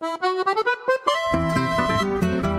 なるほど。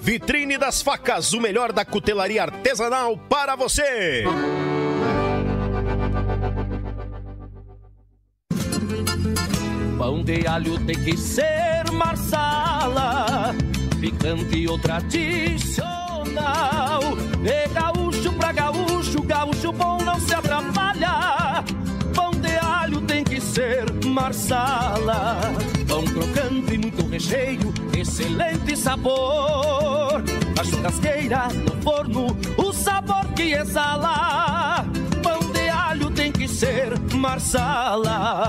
Vitrine das Facas, o melhor da cutelaria artesanal para você. Pão de alho tem que ser marsala, picante ou tradicional. De gaúcho pra gaúcho, gaúcho bom não se atrapalha. Pão de alho tem que ser marsala. Pão crocante, muito recheio, excelente sabor. Na churrasqueira, no forno, o sabor que exala. Pão de alho tem que ser marsala.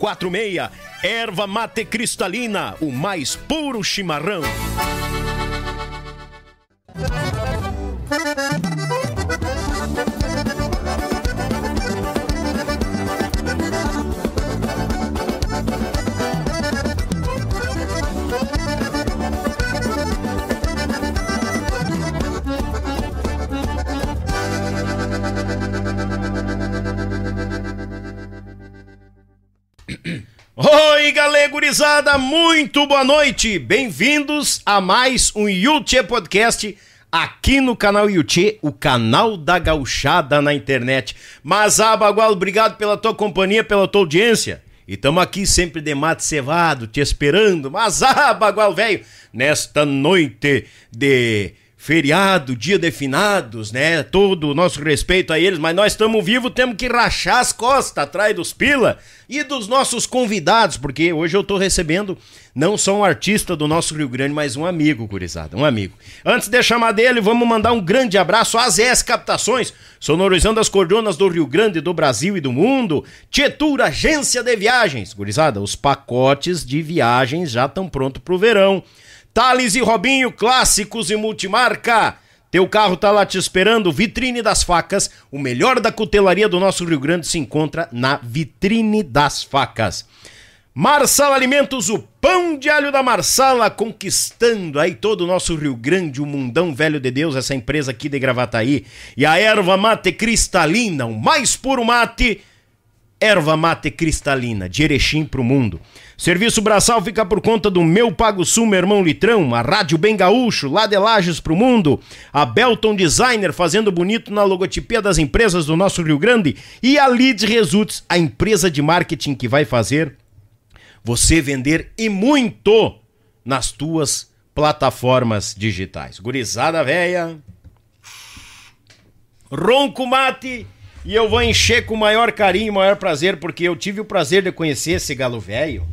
54991563146. Erva mate cristalina, o mais puro chimarrão. Gurizada, muito boa noite. Bem-vindos a mais um YouTube Podcast aqui no canal YouTube, o canal da gauchada na internet. Mas, ah, Bagual, obrigado pela tua companhia, pela tua audiência. E estamos aqui sempre de mate cevado, te esperando. Mas, ah, Bagual, velho, nesta noite de feriado, dia de finados, né? Todo o nosso respeito a eles, mas nós estamos vivos, temos que rachar as costas atrás dos pila e dos nossos convidados, porque hoje eu tô recebendo não só um artista do nosso Rio Grande, mas um amigo, gurizada, um amigo. Antes de chamar dele, vamos mandar um grande abraço às AZS Captações, sonorizando as cordonas do Rio Grande, do Brasil e do mundo. Tietur Agência de Viagens. Gurizada, os pacotes de viagens já estão prontos pro verão. Thales e Robinho, clássicos e multimarca. Teu carro tá lá te esperando, Vitrine das Facas. O melhor da cutelaria do nosso Rio Grande se encontra na Vitrine das Facas. Marsala Alimentos, o pão de alho da Marsala, conquistando aí todo o nosso Rio Grande, o mundão velho de Deus, essa empresa aqui de Gravataí. E a erva mate cristalina, o mais puro mate, erva mate cristalina, de Erechim pro mundo. Serviço braçal fica por conta do Meu Pago Sul, meu irmão Litrão, a Rádio Bem Gaúcho, lá de Lages pro mundo, a Belton Designer fazendo bonito na logotipia das empresas do nosso Rio Grande. E a Lead Results, a empresa de marketing que vai fazer você vender e muito nas tuas plataformas digitais. Gurizada véia, ronco mate e eu vou encher com o maior carinho e maior prazer porque eu tive o prazer de conhecer esse galo velho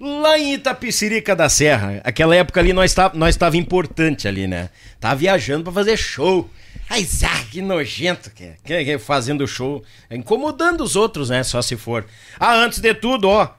lá em Itapicirica da Serra. Aquela época ali nós estava nós tava importante ali, né? Tava viajando para fazer show. Ai, ah, que nojento que é. Que, fazendo show, incomodando os outros, né? Só se for. Ah, antes de tudo, ó,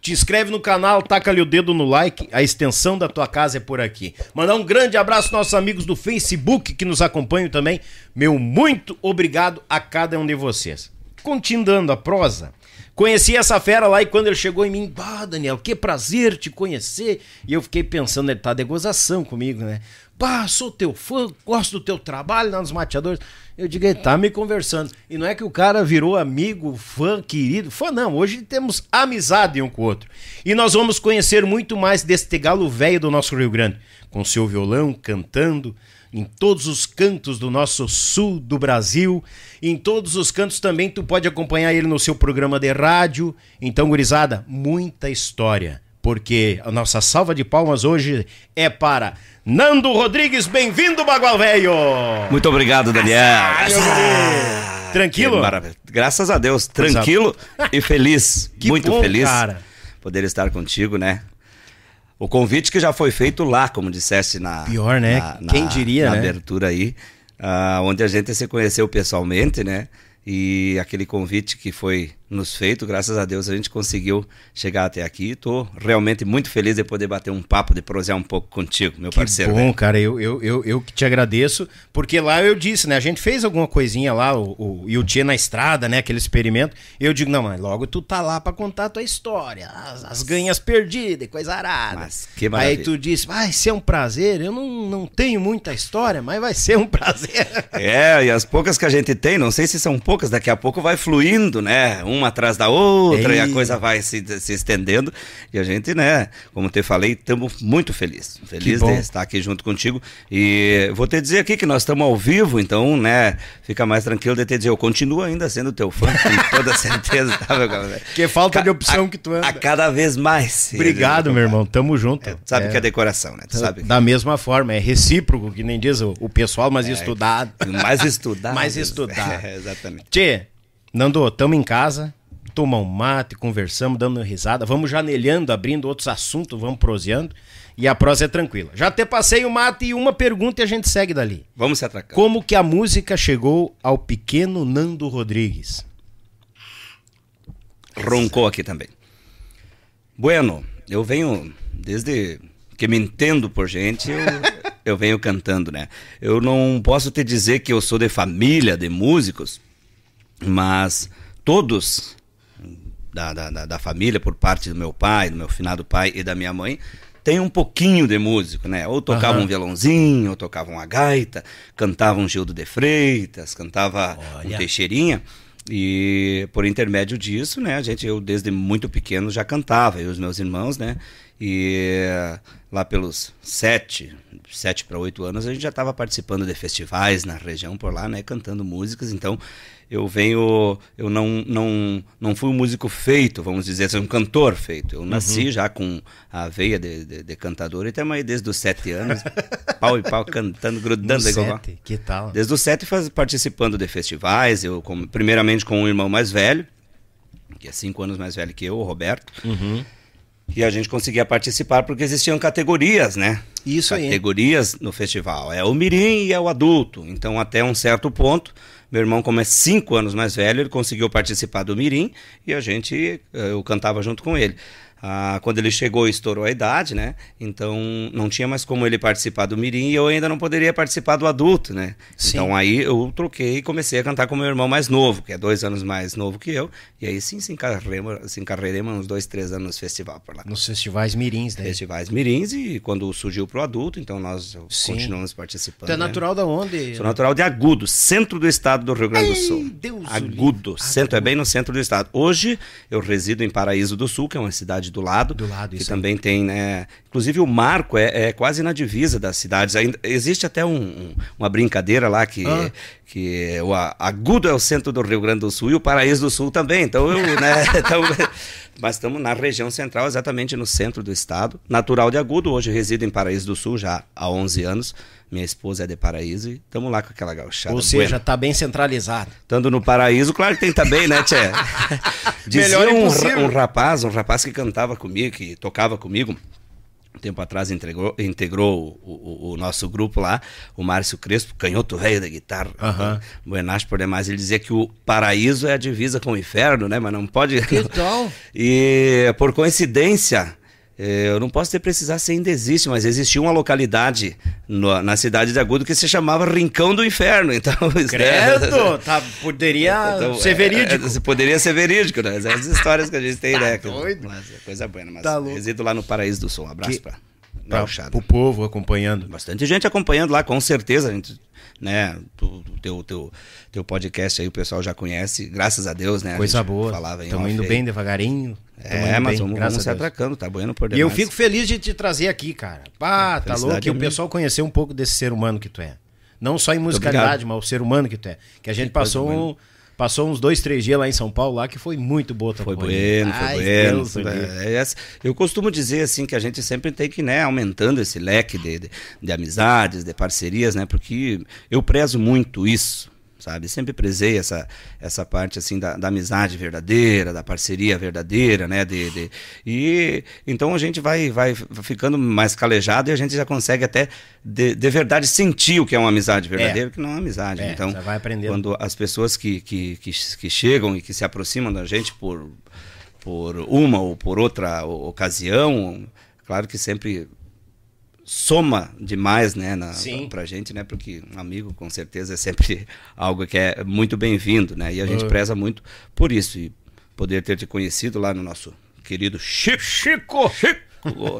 te inscreve no canal, taca ali o dedo no like, a extensão da tua casa é por aqui. Mandar um grande abraço aos nossos amigos do Facebook que nos acompanham também. Meu muito obrigado a cada um de vocês. Continuando a prosa, Conheci essa fera lá e quando ele chegou em mim, bah, Daniel, que prazer te conhecer. E eu fiquei pensando, ele tá de gozação comigo, né? Bah, sou teu fã, gosto do teu trabalho lá nos mateadores. Eu digo, ele tá me conversando. E não é que o cara virou amigo, fã, querido. Fã não, hoje temos amizade um com o outro. E nós vamos conhecer muito mais deste galo velho do nosso Rio Grande. Com seu violão, cantando, em todos os cantos do nosso sul do Brasil. Em todos os cantos também tu pode acompanhar ele no seu programa de rádio. Então, gurizada, muita história. Porque a nossa salva de palmas hoje é para Nando Rodrigues. Bem-vindo, Bagual Velho! Muito obrigado, Daniel. Ah, tranquilo? Graças a Deus, tranquilo e feliz. Que muito bom, feliz cara. poder estar contigo, né? O convite que já foi feito lá, como disseste na. Pior, né? na- Quem na- diria, na né? abertura aí, ah, onde a gente se conheceu pessoalmente, né? E aquele convite que foi nos feito, graças a Deus a gente conseguiu chegar até aqui. Estou realmente muito feliz de poder bater um papo, de prosear um pouco contigo, meu Que parceiro. bom, velho. cara. Eu, eu, eu, eu que te agradeço, porque lá eu disse, né? A gente fez alguma coisinha lá, o, o, e na estrada, né? Aquele experimento. Eu digo, não, mas logo tu tá lá pra contar a tua história, as, as ganhas perdidas, e coisa arada. Mas que Aí maravilha. tu disse, vai ser um prazer. Eu não, não tenho muita história, mas vai ser um prazer. É, e as poucas que a gente tem, não sei se são poucas, daqui a pouco vai fluindo, né? Uma atrás da outra, e a Ei. coisa vai se, se estendendo. E a gente, né, como te falei, estamos muito felizes. Feliz de estar aqui junto contigo. E vou te dizer aqui que nós estamos ao vivo, então, né, fica mais tranquilo de te dizer, eu continuo ainda sendo teu fã, com toda certeza, tá, meu? Que falta de Ca- opção a- que tu anda. A cada vez mais. Obrigado, meu irmão. Tamo junto. É, sabe É, que é decoração, né? Tu sabe Da mesma forma, é recíproco, que nem diz o, o pessoal, mas estudado. Mais estudado. Mais estudado. É, exatamente. Tchê, Nando, tamo em casa, toma um mate, conversamos, dando risada, vamos janelhando, abrindo outros assuntos, vamos proseando. E a prosa é tranquila. Já até passei o mate e uma pergunta e a gente segue dali. Vamos se atracar. Como que a música chegou ao pequeno Nando Rodrigues? roncou aqui também. Bueno, eu venho desde que me entendo por gente, eu, eu venho cantando, né? Eu não posso te dizer que eu sou de família de músicos, mas todos da, da, da- família, por parte do meu pai, do meu finado pai e da minha mãe, tem um pouquinho de músico, né? Ou tocavam Aham. um violãozinho, ou tocavam uma gaita, cantavam um Gildo de Freitas, cantava um Olha. Teixeirinha. E por intermédio disso, né, a gente, eu desde muito pequeno já cantava, eu e os meus irmãos, né? E lá pelos sete, sete para oito anos, a gente já estava participando de festivais na região por lá, né, cantando músicas. Então, eu venho, eu não, não, não fui um músico feito, vamos dizer assim, um cantor feito. Eu nasci uhum. já com a veia de, de, de cantador e também desde os sete anos, pau e pau cantando, grudando no igual. Sete, que tal? Desde os sete faz, participando de festivais, eu com, primeiramente com um irmão mais velho, que é cinco anos mais velho que eu, o Roberto. Uhum. E a gente conseguia participar porque existiam categorias, né? Isso categorias aí. Categorias no festival. É o mirim e é o adulto. Então, até um certo ponto, meu irmão, como é cinco anos mais velho, ele conseguiu participar do mirim e a gente, eh, eu cantava junto com ele. Ah, quando ele chegou, estourou a idade, né? Então não tinha mais como ele participar do mirim e eu ainda não poderia participar do adulto, né? Sim. Então aí eu troquei e comecei a cantar com meu irmão mais novo, que é dois anos mais novo que eu. E aí sim se encarreiremos, se encarreiremos uns dois, três anos no festival por lá. Nos festivais mirins, né? Festivais mirins e quando surgiu pro adulto, então nós sim. continuamos participando. Tu é né? natural né? da onde? Sou natural de Agudo, centro do estado do Rio Grande do Sul. Ai, Deus Agudo, centro, é bem no centro do estado. Hoje eu resido em Paraíso do Sul, que é uma cidade do lado. Do lado, que também aí. tem, né? Inclusive o Marco é, é, quase na divisa das cidades. Ainda, existe até um, um, uma brincadeira lá que, ah. que o Agudo é o centro do Rio Grande do Sul e o Paraíso do Sul também. Então, eu, né? Então, mas estamos na região central, exatamente no centro do estado. Natural de Agudo, hoje resido em Paraíso do Sul já há 11 anos. Minha esposa é de Paraíso e estamos lá com aquela gauchada. Ou seja, está bem centralizado. Estando no Paraíso, claro que tem também, né, Tchê? Dizia um, um, rapaz, um rapaz que cantava comigo, que tocava comigo, um tempo atrás integrou, integrou o, o, o, nosso grupo lá, o Márcio Crespo, canhoto velho da guitarra, uhum. Buenas por demais. Ele dizia que o paraíso é a divisa com o inferno, né? Mas não pode. Que tal? e por coincidência, eu não posso ter precisar se ainda existe, mas existia uma localidade no, na cidade de Agudo que se chamava Rincão do Inferno. Então, Credo! Né? Tá, poderia então, ser é, verídico. É, poderia ser verídico, né? As histórias que a gente tem, tá né? Doido. Mas, é coisa boa, mas tá resido lá no Paraíso do Sul. Um abraço que... pra para o povo acompanhando. Bastante gente acompanhando lá, com certeza. A gente, né, o teu, teu, teu podcast aí o pessoal já conhece, graças a Deus, né? Coisa boa. Estamos indo bem devagarinho. É, mas bem, vamos, vamos se atracando, tá boiando por demais. E eu fico feliz de te trazer aqui, cara. Pá, tá louco que é o pessoal conhecer um pouco desse ser humano que tu é. Não só em musicalidade, mas o ser humano que tu é. Que a gente que passou um Passou uns dois, três dias lá em São Paulo, lá que foi muito boa tua Foi bueno, foi Ai, bueno. Deus, é, é, eu costumo dizer assim que a gente sempre tem que, né, aumentando esse leque de, de, de amizades, de parcerias, né? Porque eu prezo muito isso sabe? Sempre prezei essa, essa parte assim da, da amizade verdadeira, da parceria verdadeira, né? De, de, e então a gente vai, vai ficando mais calejado e a gente já consegue até de, de verdade sentir o que é uma amizade verdadeira, é. que não é uma amizade. É, então, vai aprendendo. quando as pessoas que, que, que, que chegam e que se aproximam da gente por, por uma ou por outra ocasião, claro que sempre soma demais, né, na, Sim. pra, pra gente, né, porque um amigo com certeza é sempre algo que é muito bem-vindo, né, e a gente uhum. preza muito por isso, e poder ter te conhecido lá no nosso querido Chico, Chico, Chico,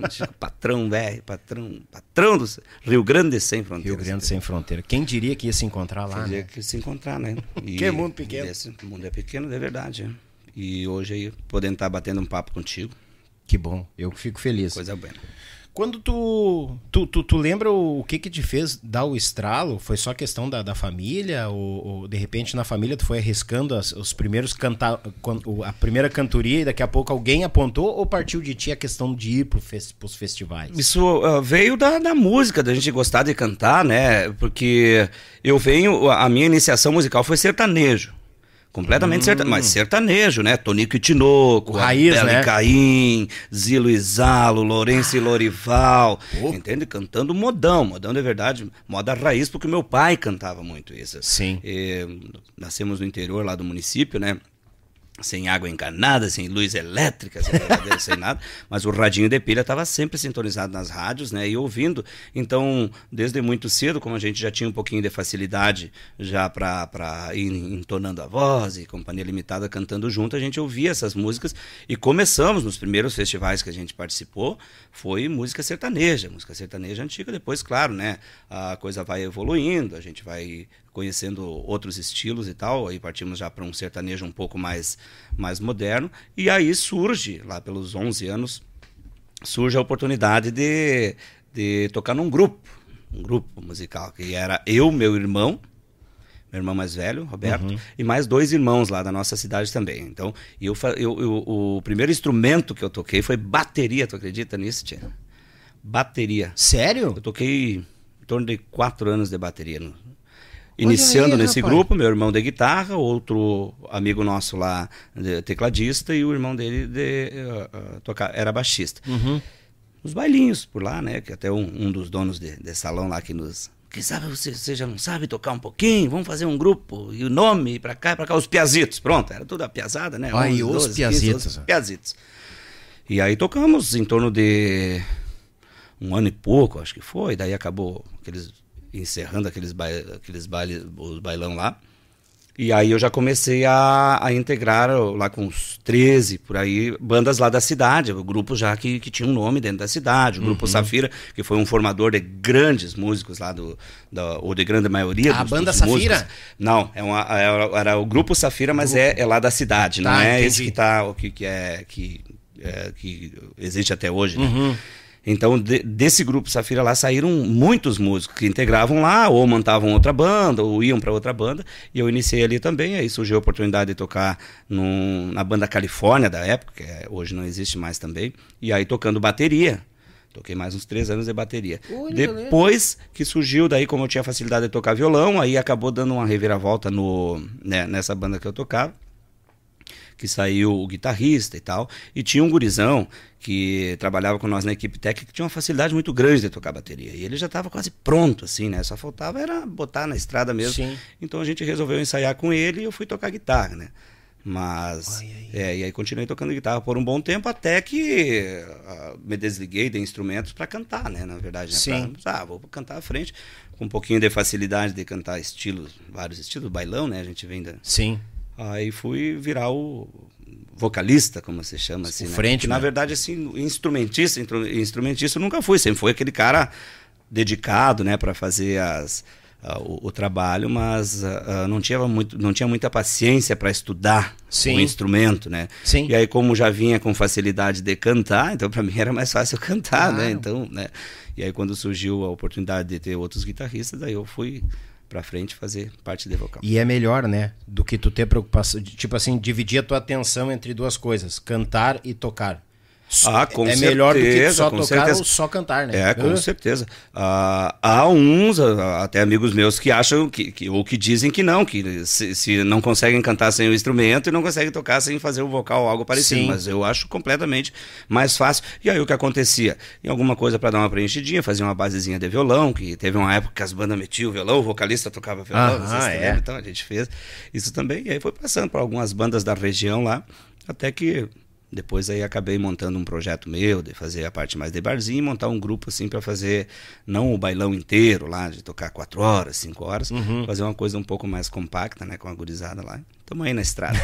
Chico patrão, velho, patrão, patrão do Rio Grande Sem Fronteira. Rio Grande Sem Fronteira. Quem diria que ia se encontrar lá, Quem diria né? que ia se encontrar, né. E, que é mundo pequeno. Esse mundo é pequeno, é verdade, e hoje aí, podendo estar batendo um papo contigo. Que bom, eu fico feliz. Coisa boa. Quando tu, tu, tu, tu, lembra o, que que te fez dar o estralo? Foi só questão da, da família? Ou, ou, de repente na família tu foi arriscando as, os primeiros cantar, a primeira cantoria e daqui a pouco alguém apontou? Ou partiu de ti a questão de ir para os festivais? Isso uh, veio da, da música, da gente gostar de cantar, né? Porque eu venho, a minha iniciação musical foi sertanejo. Completamente hum. sertanejo, mas sertanejo, né? Tonico e Tinoco, Raiz, né? e Caim, Zilo e Zalo, Lourenço e Lorival, oh. entende? Cantando modão, modão de verdade, moda raiz, porque meu pai cantava muito isso. Sim. E, nascemos no interior lá do município, né? Sem água encanada, sem luz elétrica, sem, sem nada, mas o radinho de pilha estava sempre sintonizado nas rádios, né, e ouvindo. Então, desde muito cedo, como a gente já tinha um pouquinho de facilidade já para ir entonando a voz e companhia limitada cantando junto, a gente ouvia essas músicas e começamos nos primeiros festivais que a gente participou, foi música sertaneja, música sertaneja antiga, depois, claro, né, a coisa vai evoluindo, a gente vai conhecendo outros estilos e tal, aí partimos já para um sertanejo um pouco mais, mais moderno, e aí surge, lá pelos 11 anos, surge a oportunidade de, de tocar num grupo, um grupo musical, que era eu, meu irmão, meu irmão mais velho, Roberto, uhum. e mais dois irmãos lá da nossa cidade também. Então, eu, eu, eu, o primeiro instrumento que eu toquei foi bateria, tu acredita nisso, tia? Bateria. Sério? Eu toquei em torno de quatro anos de bateria. Iniciando aí, nesse rapaz. grupo, meu irmão de guitarra, outro amigo nosso lá, tecladista, e o irmão dele de, uh, uh, tocar, era baixista. Uhum. Os bailinhos por lá, né? Que até um, um dos donos de, de salão lá que nos quem sabe você, você já não sabe tocar um pouquinho? Vamos fazer um grupo. E o nome, para cá, para cá, os Piazitos. Pronto, era tudo a piazada, né? Aí, os 12, Piazitos. 15, Piazitos. E aí tocamos em torno de um ano e pouco, acho que foi. Daí acabou aqueles, encerrando aqueles, baile, aqueles bailes, os bailão lá. E aí eu já comecei a, a integrar, lá com uns 13, por aí, bandas lá da cidade, o grupo já que, que tinha um nome dentro da cidade, o Grupo uhum. Safira, que foi um formador de grandes músicos lá, do, da, ou de grande maioria a dos, banda dos Safira? Músicos. Não, é uma, era, é, era, o Grupo Safira, mas grupo. É, é lá da cidade, tá, não é entendi. esse que, tá, o que, que, é, que, é, que existe até hoje, né? Uhum. Então, de, desse grupo Safira lá saíram muitos músicos que integravam lá, ou montavam outra banda, ou iam para outra banda. E eu iniciei ali também. Aí surgiu a oportunidade de tocar num, na banda Califórnia da época, que é, hoje não existe mais também. E aí tocando bateria. Toquei mais uns três anos de bateria. Oi, Depois que surgiu, daí, como eu tinha facilidade de tocar violão, aí acabou dando uma reviravolta no, né, nessa banda que eu tocava que saiu o guitarrista e tal, e tinha um gurizão que trabalhava com nós na equipe técnica que tinha uma facilidade muito grande de tocar bateria. E ele já estava quase pronto, assim, né? Só faltava era botar na estrada mesmo. Sim. Então a gente resolveu ensaiar com ele e eu fui tocar guitarra, né? Mas, ai, ai. É, e aí continuei tocando guitarra por um bom tempo até que uh, me desliguei de instrumentos para cantar, né? Na verdade, né? Sim. Pra, ah, vou cantar à frente, com um pouquinho de facilidade de cantar estilos, vários estilos, bailão, né? A gente vem da, Sim. Aí fui virar o vocalista, como se chama assim, o né? frente, né? na verdade assim, instrumentista, instrumentista eu nunca fui, sempre foi aquele cara dedicado, né, para fazer as uh, o, o, trabalho, mas uh, não tinha muito não tinha muita paciência para estudar Sim. o instrumento, né? Sim. E aí como já vinha com facilidade de cantar, então para mim era mais fácil cantar, né? Então, né? E aí quando surgiu a oportunidade de ter outros guitarristas, aí eu fui para frente fazer parte de vocal. E é melhor, né, do que tu ter preocupação, tipo assim, dividir a tua atenção entre duas coisas, cantar e tocar. Ah, com é certeza, melhor do que só com tocar certeza. ou só cantar, né? É, com certeza. Ah, há uns, ah, até amigos meus, que acham que, que ou que dizem que não, que se, se, não conseguem cantar sem o instrumento e não conseguem tocar sem fazer o vocal ou algo parecido. Sim. Mas eu acho completamente mais fácil. E aí o que acontecia? Em alguma coisa para dar uma preenchidinha, fazia uma basezinha de violão, que teve uma época que as bandas metiam o violão, o vocalista tocava violão. Ah, é. Então a gente fez isso também. E aí foi passando por algumas bandas da região lá, até que depois aí acabei montando um projeto meu de fazer a parte mais de barzinho e montar um grupo assim para fazer não o bailão inteiro lá de tocar quatro horas, cinco horas, uhum. fazer uma coisa um pouco mais compacta, né, com a gurizada lá. Tamo aí na estrada.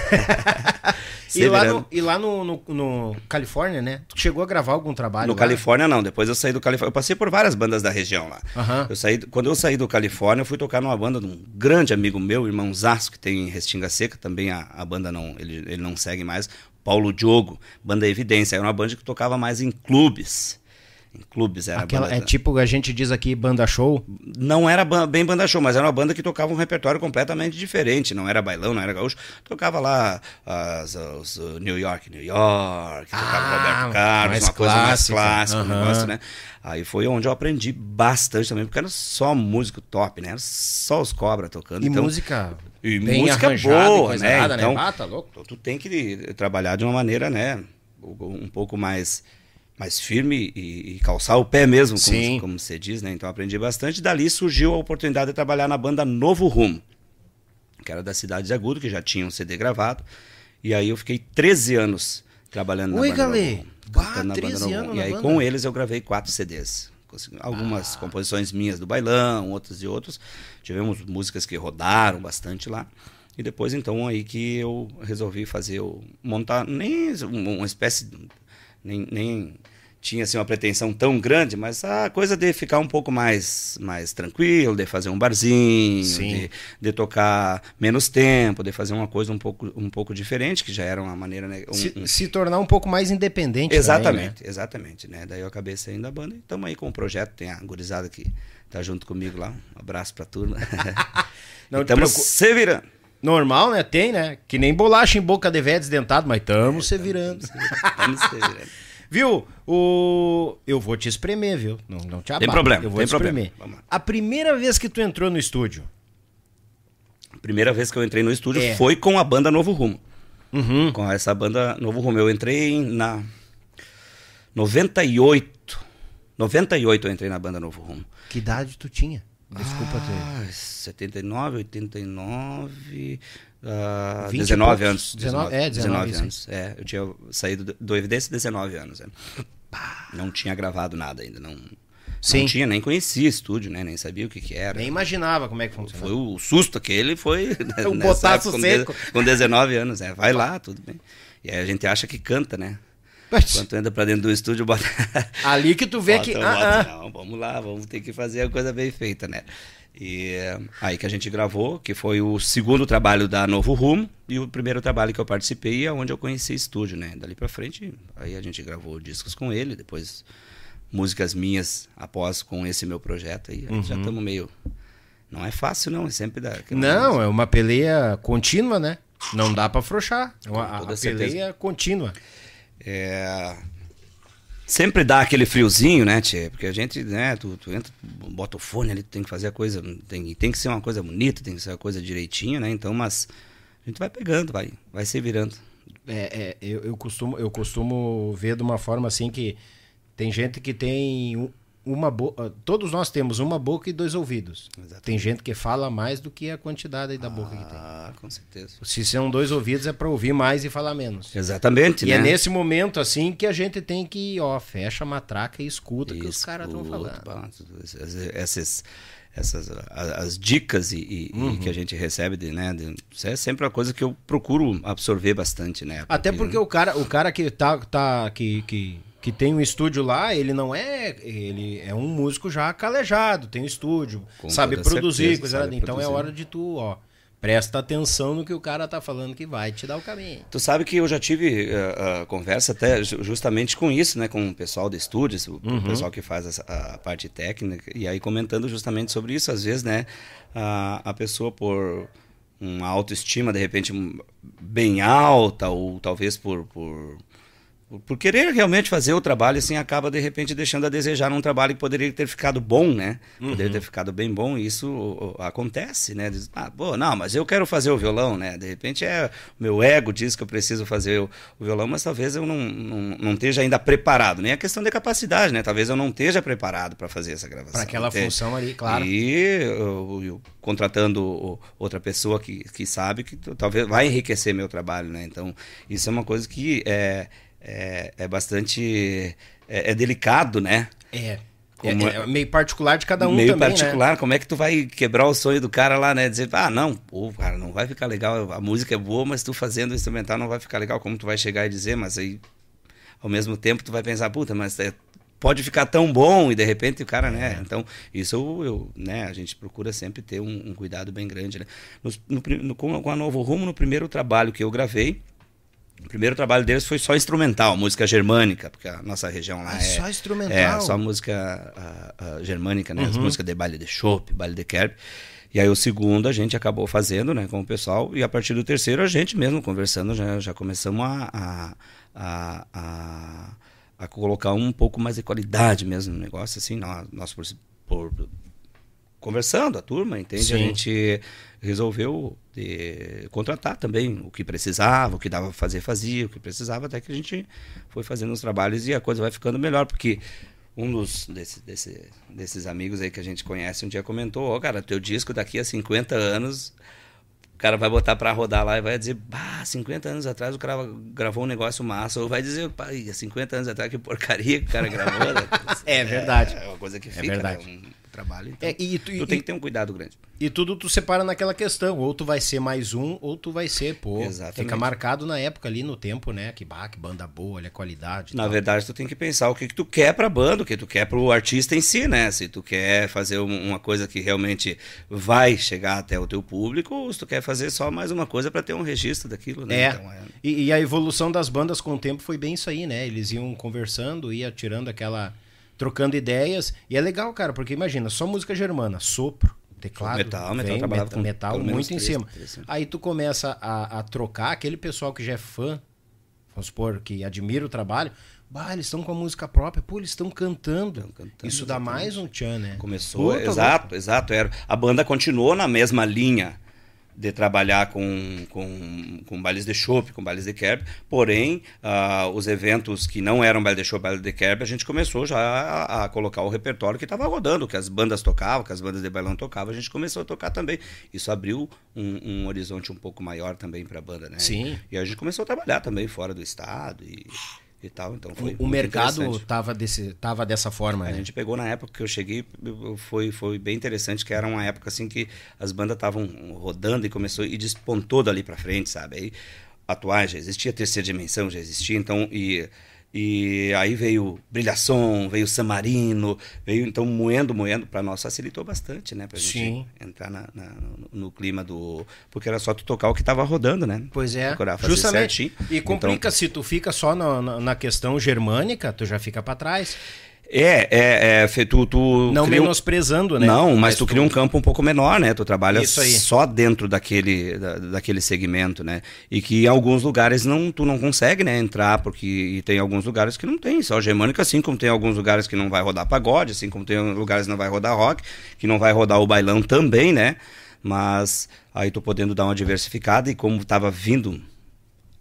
e, lá no, e lá no, no, no, Califórnia, né? Tu chegou a gravar algum trabalho? No lá? Califórnia não. Depois eu saí do Califórnia. Eu passei por várias bandas da região lá. Uhum. Eu saí, quando eu saí do Califórnia, eu fui tocar numa banda de um grande amigo meu, irmão Zaço, que tem em Restinga Seca. Também a, a banda não, ele, ele não segue mais. Paulo Diogo, banda Evidência. Era uma banda que tocava mais em clubes. Em clubes era Aquela, banda... É tipo a gente diz aqui, banda show? Não era bem banda show, mas era uma banda que tocava um repertório completamente diferente. Não era bailão, não era gaúcho. Tocava lá as, os New York, New York, tocava ah, Roberto Carlos, uma coisa mais clássica, uhum. um negócio, né? Aí foi onde eu aprendi bastante também, porque era só músico top, né? Era só os cobras tocando. E então... música e bem música boa, né? Nada, então, né? Ah, tá louco. tu tem que trabalhar de uma maneira, né? Um pouco mais mais firme e, e, calçar o pé mesmo, como, como você diz, né? Então aprendi bastante. Dali surgiu a oportunidade de trabalhar na banda Novo Rumo, que era da cidade de Agudo, que já tinha um CD gravado. E aí eu fiquei 13 anos trabalhando Oi, na banda Galê. Novo Rumo. Bah, na 13 banda anos E aí banda. com eles eu gravei quatro CDs. Algumas ah. composições minhas do bailão, outras de outros. Tivemos músicas que rodaram bastante lá. E depois então aí que eu resolvi fazer, montar nem uma espécie, nem, nem tinha assim, uma pretensão tão grande, mas a coisa de ficar um pouco mais, mais tranquilo, de fazer um barzinho, de, de, tocar menos tempo, de fazer uma coisa um pouco, um pouco diferente, que já era uma maneira. Né, um, se, um... se, tornar um pouco mais independente. Exatamente, também, né? exatamente. Né? Daí eu acabei saindo da banda e estamos aí com o projeto. Tem a gurizada que tá junto comigo lá. Um abraço pra turma. Estamos se virando. Normal, né? Tem, né? Que nem bolacha em boca de velho desdentado, mas estamos é, se virando. Estamos se virando. Viu? O... Eu vou te espremer, viu? Não, não te abate. Tem problema, eu vou tem te espremer. A primeira vez que tu entrou no estúdio? A primeira vez que eu entrei no estúdio é. foi com a banda Novo Rumo. Uhum. Com essa banda Novo Rumo. Eu entrei na 98. 98 eu entrei na banda Novo Rumo. Que idade tu tinha? Desculpa ah, ter. 79, 89. Uh, 19 anos. 19, é, 19, 19 anos. É, eu tinha saído do Evidência 19 anos. É. Não tinha gravado nada ainda. Não, Sim. não tinha, nem conhecia estúdio, né? Nem sabia o que, que era. Nem imaginava como é que funcionava. Foi o susto aquele foi. o botaço com seco. Com 19 anos, é. Vai lá, tudo bem. E aí a gente acha que canta, né? Mas... Quando tu entra pra dentro do estúdio, bota. Ali que tu vê bota, que. Bota, ah, ah. Não, vamos lá, vamos ter que fazer a coisa bem feita, né? E aí que a gente gravou, que foi o segundo trabalho da Novo Rumo e o primeiro trabalho que eu participei, é onde eu conheci estúdio, né? Dali para frente, aí a gente gravou discos com ele, depois músicas minhas após com esse meu projeto aí, uhum. já estamos meio não é fácil não, é sempre dá. Não, é uma peleia contínua, né? Não dá para afrouxar. É uma, a, peleia contínua. É, Sempre dá aquele friozinho, né, Tchê? Porque a gente, né, tu, tu entra, bota o fone ali, tu tem que fazer a coisa, tem, tem que ser uma coisa bonita, tem que ser uma coisa direitinho, né? Então, mas a gente vai pegando, vai, vai se virando. É, é eu, eu, costumo, eu costumo ver de uma forma assim que tem gente que tem uma boca. Ah, todos nós temos uma boca e dois ouvidos. Exatamente. Tem gente que fala mais do que a quantidade da ah, boca que tem. Ah, com certeza. Se são dois ouvidos é para ouvir mais e falar menos. Exatamente. E é né? é nesse momento assim que a gente tem que, ó, fecha a matraca e escuta o que os caras estão falando. Essas, essas as, dicas e, e, uhum. que a gente recebe de, né, de, isso é sempre uma coisa que eu procuro absorver bastante, né? Porque, Até porque né? o cara, o cara que tá, tá que, que que tem um estúdio lá, ele não é. Ele é um músico já calejado, tem um estúdio, Com sabe produzir, certeza, coisa sabe Então é produzir. é hora de tu, ó. Presta atenção no que o cara tá falando que vai te dar o caminho. Tu sabe que eu já tive uh, uh, conversa até justamente com isso, né? Com o pessoal do estúdio, o uhum. pessoal que faz a, a, parte técnica, e aí comentando justamente sobre isso, às vezes, né? A, a pessoa por uma autoestima, de repente, bem alta, ou talvez por, por por querer realmente fazer o trabalho, assim, acaba de repente deixando a desejar um trabalho que poderia ter ficado bom, né? Poderia uhum. ter ficado bem bom, e isso acontece, né? Diz, ah, pô, não, mas eu quero fazer o violão, né? De repente é o meu ego diz que eu preciso fazer o, o violão, mas talvez eu não, não, não, esteja ainda preparado. Nem a questão de capacidade, né? Talvez eu não esteja preparado para fazer essa gravação. Para aquela entende? função ali, claro. E eu, eu, contratando outra pessoa que, que sabe que talvez vai enriquecer meu trabalho, né? Então, isso é uma coisa que é é, é bastante. É, é, delicado, né? É. Como é, é, meio particular de cada um meio também, né? particular, né? como é que tu vai quebrar o sonho do cara lá, né? Dizer, ah, não, pô, cara, não vai ficar legal, a música é boa, mas tu fazendo o instrumental não vai ficar legal. Como tu vai chegar e dizer, mas aí, ao mesmo tempo, tu vai pensar, puta, mas é, pode ficar tão bom e de repente o cara, né? É. Então, isso eu, eu, né, a gente procura sempre ter um, um cuidado bem grande, né? No, no, no, com a Novo Rumo, no primeiro trabalho que eu gravei, o primeiro trabalho deles foi só instrumental, música germânica, porque a nossa região lá é. Só instrumental? É, só música uh, uh, germânica, né? Uhum. As músicas de baile de chopp, baile de kerb. E aí o segundo a gente acabou fazendo, né, com o pessoal, e a partir do terceiro a gente mesmo conversando já, já começamos a, a, a, a, a colocar um pouco mais de qualidade mesmo no negócio, assim, nós, nós por, por, conversando, a turma, entende? Sim. A gente resolveu de, contratar também o que precisava, o que dava para fazer, fazia, o que precisava, até que a gente foi fazendo os trabalhos e a coisa vai ficando melhor, porque um dos desse, desse, desses amigos aí que a gente conhece um dia comentou, ó, oh, cara, teu disco daqui a 50 anos o cara vai botar para rodar lá e vai dizer, bah, 50 anos atrás o cara gravou um negócio massa. Ou vai dizer, pá, 50 anos atrás que porcaria que o cara gravou. Né? é verdade. É uma coisa que é fica, é verdade. Né? Um, trabalho. Então, É, e tu- tu e- tem que ter um cuidado grande. E tudo tu separa naquela questão, ou tu vai ser mais um, ou tu vai ser, pô. Exatamente. Fica marcado na época ali, no tempo, né? Que, bah, que banda boa, olha a qualidade. Na tal. verdade, tu tem que pensar o que, que tu quer pra banda, o que tu quer pro artista em si, né? Se tu quer fazer um- uma coisa que realmente vai chegar até o teu público, ou se tu quer fazer só mais uma coisa pra ter um registro daquilo, né? É. Então, é- E, e a evolução das bandas com o tempo foi bem isso aí, né? Eles iam conversando, ia tirando aquela. Trocando ideias. E é legal, cara, porque imagina, só música germana, sopro, teclado. Metal, metal, vem, metal pelo menos muito em três, cima. três. Aí tu começa a, a trocar, aquele pessoal que já é fã, vamos supor, que admira o trabalho. Bah, eles estão com a música própria, pô, eles estão cantando. Cantando, Isso dá exatamente. mais um tchan, né? Começou, Puta exato, exato. Era, a banda continuou na mesma linha de trabalhar com, com, com bailes de chopp, com bailes de kerb, porém, ah, os eventos que não eram baile de chopp, baile de kerb, a gente começou já a, a colocar o repertório que estava rodando, que as bandas tocavam, que as bandas de bailão tocavam, a gente começou a tocar também. Isso abriu um, um horizonte um pouco maior também para a banda, né? Sim. E a gente começou a trabalhar também fora do estado e, e tal, então foi O, mercado interessante. tava, desse, tava dessa forma, A né? gente pegou na época que eu cheguei, foi, foi bem interessante, que era uma época assim que as bandas estavam rodando e começou e despontou dali pra frente, sabe? Aí atuais já existia, terceira dimensão já existia, então e e aí veio Brilhação, veio Samarino, veio então moendo, moendo, para nós facilitou bastante, né? Pra gente Sim. entrar na- na- no, no clima do. Porque era só tu tocar o que tava rodando, né? Pois é, Procurar fazer justamente. certinho. E Então, complica, se tu fica só na, na, na questão germânica, tu já fica pra trás. É, é, é, tu, tu Não cria um- menosprezando, né? Não, mas, tu cria um campo um pouco menor, né? Tu trabalha só dentro daquele, da- daquele segmento, né? E que em alguns lugares não, tu não consegue né, entrar, porque tem alguns lugares que não tem só germânica, assim como tem alguns lugares que não vai rodar pagode, assim como tem lugares que não vai rodar rock, que não vai rodar o bailão também, né? Mas aí tu podendo dar uma diversificada e como tava vindo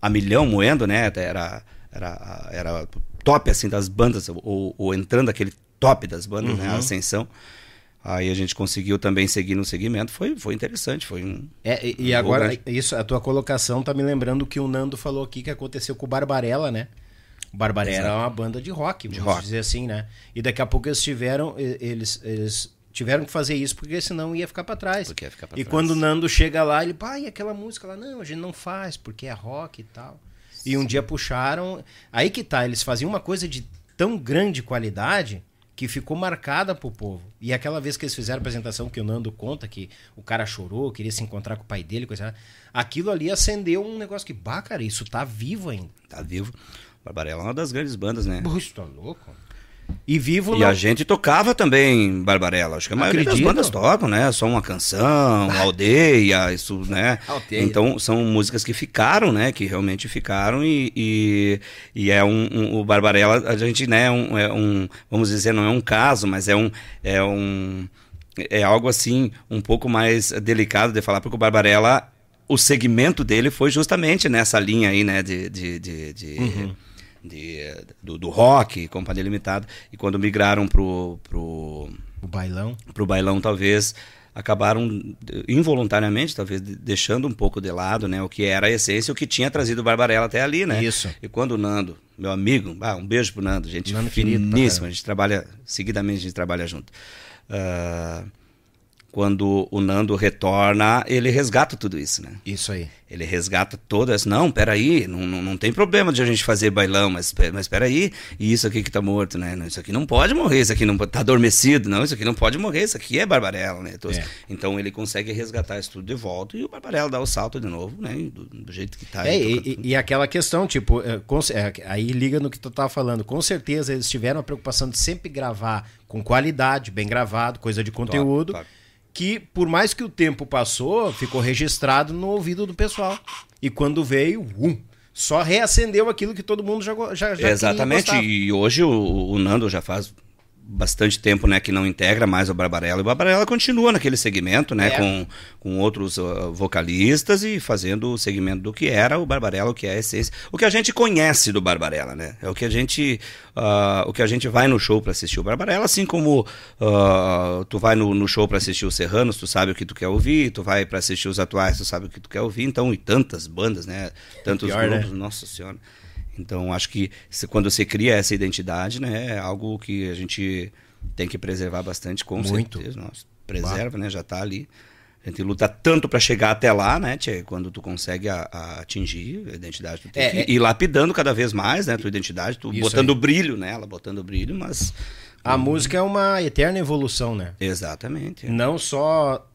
a milhão moendo, né? Era, era, era top assim das bandas, ou, ou entrando aquele top das bandas, né? A ascensão. Aí a gente conseguiu também seguir no segmento, foi, foi interessante, foi um... É, e, e Um agora, grande- isso, a tua colocação tá me lembrando que o Nando falou aqui que aconteceu com o Barbarella, né? O Barbarella Exato. é uma banda de rock, vamos rock. dizer assim, né? E daqui a pouco eles tiveram, eles, eles tiveram que fazer isso porque senão ia ficar pra trás. Ficar pra e trás. quando o Nando chega lá, ele, pai, aquela música lá, não, a gente não faz porque é rock e tal. E um dia puxaram, aí que tá, eles faziam uma coisa de tão grande qualidade que ficou marcada pro povo. E aquela vez que eles fizeram a apresentação que o Nando conta que o cara chorou, queria se encontrar com o pai dele, coisa, aquilo ali acendeu um negócio que, bah, cara, isso tá vivo ainda. Tá vivo. Barbarella é uma das grandes bandas, né? Pô, isso tá louco? E vivo E não- a gente tocava também Barbarella. Acho que a maioria Acredito. das bandas tocam, né? Só uma canção, aldeia, isso, né? Aldeia. Então são músicas que ficaram, né? Que realmente ficaram e, e, e é um, um- o Barbarella a gente, né? Um, é um, vamos dizer, não é um caso, mas é um é um é algo assim um pouco mais delicado de falar porque o Barbarella o segmento dele foi justamente nessa linha aí, né? De, de, de, de- de- do, do rock, Companhia Limitada. E quando migraram pro, pro, O bailão. pro bailão, talvez acabaram involuntariamente, talvez de- deixando um pouco de lado, né, o que era a essência, o que tinha trazido o Barbarella até ali, né? Isso. E quando o Nando, meu amigo, ah, um beijo pro Nando, gente Nando finíssima, a gente trabalha, seguidamente a gente trabalha junto. Ah, quando o Nando retorna, ele resgata tudo isso, né? Isso aí. Ele resgata todas. Não, peraí, não, não, não tem problema de a gente fazer bailão, mas, mas peraí, e isso aqui que tá morto, né? Não, Isso aqui não pode morrer, isso aqui não tá adormecido, não, isso aqui não pode morrer, isso aqui é Barbarella, né? Então, É. então ele consegue resgatar isso tudo de volta e o Barbarella dá o salto de novo, né? Do, do jeito que tá. É, e, e- aquela questão, tipo, ce- é, aí liga no que tu tava falando. Com certeza eles tiveram a preocupação de sempre gravar com qualidade, bem gravado, coisa de conteúdo. top. Que por mais que o tempo passou, ficou registrado no ouvido do pessoal. E quando veio, um, só reacendeu aquilo que todo mundo já, já, já Exatamente, e hoje o, o Nando já faz bastante tempo né, que não integra mais o Barbarella, e o Barbarella continua naquele segmento, né, É. com, com outros uh, vocalistas e fazendo o segmento do que era o Barbarella, o que é a essência, o que a gente conhece do Barbarella, né, é o que a gente, uh, o que a gente vai no show para assistir o Barbarella, assim como uh, tu vai no, no show para assistir os Serranos, tu sabe o que tu quer ouvir, tu vai para assistir os atuais, tu sabe o que tu quer ouvir, então, e tantas bandas, né, tantos Pior, né? grupos, nossa senhora. Então, acho que se- quando você cria essa identidade, né, é algo que a gente tem que preservar bastante, com Muito. certeza. Nossa, preserva, né? Já tá ali. A gente luta tanto para chegar até lá, né, tchê? Quando tu consegue a- a atingir a identidade, tu tem É, que é- ir lapidando cada vez mais, né, tua identidade, tu Isso botando aí. brilho nela, botando brilho, mas A música é uma eterna evolução, né? exatamente. Não só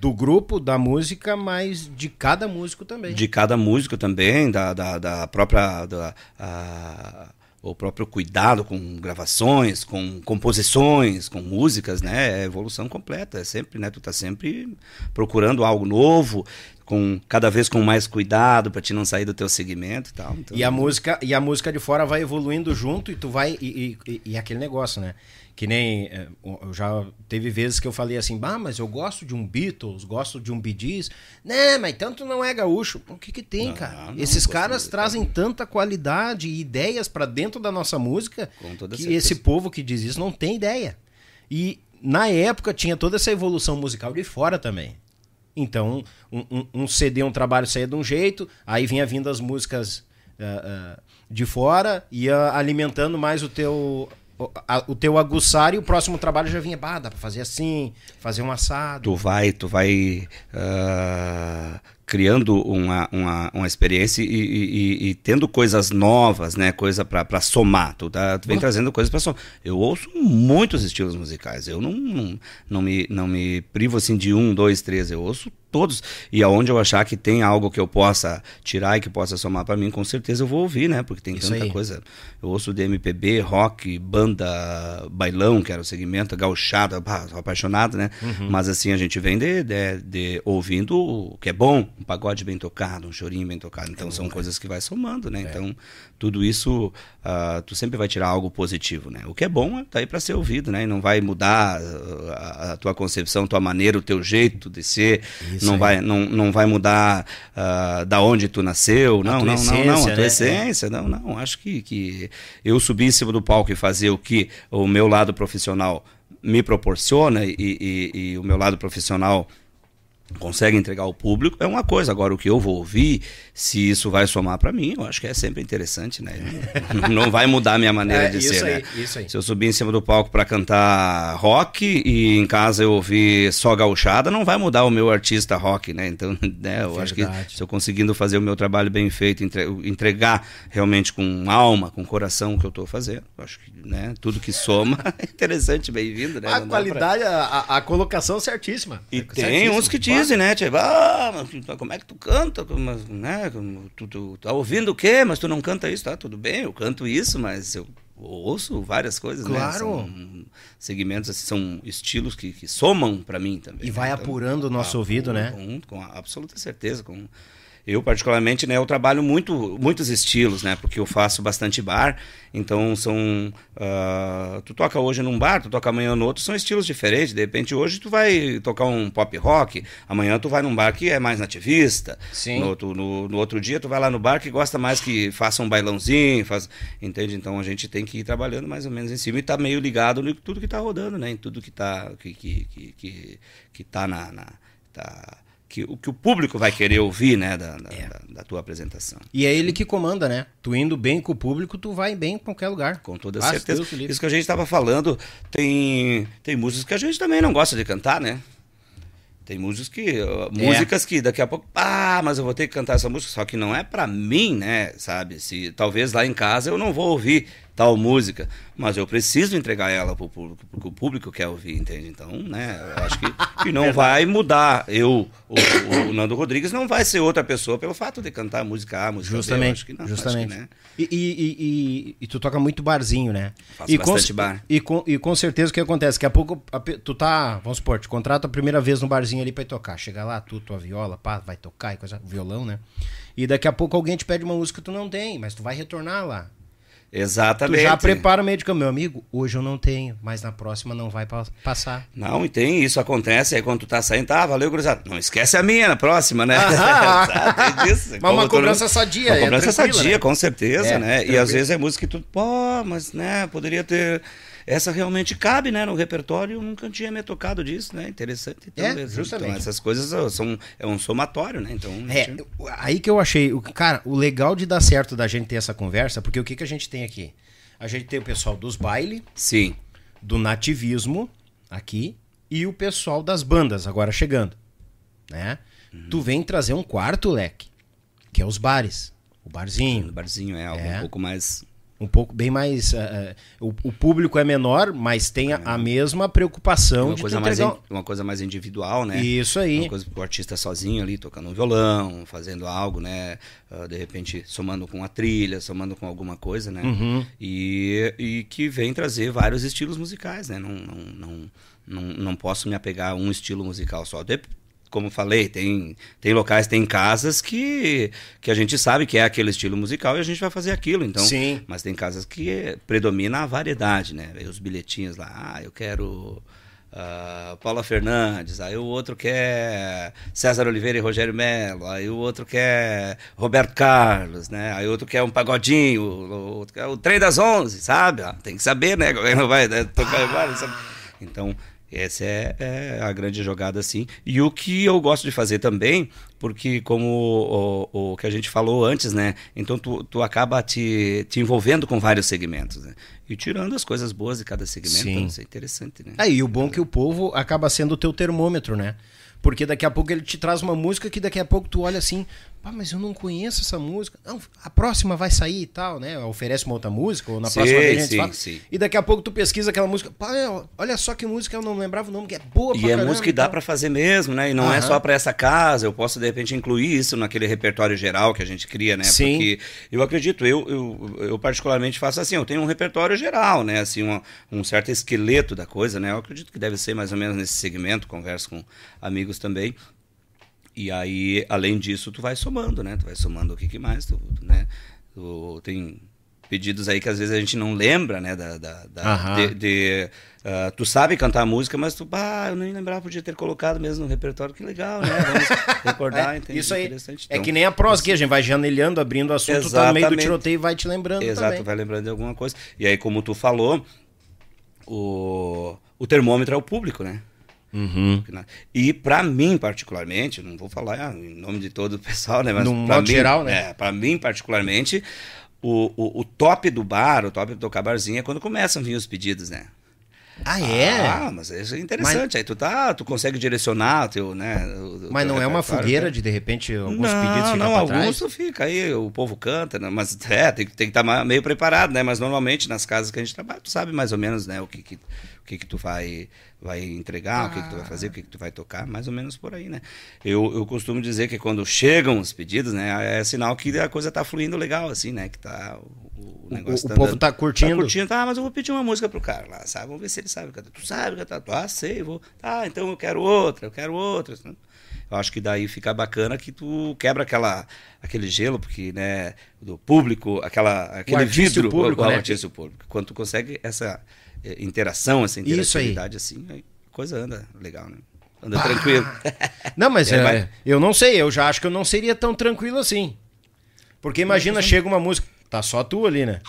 do grupo, da música, mas de cada músico também. de cada músico também, da, da, da própria. Da, a- o próprio cuidado com gravações, com composições, com músicas, né? É evolução completa. É sempre, né? Tu tá sempre procurando algo novo, com cada vez com mais cuidado para te não sair do teu segmento e tal. Então, E a música e a música de fora vai evoluindo junto e tu vai e, e, e aquele negócio, né? Que nem é, eu já teve vezes que eu falei assim, bah, mas eu gosto de um Beatles, gosto de um Gees. Né, mas tanto não é gaúcho. O que que tem, Não, cara? não, Esses gosto caras trazem tanta qualidade e ideias pra dentro da nossa música que certeza. esse povo que diz isso não tem ideia. E na época tinha toda essa evolução musical de fora também. Então, um, um- um CD, um trabalho saía de um jeito, aí vinha vindo as músicas ah, ah, de fora, ia alimentando mais o teu, o, teu aguçar e o próximo trabalho já vinha, bah, dá pra fazer assim, fazer um assado. tu vai, tu vai ah, criando uma, uma, uma experiência e, e- e- tendo coisas novas, né? Coisa para somar. Tu, tá, tu vem trazendo coisas para somar. Eu ouço muitos estilos musicais. Eu não, não, não, me, não me privo assim de um, dois, três. Eu ouço todos. E aonde eu achar que tem algo que eu possa tirar e que possa somar para mim, com certeza eu vou ouvir, né? Porque tem Isso tanta aí. coisa. Eu ouço de MPB, rock, banda, bailão, que era o segmento, gauchada, sou apaixonado, né? Uhum. Mas assim, a gente vem de, de, de ouvindo o que é bom, um pagode bem tocado, um chorinho bem tocado. Então são coisas que vai somando, né? Então, tudo isso, ah, tu sempre vai tirar algo positivo, né? O que é bom é tá aí para ser ouvido, né? E não vai mudar ah, a, a tua concepção, tua maneira, o teu jeito de ser. Isso não aí. vai, não, não vai mudar ah, da onde tu nasceu. Não, não, não, não. essência, A tua né? essência, não, não. Acho que, que eu subir em cima do palco e fazer o que o meu lado profissional me proporciona e, e- e o meu lado profissional consegue entregar ao público é uma coisa. Agora, o que eu vou ouvir, se isso vai somar para mim, eu acho que é sempre interessante, né? Não, vai mudar a minha maneira É, de ser, aí, né? isso aí. Se eu subir em cima do palco para cantar rock e em casa eu ouvir só gauchada, não vai mudar o meu artista rock, né? Então, né, eu acho que Verdade. se eu conseguindo fazer o meu trabalho bem feito, entre- entregar realmente com alma, com coração o que eu estou fazendo, eu acho que né, tudo que soma é interessante, bem-vindo, né? a Não dá pra- qualidade, a, a- colocação certíssima. e É tem uns que dizem, né? Tipo, ah, mas como é que tu canta? Como, né? Tu, tu tá ouvindo o quê? Mas tu não canta isso, tá? Tudo bem, eu canto isso, mas eu ouço várias coisas, né? Claro. São segmentos, assim, são estilos que, que somam pra mim também. E né? vai Então, apurando o nosso ouvido, né? Com, com absoluta certeza. Com, eu, particularmente, né, eu trabalho muito, muitos estilos, né? Porque eu faço bastante bar, então são... ah, tu toca hoje num bar, tu toca amanhã no outro, são estilos diferentes. De repente, hoje tu vai tocar um pop rock, amanhã tu vai num bar que é mais nativista. Sim. No, outro- no, no outro dia tu vai lá no bar que gosta mais que faça um bailãozinho, faz, entende? Então a gente tem que ir trabalhando mais ou menos em cima e tá meio ligado em tudo que tá rodando, né? Em tudo que tá, que, que, que, que, que tá na... na tá, que, o que o público vai querer ouvir, né, da, da, É. da- da tua apresentação. E é ele que comanda, né? Tu indo bem com o público, tu vai bem em qualquer lugar. Com toda Ah, certeza. Deus. Isso que a gente estava falando, tem, tem músicas que a gente também não gosta de cantar, né? Tem músicas que. É. Músicas que daqui a pouco. Ah, mas eu vou ter que cantar essa música. Só que não é pra mim, né? Sabe? Se talvez lá em casa eu não vou ouvir tal música. Mas eu preciso entregar ela pro público, porque o público quer ouvir, entende? Então, né? Eu acho que, que não vai mudar. Eu, o, o Nando Rodrigues, não vai ser outra pessoa pelo fato de cantar música A, música B. Justamente, acho que não, justamente. que, né? e, e, e, e- tu toca muito barzinho, né? Faço e com, bastante bar. E com, e com certeza o que acontece? Daqui a pouco a tu tá, vamos supor, te contrata a primeira vez no barzinho ali ir tocar. Chega lá, tu, tua viola, pá, vai tocar e coisa, violão, né? E daqui a pouco alguém te pede uma música que tu não tem, mas tu vai retornar lá. Tu Exatamente. já prepara o meio de caminho, meu amigo, hoje eu não tenho, mas na próxima não vai pa- passar. Não, e tem, isso acontece, aí quando tu tá saindo, tá, valeu, gurizada. Não esquece a minha na próxima, né? Tem disso. Mas Como uma tu não- cobrança sadia, Uma é cobrança sadia, né? com certeza, É, né? E tranquilo. às vezes é música que tu, pô, mas, né, poderia ter... Essa realmente cabe, né, no repertório, eu nunca tinha me tocado disso, né? Interessante. Então, É, então, justamente. essas coisas são, é um somatório, né? Então, É, gente- aí que eu achei, o- cara, o legal de dar certo da gente ter essa conversa, porque o que, que a gente tem aqui? A gente tem o pessoal dos baile, sim, do nativismo aqui e o pessoal das bandas agora chegando, né? Tu vem trazer um quarto leque, que é os bares, o barzinho, O barzinho é algo É. um pouco mais. Um pouco bem mais eh, o, o público é menor, mas tem a, a mesma preocupação Uma de coisa, mais in- uma coisa mais individual, né? Isso aí. Uma coisa pro artista sozinho ali, tocando um violão, fazendo algo, né? Ah, de repente, somando com a trilha, somando com alguma coisa, né? Uhum. E, e que vem trazer vários estilos musicais, né? Não, não, não, não, não posso me apegar a um estilo musical só. De- como falei, tem, tem locais, tem casas que, que a gente sabe que é aquele estilo musical e a gente vai fazer aquilo. Então, Sim. Mas tem casas que predomina a variedade, né? Os bilhetinhos lá, ah, eu quero ah, Paula Fernandes, aí o outro quer César Oliveira e Rogério Melo, aí o outro quer Roberto Carlos, né? Aí o outro quer um pagodinho, o outro quer o Trem das Onze, sabe? Ah, tem que saber, né? Não vai né, tocar agora, sabe? Então, essa é, é a grande jogada, assim. E o que eu gosto de fazer também, porque como o, o que a gente falou antes, né? Então tu, tu acaba te, te envolvendo com vários segmentos, né? E tirando as coisas boas de cada segmento, Sim. isso é interessante, né? Aí, o bom é que o povo acaba sendo o teu termômetro, né? Porque daqui a pouco ele te traz uma música que daqui a pouco tu olha assim, pá, mas eu não conheço essa música. Não, a próxima vai sair e tal, né? Oferece uma outra música, ou na Sim, próxima vez a gente sim, fala. sim. E daqui a pouco tu pesquisa aquela música, pá, olha só que música eu não lembrava o nome, que é boa E pra é caramba música que dá tal. pra fazer mesmo, né? E não é só pra essa casa. Eu posso, de repente, incluir isso naquele repertório geral que a gente cria, né? Sim. Porque eu acredito, eu, eu, eu particularmente faço assim, eu tenho um repertório geral, né? Assim, um, um certo esqueleto da coisa, né? Eu acredito que deve ser mais ou menos nesse segmento, converso com amigos também. E aí, além disso, tu vai somando, né? Tu vai somando o que, que mais, tu, né? Tu, tem pedidos aí que às vezes a gente não lembra, né? Da, da, da- de, de, ah, tu sabe cantar a música, mas tu, ah, eu nem lembrava, podia ter colocado mesmo no repertório, que legal, né? Vamos recordar, É, isso aí. Interessante. É Então, que nem a prosa aqui, a gente vai janelhando, abrindo o assunto, tá no meio do tiroteio e vai te lembrando Exato, também. vai lembrando de alguma coisa. E aí, como tu falou, o, o termômetro é o público, né? Uhum. E pra mim, particularmente, não vou falar ah, em nome de todo o pessoal, né? Mas pra modo mim, geral, né? É, pra mim, particularmente, o, o, o top do bar, o top do tocar barzinho é quando começam a vir os pedidos, né? Ah, é? Ah, mas isso é interessante. Aí tu tá, tu consegue direcionar teu, né? o- mas não é uma fogueira né? de, de repente, alguns não, pedidos ficam não, pra alguns tu fica aí, o povo canta, né? mas é, tem, que- tem que estar meio preparado, né? Mas normalmente nas casas que a gente trabalha, tu sabe mais ou menos, né, o que que, o que, que tu vai, vai entregar, o que, que tu vai fazer, o que, que tu vai tocar, mais ou menos por aí, né? Eu, eu costumo dizer que quando chegam os pedidos, né, é sinal que a coisa tá fluindo legal, assim, né? Que tá o, o O- negócio o tá povo andando. tá curtindo. Tá curtindo, tá, mas eu vou pedir uma música pro cara lá, sabe? Vamos ver se ele sabe. Tu sabe cantar? Tu, ah, sei, vou. Ah, então eu quero outra, eu quero outra. Eu acho que daí fica bacana que tu quebra aquela, aquele gelo, porque, né, do público, aquela, aquele o vidro, público, o, o né? artista o público. Quando tu consegue essa interação, essa interatividade assim, a coisa anda legal, né? Anda tranquilo. Não, mas É, é, eu não sei, eu já acho que eu não seria tão tranquilo assim. Porque imagina, chega uma música. Tá só tu ali, né?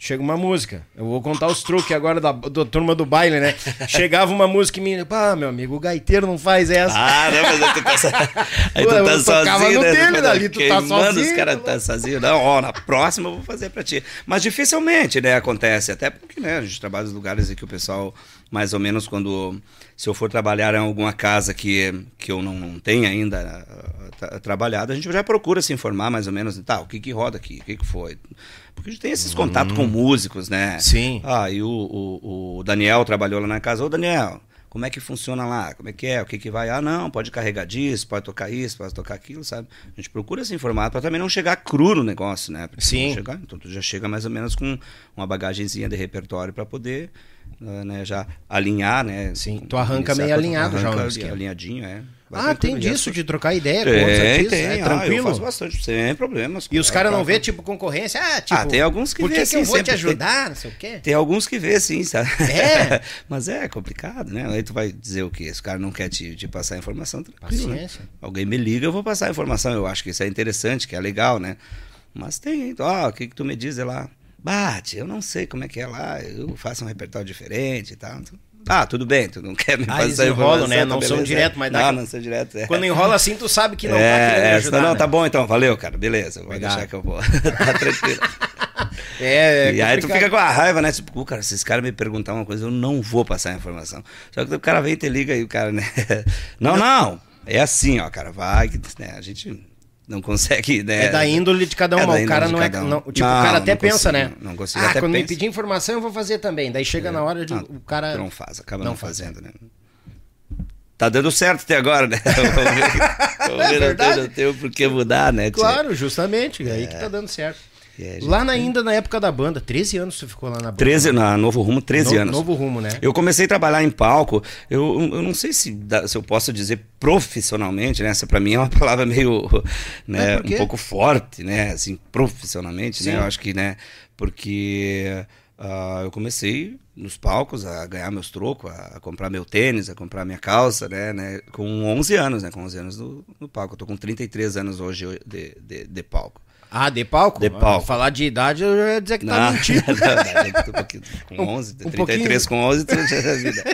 Chega uma música. Eu vou contar os truques agora da, da turma do baile, né? Chegava uma música e me. Pá, meu amigo, o gaiteiro não faz essa. Ah, não, mas aí tu tá, so- aí tu tá eu sozinho, no né? dele, dali tu tá sozinho, Os caras tá tá sozinho. Não, ó, na próxima eu vou fazer pra ti. Mas dificilmente, né, acontece. Até porque, né, a gente trabalha nos lugares em que o pessoal, mais ou menos, quando... Se eu for trabalhar em alguma casa que, que eu não, não tenha ainda ah, tra- trabalhado, a gente já procura se informar mais ou menos, tá, o que que roda aqui, o que que foi. Porque a gente tem esses contatos com músicos, né? Sim. Ah, e o, o, o Daniel trabalhou lá na casa. Ô, Daniel, como é que funciona lá? Como é que é? O que que vai? Ah, não, pode carregar disso, pode tocar isso, pode tocar aquilo, sabe? A gente procura se informar para também não chegar cru no negócio, né? Porque Sim. Chegar, então tu já chega mais ou menos com uma bagagenzinha de repertório para poder né, já alinhar, né? Sim, Com- tu arranca meio com- alinhado já o arranca esquema. alinhadinho, é. Vai Ah, tem disso de trocar ideia com outros tem, artistas? tem. É Ah, eu tranquilo? faço bastante, sem problemas. E os caras não vê, tipo, concorrência? Ah, tipo. Ah, tem alguns que Por vê, que, que eu assim, vou te ajudar? Não sei o quê. Tem alguns que vê, sim, sabe? É? Mas é complicado, né? Aí tu vai dizer o quê? Esse cara não quer te, te passar a informação, tranquilo, né? Alguém me liga, eu vou passar a informação. Eu acho que isso é interessante, que é legal, né? Mas tem, ó, o que que tu me diz é lá? Bate, eu não sei como é que é lá, eu faço um repertório diferente e tal. Ah, tudo bem, tu não quer me Ah, passar eles a enrolam, né? tá Não são beleza. direto, mas dá Não, aquela- não são direto, é. Quando enrola assim, tu sabe que não tá querendo é, é, ajudar. não, né? tá bom então, valeu, cara, beleza, Legal. deixar que eu vou. tá tranquilo. É, e aí tu complicado. fica com a raiva, né? Tipo, "Pô, cara, se esse cara me perguntar uma coisa, eu não vou passar a informação. Só que o cara vem e te liga e o cara, né? Não, não. É assim, ó, cara, vai. que, né, a gente não consegue, né? É da índole de cada um, É o cara não é. um. Não, tipo, Não, o cara até não pensa, consigo, né? não consigo, ah, até quando me pensa. pedir informação, eu vou fazer também. Daí chega na hora de. Ah, o cara. não faz, acaba não não, faz, fazendo, né? Tá dando certo até agora, né? Vamos ver, vamos ver, não, tem, verdade. não tem o porquê mudar, né? Claro, justamente. Aí que tá dando certo. É, lá na, ainda na época da banda, 13 anos você ficou lá na banda. 13, na Novo Rumo, 13 No- anos. Novo rumo, né? Eu comecei a trabalhar em palco, eu, eu não sei se, se eu posso dizer profissionalmente, né? Essa pra mim é uma palavra meio, né, É, um pouco forte, né? Assim, profissionalmente, Sim. né? Eu acho que, né? Porque ah, eu comecei nos palcos a ganhar meus trocos, a, a comprar meu tênis, a comprar minha calça, né? né com 11 anos, né? Com 11 anos no, no palco. Eu tô com 33 anos hoje de, de, de palco. Ah, de palco? De palco. Falar de idade, eu ia dizer que tá Não, mentindo. não, não, eu tô um pouquinho- com Um- 11, um 33 pouquinho. com 11, tudo já é vida.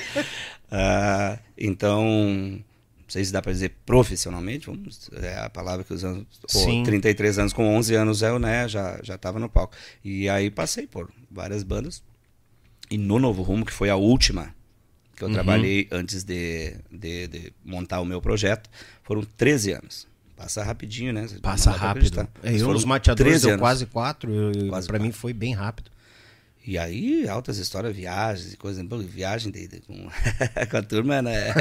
Ah, então, não sei se dá para dizer profissionalmente, vamos, é a palavra que usamos. Sim. Ou 33 anos com 11 anos eu, né, já já tava no palco. E aí passei por várias bandas. E no Novo Rumo, que foi a última que eu Uhum. trabalhei antes de, de, de montar o meu projeto, foram 13 anos. Passa rapidinho, né? Passa rápido. É, eu nos mateadores 13 deu anos. quase quatro. Quatro. mim foi bem rápido. E aí, altas histórias, viagens e coisas. Pô, Viagem de, de- com, com a turma, né?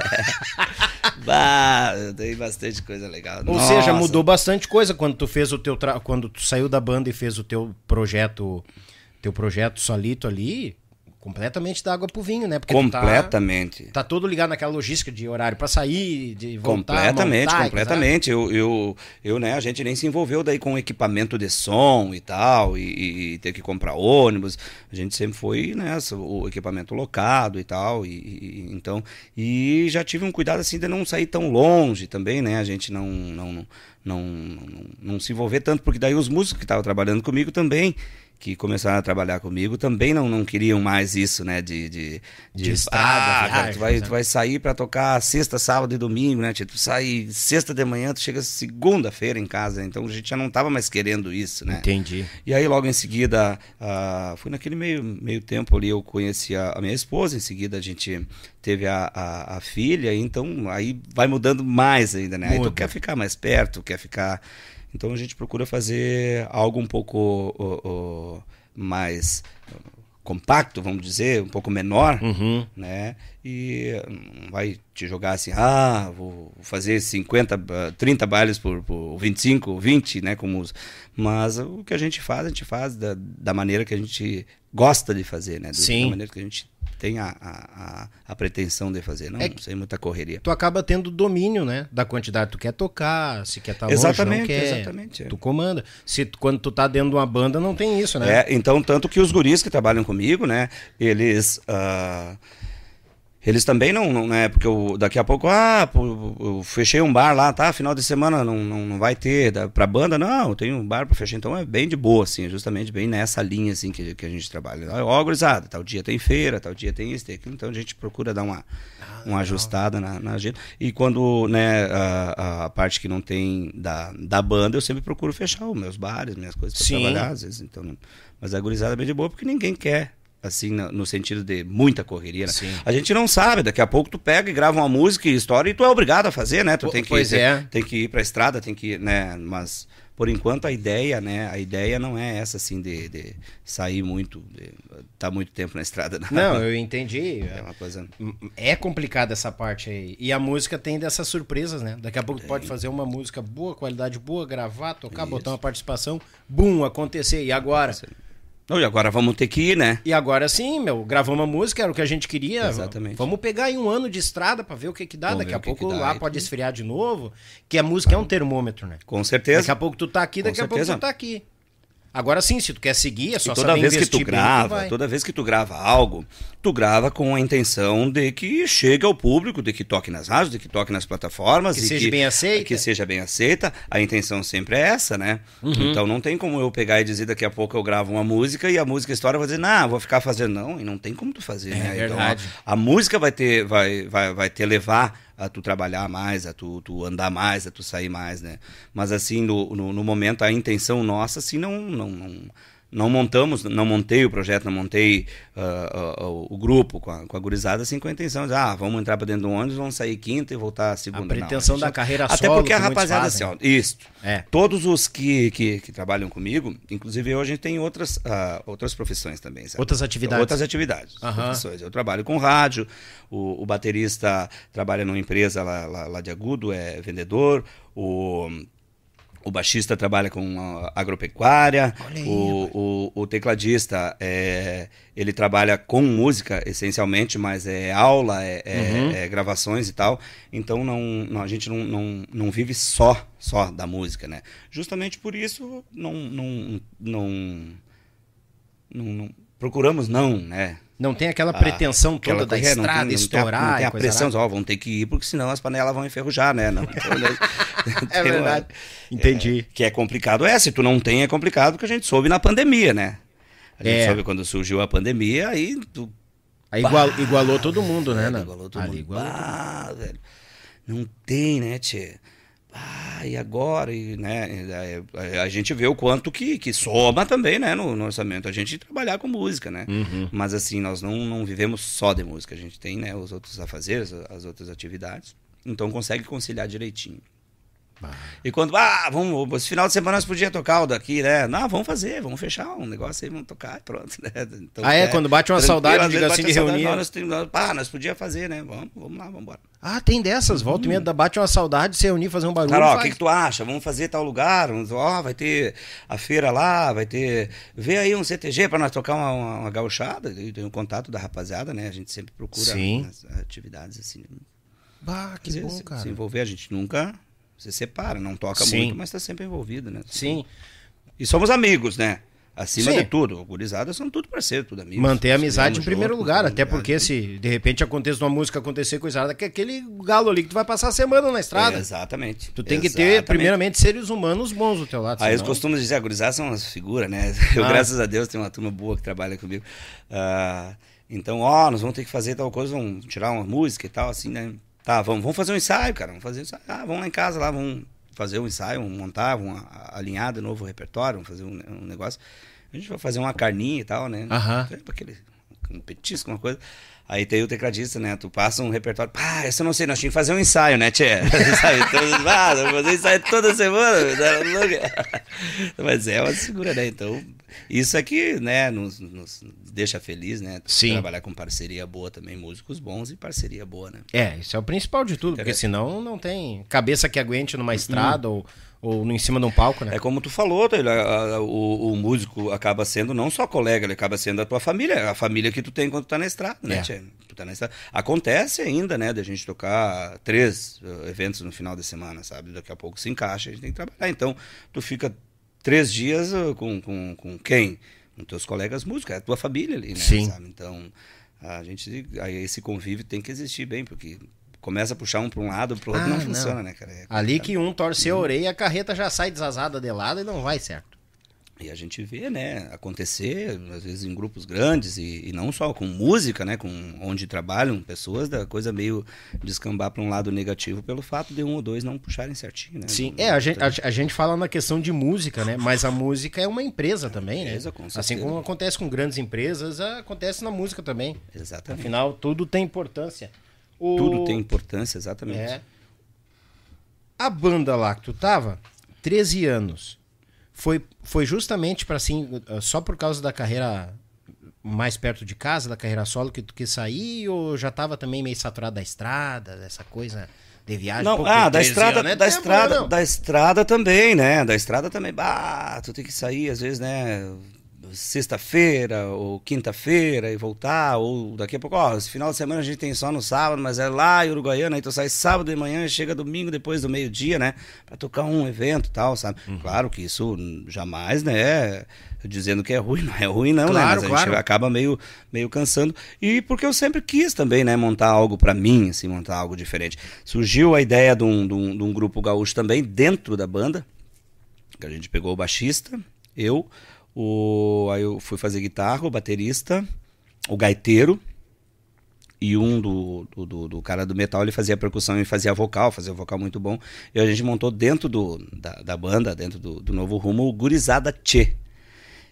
bah, tem bastante coisa legal. Ou Nossa. seja, mudou bastante coisa quando tu fez o teu tra... quando tu saiu da banda e fez o teu projeto, teu projeto solito ali, completamente da água pro vinho, né? Porque tá- Completamente. Tá, todo ligado naquela logística de horário pra sair, de voltar, completamente, montar, completamente. Eu, eu, eu, né, a gente nem se envolveu daí com equipamento de som e tal, e, e ter que comprar ônibus. A gente sempre foi nessa, o equipamento locado e tal, e, e- então, e já tive um cuidado assim de não sair tão longe também, né? A gente não, não, não, não, não, não se envolver tanto, porque daí os músicos que estavam trabalhando comigo também que começaram a trabalhar comigo também não, não queriam mais isso, né? De, de, De estrada, ah, viagem, tu, vai, tu vai sair pra tocar sexta, sábado e domingo, né? Tu sai sexta de manhã, tu chega segunda-feira em casa, então a gente já não tava mais querendo isso, né? Entendi. E aí logo em seguida, ah, foi naquele meio, meio tempo ali, eu conheci a, a minha esposa, em seguida a gente teve a, a, a filha, então aí vai mudando mais ainda, né? Aí tu Muda. quer ficar mais perto, quer ficar... Então a gente procura fazer algo um pouco mais compacto, vamos dizer, um pouco menor, Uhum. né? E não vai te jogar assim, ah, vou fazer 50, ah, 30 bailes por, por 25, 20, né? Como. Mas o que a gente faz, a gente faz da, da maneira que a gente gosta de fazer, né? Do- Sim. Da maneira que a gente tem a, a, a, pretensão de fazer, não É que- sem muita correria. Tu acaba tendo domínio, né? Da quantidade que tu quer tocar, se quer estar longe, Exatamente, não quer. exatamente, é. Tu comanda. Se quando tu tá dentro de uma banda, não tem isso, né? É, então, tanto que os guris que trabalham comigo, né, eles. ah, eles também não, não né? Porque eu, daqui a pouco, ah, pô, eu fechei um bar lá, tá? Final de semana não, não, não vai ter. Da, pra banda, não, eu tenho um bar pra fechar. Então é bem de boa, assim, justamente bem nessa linha, assim, que, que a gente trabalha. Ó, gurizada, tal dia tem feira, tal dia tem isso, tem aquilo. Então a gente procura dar uma, uma ajustada na, na agenda. E quando, né, a, a parte que não tem da, da banda, eu sempre procuro fechar os meus bares, minhas coisas pra Sim. trabalhar, às vezes. Então, não- mas a gurizada é bem de boa porque ninguém quer. Assim, no, sentido de muita correria, né? A gente não sabe, daqui a pouco tu pega e grava uma música e história e tu é obrigado a fazer, né? Tu tem que, pois tem, é. tem que ir pra estrada, tem que, né? Mas por enquanto a ideia, né? A ideia não é essa, assim, de, de sair muito, de estar muito tempo na estrada. Não, eu entendi. É uma coisa... É complicada essa parte aí. E a música tem dessas surpresas, né? Daqui a pouco tu pode fazer uma música boa, qualidade boa, gravar, tocar, botar uma participação, bum, acontecer. E agora? Não, e agora vamos ter que ir, né? E agora sim, meu, gravamos uma música, era o que a gente queria. Exatamente. Vamos pegar aí um ano de estrada pra ver o que que dá. Vamos Daqui a pouco dá lá pode tudo. esfriar de novo. Que a música é um termômetro, né? Com certeza. Daqui a pouco tu tá aqui, daqui a pouco tu tá aqui. Agora sim, se tu quer seguir, é só E toda vez que tu bem, grava, vai. toda vez que tu grava algo, tu grava com a intenção de que chegue ao público, de que toque nas rádios, de que toque nas plataformas. Que e seja bem aceita. Que seja bem aceita. A intenção sempre é essa, né? Uhum. Então não tem como eu pegar e dizer daqui a pouco eu gravo uma música e a música história vou dizer, não, vou ficar fazendo. Não, e não tem como tu fazer, É né? verdade. Então, a, a música vai ter, vai, vai, vai te levar a tu trabalhar mais, a tu, tu andar mais, a tu sair mais, né? Mas assim, no, no, no momento, a intenção nossa, assim, não, não, não, não montamos, não montei o projeto, não montei uh, uh, o grupo com a, com a gurizada assim com a intenção de, ah, vamos entrar para dentro do ônibus, vamos sair quinta e voltar segunda. A pretensão não, da carreira Até solo, porque a rapaziada, fazem. assim, ó, isso. É. Todos os que, que, que trabalham comigo, inclusive hoje a gente tem outras, ah, outras profissões também, sabe? Outras atividades. Outras atividades. Profissões. Eu trabalho com rádio, o, o baterista trabalha numa empresa lá, lá, lá de Agudo, é vendedor, o, o baixista trabalha com agropecuária, aí, o, o, o tecladista é, ele trabalha com música essencialmente, mas é aula, é, é- Uhum. é gravações e tal. Então não, não- a gente não, não, não vive só só da música, né? Justamente por isso não não, não, não- não- procuramos não, né? Não tem aquela Ah, pretensão Aquela toda da coisa, é, não estrada, tem- não tem a- estourar Não tem e a coisa pressão, ó, vão ter que ir, porque senão as panelas vão enferrujar, né? Não, então, né? É Tem uma- verdade. Entendi. é, que é complicado. É, se tu não tem, é complicado, porque a gente soube na pandemia, né? A gente É. soube quando surgiu a pandemia, aí tu Aí igual- igualou todo mundo, né? velho, igualou todo ali, mundo. igualou todo mundo. Ah, velho. Não tem, né, tchê? Ah, e agora? E, né, a, a gente vê o quanto que, que soma também, né, no, no orçamento. A gente trabalhar com música, né? Uhum. Mas assim, nós não, não vivemos só de música. A gente tem, né, os outros afazeres, as outras atividades. Então consegue conciliar direitinho. E quando, ah, vamos, esse final de semana nós podíamos tocar o daqui, né? Não, vamos fazer, vamos fechar um negócio aí, vamos tocar e pronto, né? Então, Ah, é? Quando bate uma saudade, diga assim, de reunir. Nós, temos- ah, nós podíamos fazer, né? Vamos, vamos lá, vamos embora. Ah, tem dessas. Volta e meia, bate uma saudade, se reunir, fazer um barulho. Cara, ó, o que, que tu acha? Vamos fazer tal lugar? Ó, vai ter a feira lá, vai ter. Vê aí um CTG para nós tocar uma, uma, uma gauchada. Eu tenho o contato da rapaziada, né? A gente sempre procura Sim. as atividades assim. Bah, que Às bom, vezes, cara. Se envolver, a gente nunca se separa, não toca Sim. muito, mas tá sempre envolvido, né? Sim. E somos amigos, né? Acima Sim. de tudo. O gurizada são tudo parceiro, tudo amigos. Manter a amizade em primeiro lugar, até amizade. porque se de repente aconteça uma música acontecer coisa errada, que é aquele galo ali que tu vai passar a semana na estrada. É, exatamente. Tu tem que ter, Exatamente. primeiramente, seres humanos bons do teu lado. Aí eles senão- costumam dizer, a gurizada são umas figuras, né? Eu, Ah. graças a Deus, tenho uma turma boa que trabalha comigo. Ah, então, ó, nós vamos ter que fazer tal coisa, vamos tirar uma música e tal, assim, né? Tá, vamos, vamos fazer um ensaio, cara. Vamos fazer um ensaio. Ah, vamos lá em casa, lá, vamos fazer um ensaio, vamos montar, vamos alinhar de novo o repertório, vamos fazer um, um negócio. A gente vai fazer uma carninha e tal, né? Aham. É, Aquele, um petisco, uma coisa. Aí tem o tecladista, né? Tu passa um repertório. Pá, essa eu não sei, nós tínhamos que fazer um ensaio, né, Tchê? ensaio todo, ah, vamos fazer ensaio toda semana. louco? Mas é uma segura, né? Então, isso aqui, né, nos, nos deixa feliz, né? Sim. Trabalhar com parceria boa também, músicos bons e parceria boa, né? É, isso é o principal de tudo, porque senão não tem cabeça que aguente numa estrada ou, ou em cima de um palco, né? É como tu falou, Taylor, a- a- o, o músico acaba sendo não só colega, ele acaba sendo a tua família, a família que tu tem quando tu tá na estrada, né, É. tchê? Tu tá na estrada. Acontece ainda, né, da gente tocar três eh, eventos no final de semana, sabe? Daqui a pouco se encaixa, a gente tem que trabalhar. Então, tu fica três dias eh, com, com, com quem? Com teus colegas músicos, é a tua família ali, né? Sim. Sabe? Então, a gente, aí esse convívio tem que existir bem, porque começa a puxar um para um lado, pro outro Ah, não, não. funciona, né, cara? É Ali que um torce a orelha, a carreta já sai desazada de lado e não vai certo. E a gente vê, né, acontecer, às vezes em grupos grandes, e, e não só com música, né, com onde trabalham pessoas, da coisa meio descambar para um lado negativo pelo fato de um ou dois não puxarem certinho, né? Sim, Não- é, a gente, a, a gente fala na questão de música, né? Mas a música é uma empresa também, né? Empresa, com Assim como acontece com grandes empresas, acontece na música também. Exatamente. Afinal, tudo tem importância. O- Tudo tem importância, exatamente. É. A banda lá que tu tava, 13 anos, foi, foi justamente para assim, só por causa da carreira mais perto de casa, da carreira solo, que tu quis sair, ou já tava também meio saturado da estrada, dessa coisa de viagem? Não, Pô, ah, da 13 estrada, anos, é da tempo, estrada, né, não? da estrada também, né? Da estrada também. Bah, tu tem que sair às vezes, né? Sexta-feira ou quinta-feira e voltar, ou daqui a pouco, ó, esse final de semana a gente tem só no sábado, mas é lá em Uruguaiana, tu sai sábado de manhã e chega domingo depois do meio-dia, né? Pra tocar um evento e tal, sabe? Uhum. Claro que isso jamais, né? Dizendo que é ruim, não é ruim, não, né? Claro, Mas a claro. gente acaba meio, meio cansando. E porque eu sempre quis também, né, montar algo pra mim, assim, montar algo diferente. Surgiu a ideia de um, de um, de um grupo gaúcho também dentro da banda, que a gente pegou o baixista, eu, o, aí eu fui fazer guitarra, o baterista, o gaiteiro, e um do, do, do- do cara do metal, ele fazia percussão e fazia vocal, fazia vocal muito bom. E a gente montou dentro do, da, da banda, dentro do, do Novo Rumo, o Gurizada Tchê.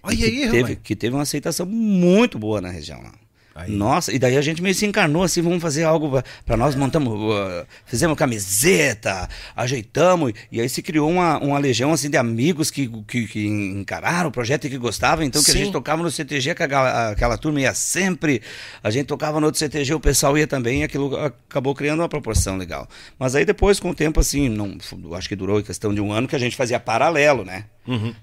Olha que aí, teve, que teve uma aceitação muito boa na região lá. Aí. Nossa, e daí a gente meio se encarnou assim, vamos fazer algo pra nós, montamos, uh, fizemos camiseta, ajeitamos, e aí se criou uma, uma legião assim de amigos que, que, que encararam o projeto e que gostavam, então que Sim. a gente tocava no CTG, que aquela, aquela turma ia sempre, a gente tocava no outro CTG, o pessoal ia também, e aquilo acabou criando uma proporção legal. Mas aí depois, com o tempo assim, não, acho que durou em questão de um ano, que a gente fazia paralelo, né?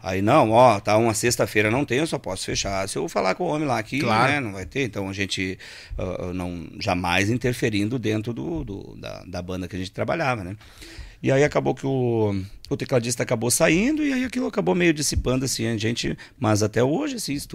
Aí não, ó, tá uma sexta-feira não tem, eu só posso fechar se eu falar com o homem lá aqui, Claro. né? Não vai ter, então a gente ah, não jamais interferindo dentro do, do- da, da banda que a gente trabalhava, né? E aí acabou que o, o tecladista acabou saindo e aí aquilo acabou meio dissipando assim, a gente, mas até hoje assim, se,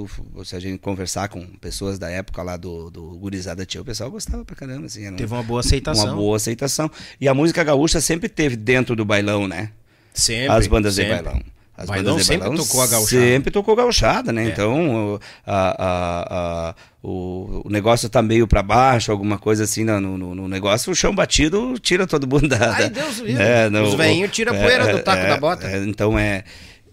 a gente conversar com pessoas da época lá do, do Gurizada Tia, o pessoal gostava pra caramba, assim, um- Teve uma boa aceitação. uma boa aceitação. E a música gaúcha sempre teve dentro do bailão, né? Sempre. As bandas sempre. de bailão. As Bailão bandas de sempre bailão tocou a gauchada. Sempre tocou gauchada, né? É. Então, o- a- a- a- o, o negócio tá meio para baixo, alguma coisa assim no, no- no negócio, o chão batido tira todo mundo da... Ai, da- Deus livre. É, no- Os velhinhos tiram a poeira do taco da bota. é, então é...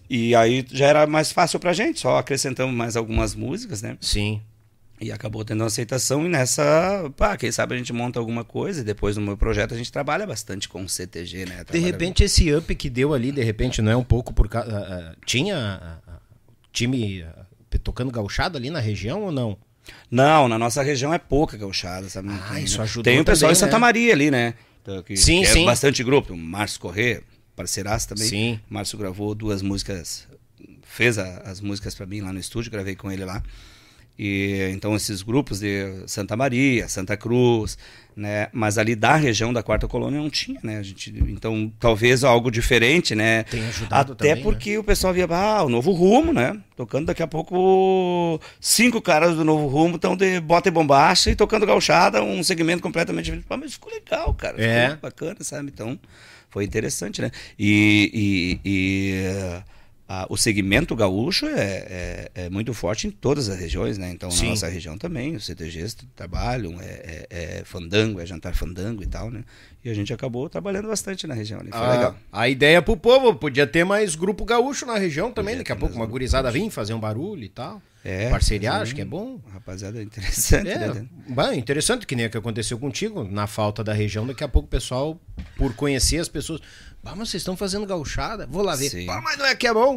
E aí já era mais fácil pra gente, só acrescentamos mais algumas músicas, né? Sim. E acabou tendo uma aceitação e nessa, pá, quem sabe a gente monta alguma coisa e depois no meu projeto a gente trabalha bastante com o CTG, né? De Trabalha- repente, esse up que deu ali, de repente, não é um pouco por causa. ah, ah, tinha ah, time tocando gauchada ali na região ou não? Não, na nossa região é pouca gauchada, sabe? Ah, tem, isso né? ajudou Tem o pessoal também, em Santa né? Maria ali, né? Então, que- Sim, que é sim. bastante grupo. O Márcio Corrêa, parceiraço também. Sim. Márcio gravou duas músicas, fez a- as músicas pra mim lá no estúdio, gravei com ele lá. E então esses grupos de Santa Maria, Santa Cruz, né? Mas ali da região da Quarta Colônia não tinha, né? A gente, então talvez algo diferente, né? Tem ajudado Até também, porque o pessoal via, ah, o novo rumo, né? Tocando daqui a pouco cinco caras do novo rumo estão de bota e bombacha e tocando gauchada, um segmento completamente diferente. Pô, mas ficou legal, cara. É. Ficou bacana, sabe? Então, foi interessante, né? E, e- e, a- o segmento gaúcho é, é- é muito forte em todas as regiões, né? Então, Sim. na nossa região também, os CTGs trabalham, é, é- é fandango, é jantar fandango e tal, né? E a gente acabou trabalhando bastante na região ali. Foi a, legal. a ideia pro povo, podia ter mais grupo gaúcho na região também. Podia Daqui a pouco uma gurizada vir fazer um barulho e tal. É, Parceria, acho que é bom. Rapaziada, interessante, É, né? bem, interessante que nem o que aconteceu contigo, na falta da região, daqui a pouco o pessoal, por conhecer as pessoas, ah, mas vocês estão fazendo gauchada, vou lá ver. Sim. Pá, mas não é que é bom?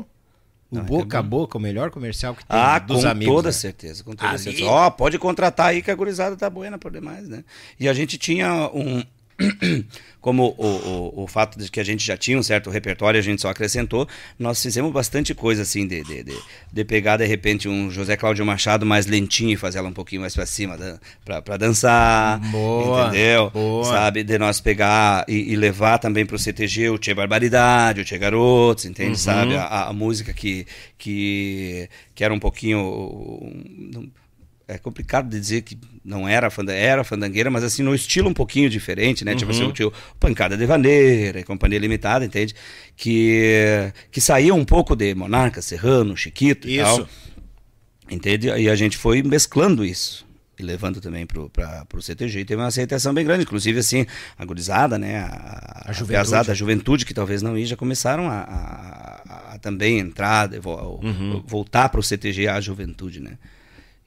O Não, é que boca é a boca, o melhor comercial que tem Ah, dos com amigos. toda né? certeza, com toda Ali- certeza. Ó, pode contratar aí que a gurizada tá buena por demais, né? E a gente tinha um... Como o, o, o fato de que a gente já tinha um certo repertório, a gente só acrescentou, nós fizemos bastante coisa assim, de, de, de, de pegar de repente um José Cláudio Machado mais lentinho e fazer ela um pouquinho mais pra cima, da, pra, pra dançar, Boa, entendeu? boa. Sabe, de nós pegar e, e levar também pro CTG o Tchê Barbaridade, o Tchê Garotos, entende? Sabe, a, a música que, que, que era um pouquinho... um, é complicado de dizer que não era, fanda, era fandangueira, mas assim, no estilo um pouquinho diferente, né? Tipo assim, o tio Pancada de Vaneira, e Companhia Limitada, entende? Que, que saía um pouco de Monarca, Serrano, Chiquito e Isso. tal. Entende? E a gente foi mesclando isso. E levando também pra, pro CTG. E teve uma aceitação bem grande. Inclusive, assim, a gurizada, né? A, A juventude. piazada, a juventude que talvez não ia, já começaram a, a- a também entrar, vo- Uhum. voltar pro CTG a juventude, né?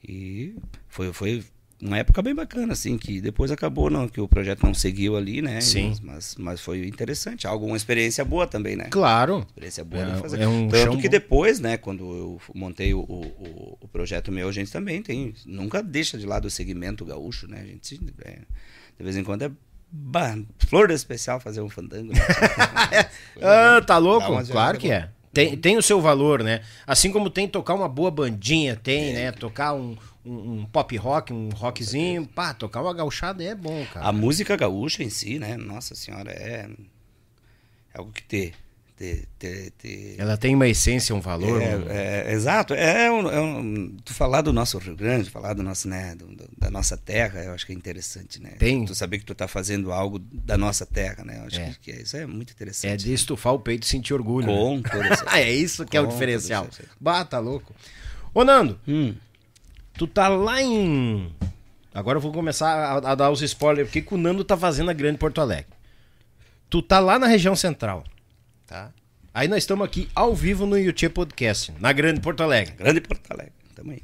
E foi, foi uma época bem bacana, assim, que depois acabou, não, que o projeto não seguiu ali, né? Sim. Mas, mas, foi interessante, algo, uma experiência boa também, né? Claro. Experiência boa É- de fazer. é um Tanto que bom. depois, né, quando eu montei o, o, o projeto meu, a gente também tem, nunca deixa de lado o segmento gaúcho, né? A gente, é, de vez em quando é bah, flor de especial fazer um fandango. né? Ah, tá louco? Claro que é. Tem, tem o seu valor, né? Assim como tem tocar uma boa bandinha, tem, né? Tocar um, um, um pop rock, um rockzinho. Pá, tocar uma gauchada é bom, cara. A música gaúcha em si, né? Nossa senhora, é, é algo que te, Ela tem uma essência, um valor. um- É, é, exato. É, um, é um- tu falar do nosso Rio Grande, falar do nosso, né, do- da nossa terra, eu acho que é interessante, né? Tem. Tu saber que tu tá fazendo algo da nossa terra, né? Eu acho É. que, que isso é muito interessante. É de estufar o peito e sentir orgulho. né? Com toda certeza. é isso que é o Com diferencial. Bah, tá louco. Ô, Nando, Hum. tu tá lá em. Agora eu vou começar a, a dar os spoilers. O que, o Nando tá fazendo na Grande Porto Alegre? Tu tá lá na região central. Tá? Aí nós estamos aqui ao vivo no YouTube Podcast, na Grande Porto Alegre. Grande Porto Alegre. Tamo aí.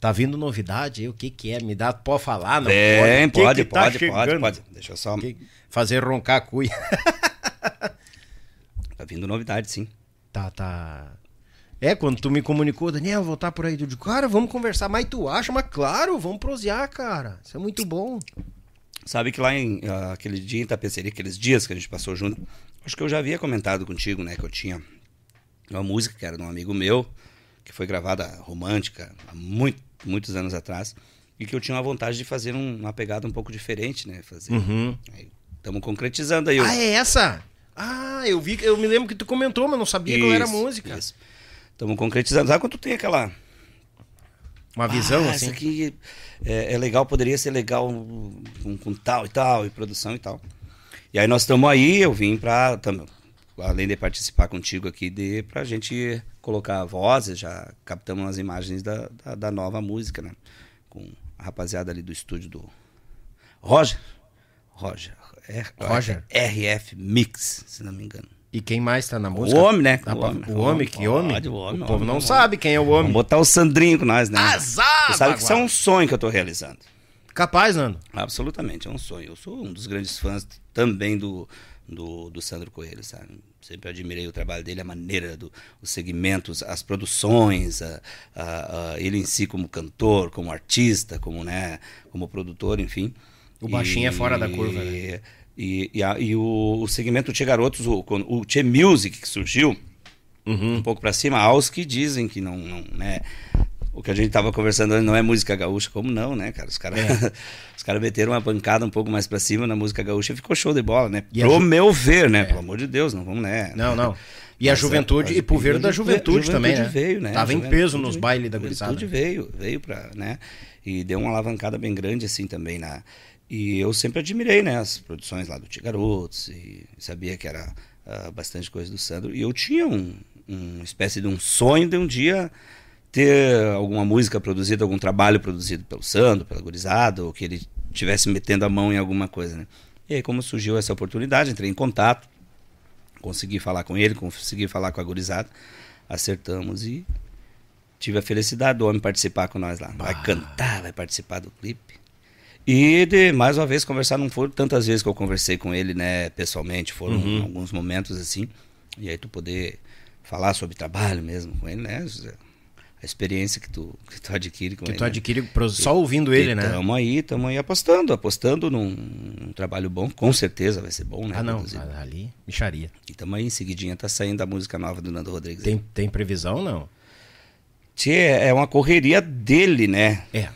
Tá vindo novidade aí? O que que é? Me dá, pode falar? Não Bem, O que pode, que tá pode, pode, chegando? pode. Deixa eu só. Que- Fazer roncar a cuia. Tá vindo novidade, sim. Tá, tá. É, quando tu me comunicou, Daniel, vou estar por aí. Eu digo, cara, vamos conversar. Mas tu acha? Mas claro, vamos prosear, cara. Isso é muito bom. Sabe que lá em ah, aquele dia em Tapeceria, aqueles dias que a gente passou junto, acho que eu já havia comentado contigo, né? Que eu tinha uma música que era de um amigo meu, que foi gravada romântica há muito, muitos anos atrás, e que eu tinha uma vontade de fazer um- uma pegada um pouco diferente, né? Fazer. Estamos concretizando aí. o- Ah, é essa? Ah, eu vi, eu me lembro que tu comentou, mas não sabia qual era a Isso, música. Estamos concretizando. Sabe quando tu tem aquela. Uma visão ah, assim. Isso aqui é, é legal, poderia ser legal com, com tal e tal, e produção e tal. E aí nós estamos aí, eu vim pra. tam- além de participar contigo aqui, de, pra gente colocar vozes, já captamos as imagens da, da, da nova música, né? Com a rapaziada ali do estúdio do. Roger. Roger. É, Roger. RF Mix, se não me engano. E quem mais tá na O música? homem, né? O pra- homem. O homem, que homem? Pode, o homem, O povo homem, não homem. sabe quem é o Vamos homem. botar o Sandrinho com nós, né? Azar, sabe que isso é um sonho que eu tô realizando. Capaz, Nando. Absolutamente, é um sonho. Eu sou um dos grandes fãs também do, do, do Sandro Coelho, sabe? Sempre admirei o trabalho dele, a maneira, do, os segmentos, as produções, a, a- a- ele em si como cantor, como artista, como, né, como produtor, enfim. O baixinho é fora da curva, né? E, e, a- e o, o segmento Tchê Garotos, o, o Tchê Music que surgiu, Uhum. um pouco pra cima, aos que dizem que não, não né? O que a gente tava conversando antes não é música gaúcha, como não, né, cara? Os caras É. os caras meteram uma pancada um pouco mais pra cima na música gaúcha e ficou show de bola, né? E a Pro ju- meu ver, né? Pelo amor de Deus, não vamos, né? Não, não. E a Mas juventude, a- e pro ver da a juventude, também, né? veio, né? Tava A em juventude- peso nos bailes da gurizada. juventude veio, veio pra, né? E deu uma alavancada bem grande, assim, também na... E eu sempre admirei, né? As produções lá do Tia Garotos e sabia que era ah, bastante coisa do Sandro. E eu tinha um, uma espécie de um sonho de um dia ter alguma música produzida, algum trabalho produzido pelo Sandro, pela gurizada, ou que ele estivesse metendo a mão em alguma coisa, né? E aí, como surgiu essa oportunidade, entrei em contato, consegui falar com ele, consegui falar com a gurizada, acertamos e tive a felicidade do homem participar com nós lá. Vai cantar, vai participar do clipe. E de mais uma vez conversar, não foram tantas vezes que eu conversei com ele, né, pessoalmente, foram Uhum. alguns momentos assim. E aí tu poder falar sobre trabalho mesmo com ele, né? A experiência que tu, que tu adquire com Que ele. tu né? adquire pro- só ouvindo ele, né? Estamos aí, estamos aí apostando, apostando num, num trabalho bom, com certeza vai ser bom, né? Ah, não. produzido. Ali, micharia. E estamos aí, em seguidinha tá saindo a música nova do Nando Rodrigues. Tem, tem previsão, não? Tchê, é uma correria dele, né? É.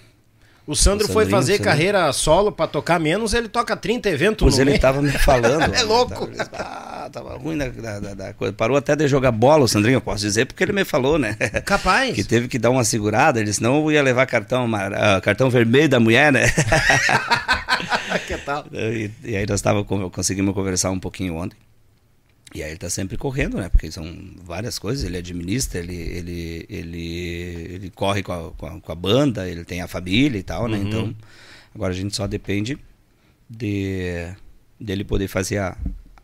O Sandro O foi fazer Sandrinho. carreira solo pra tocar menos, ele toca 30 eventos Pois no ele mês. tava me falando. É louco. Ah, tava ruim da, da- da- coisa. Parou até de jogar bola, o Sandrinho, eu posso dizer, porque ele me falou, né? Capaz. Que teve que dar uma segurada, ele disse, não eu ia levar cartão, ah, cartão vermelho da mulher, né? que tal? E, e aí nós tava, conseguimos conversar um pouquinho ontem. E aí ele tá sempre correndo, né? Porque são várias coisas, ele administra, ele, ele, ele, ele corre com a, com, a, com a banda, ele tem a família e tal, né? Uhum. Então, agora a gente só depende de dele poder fazer a,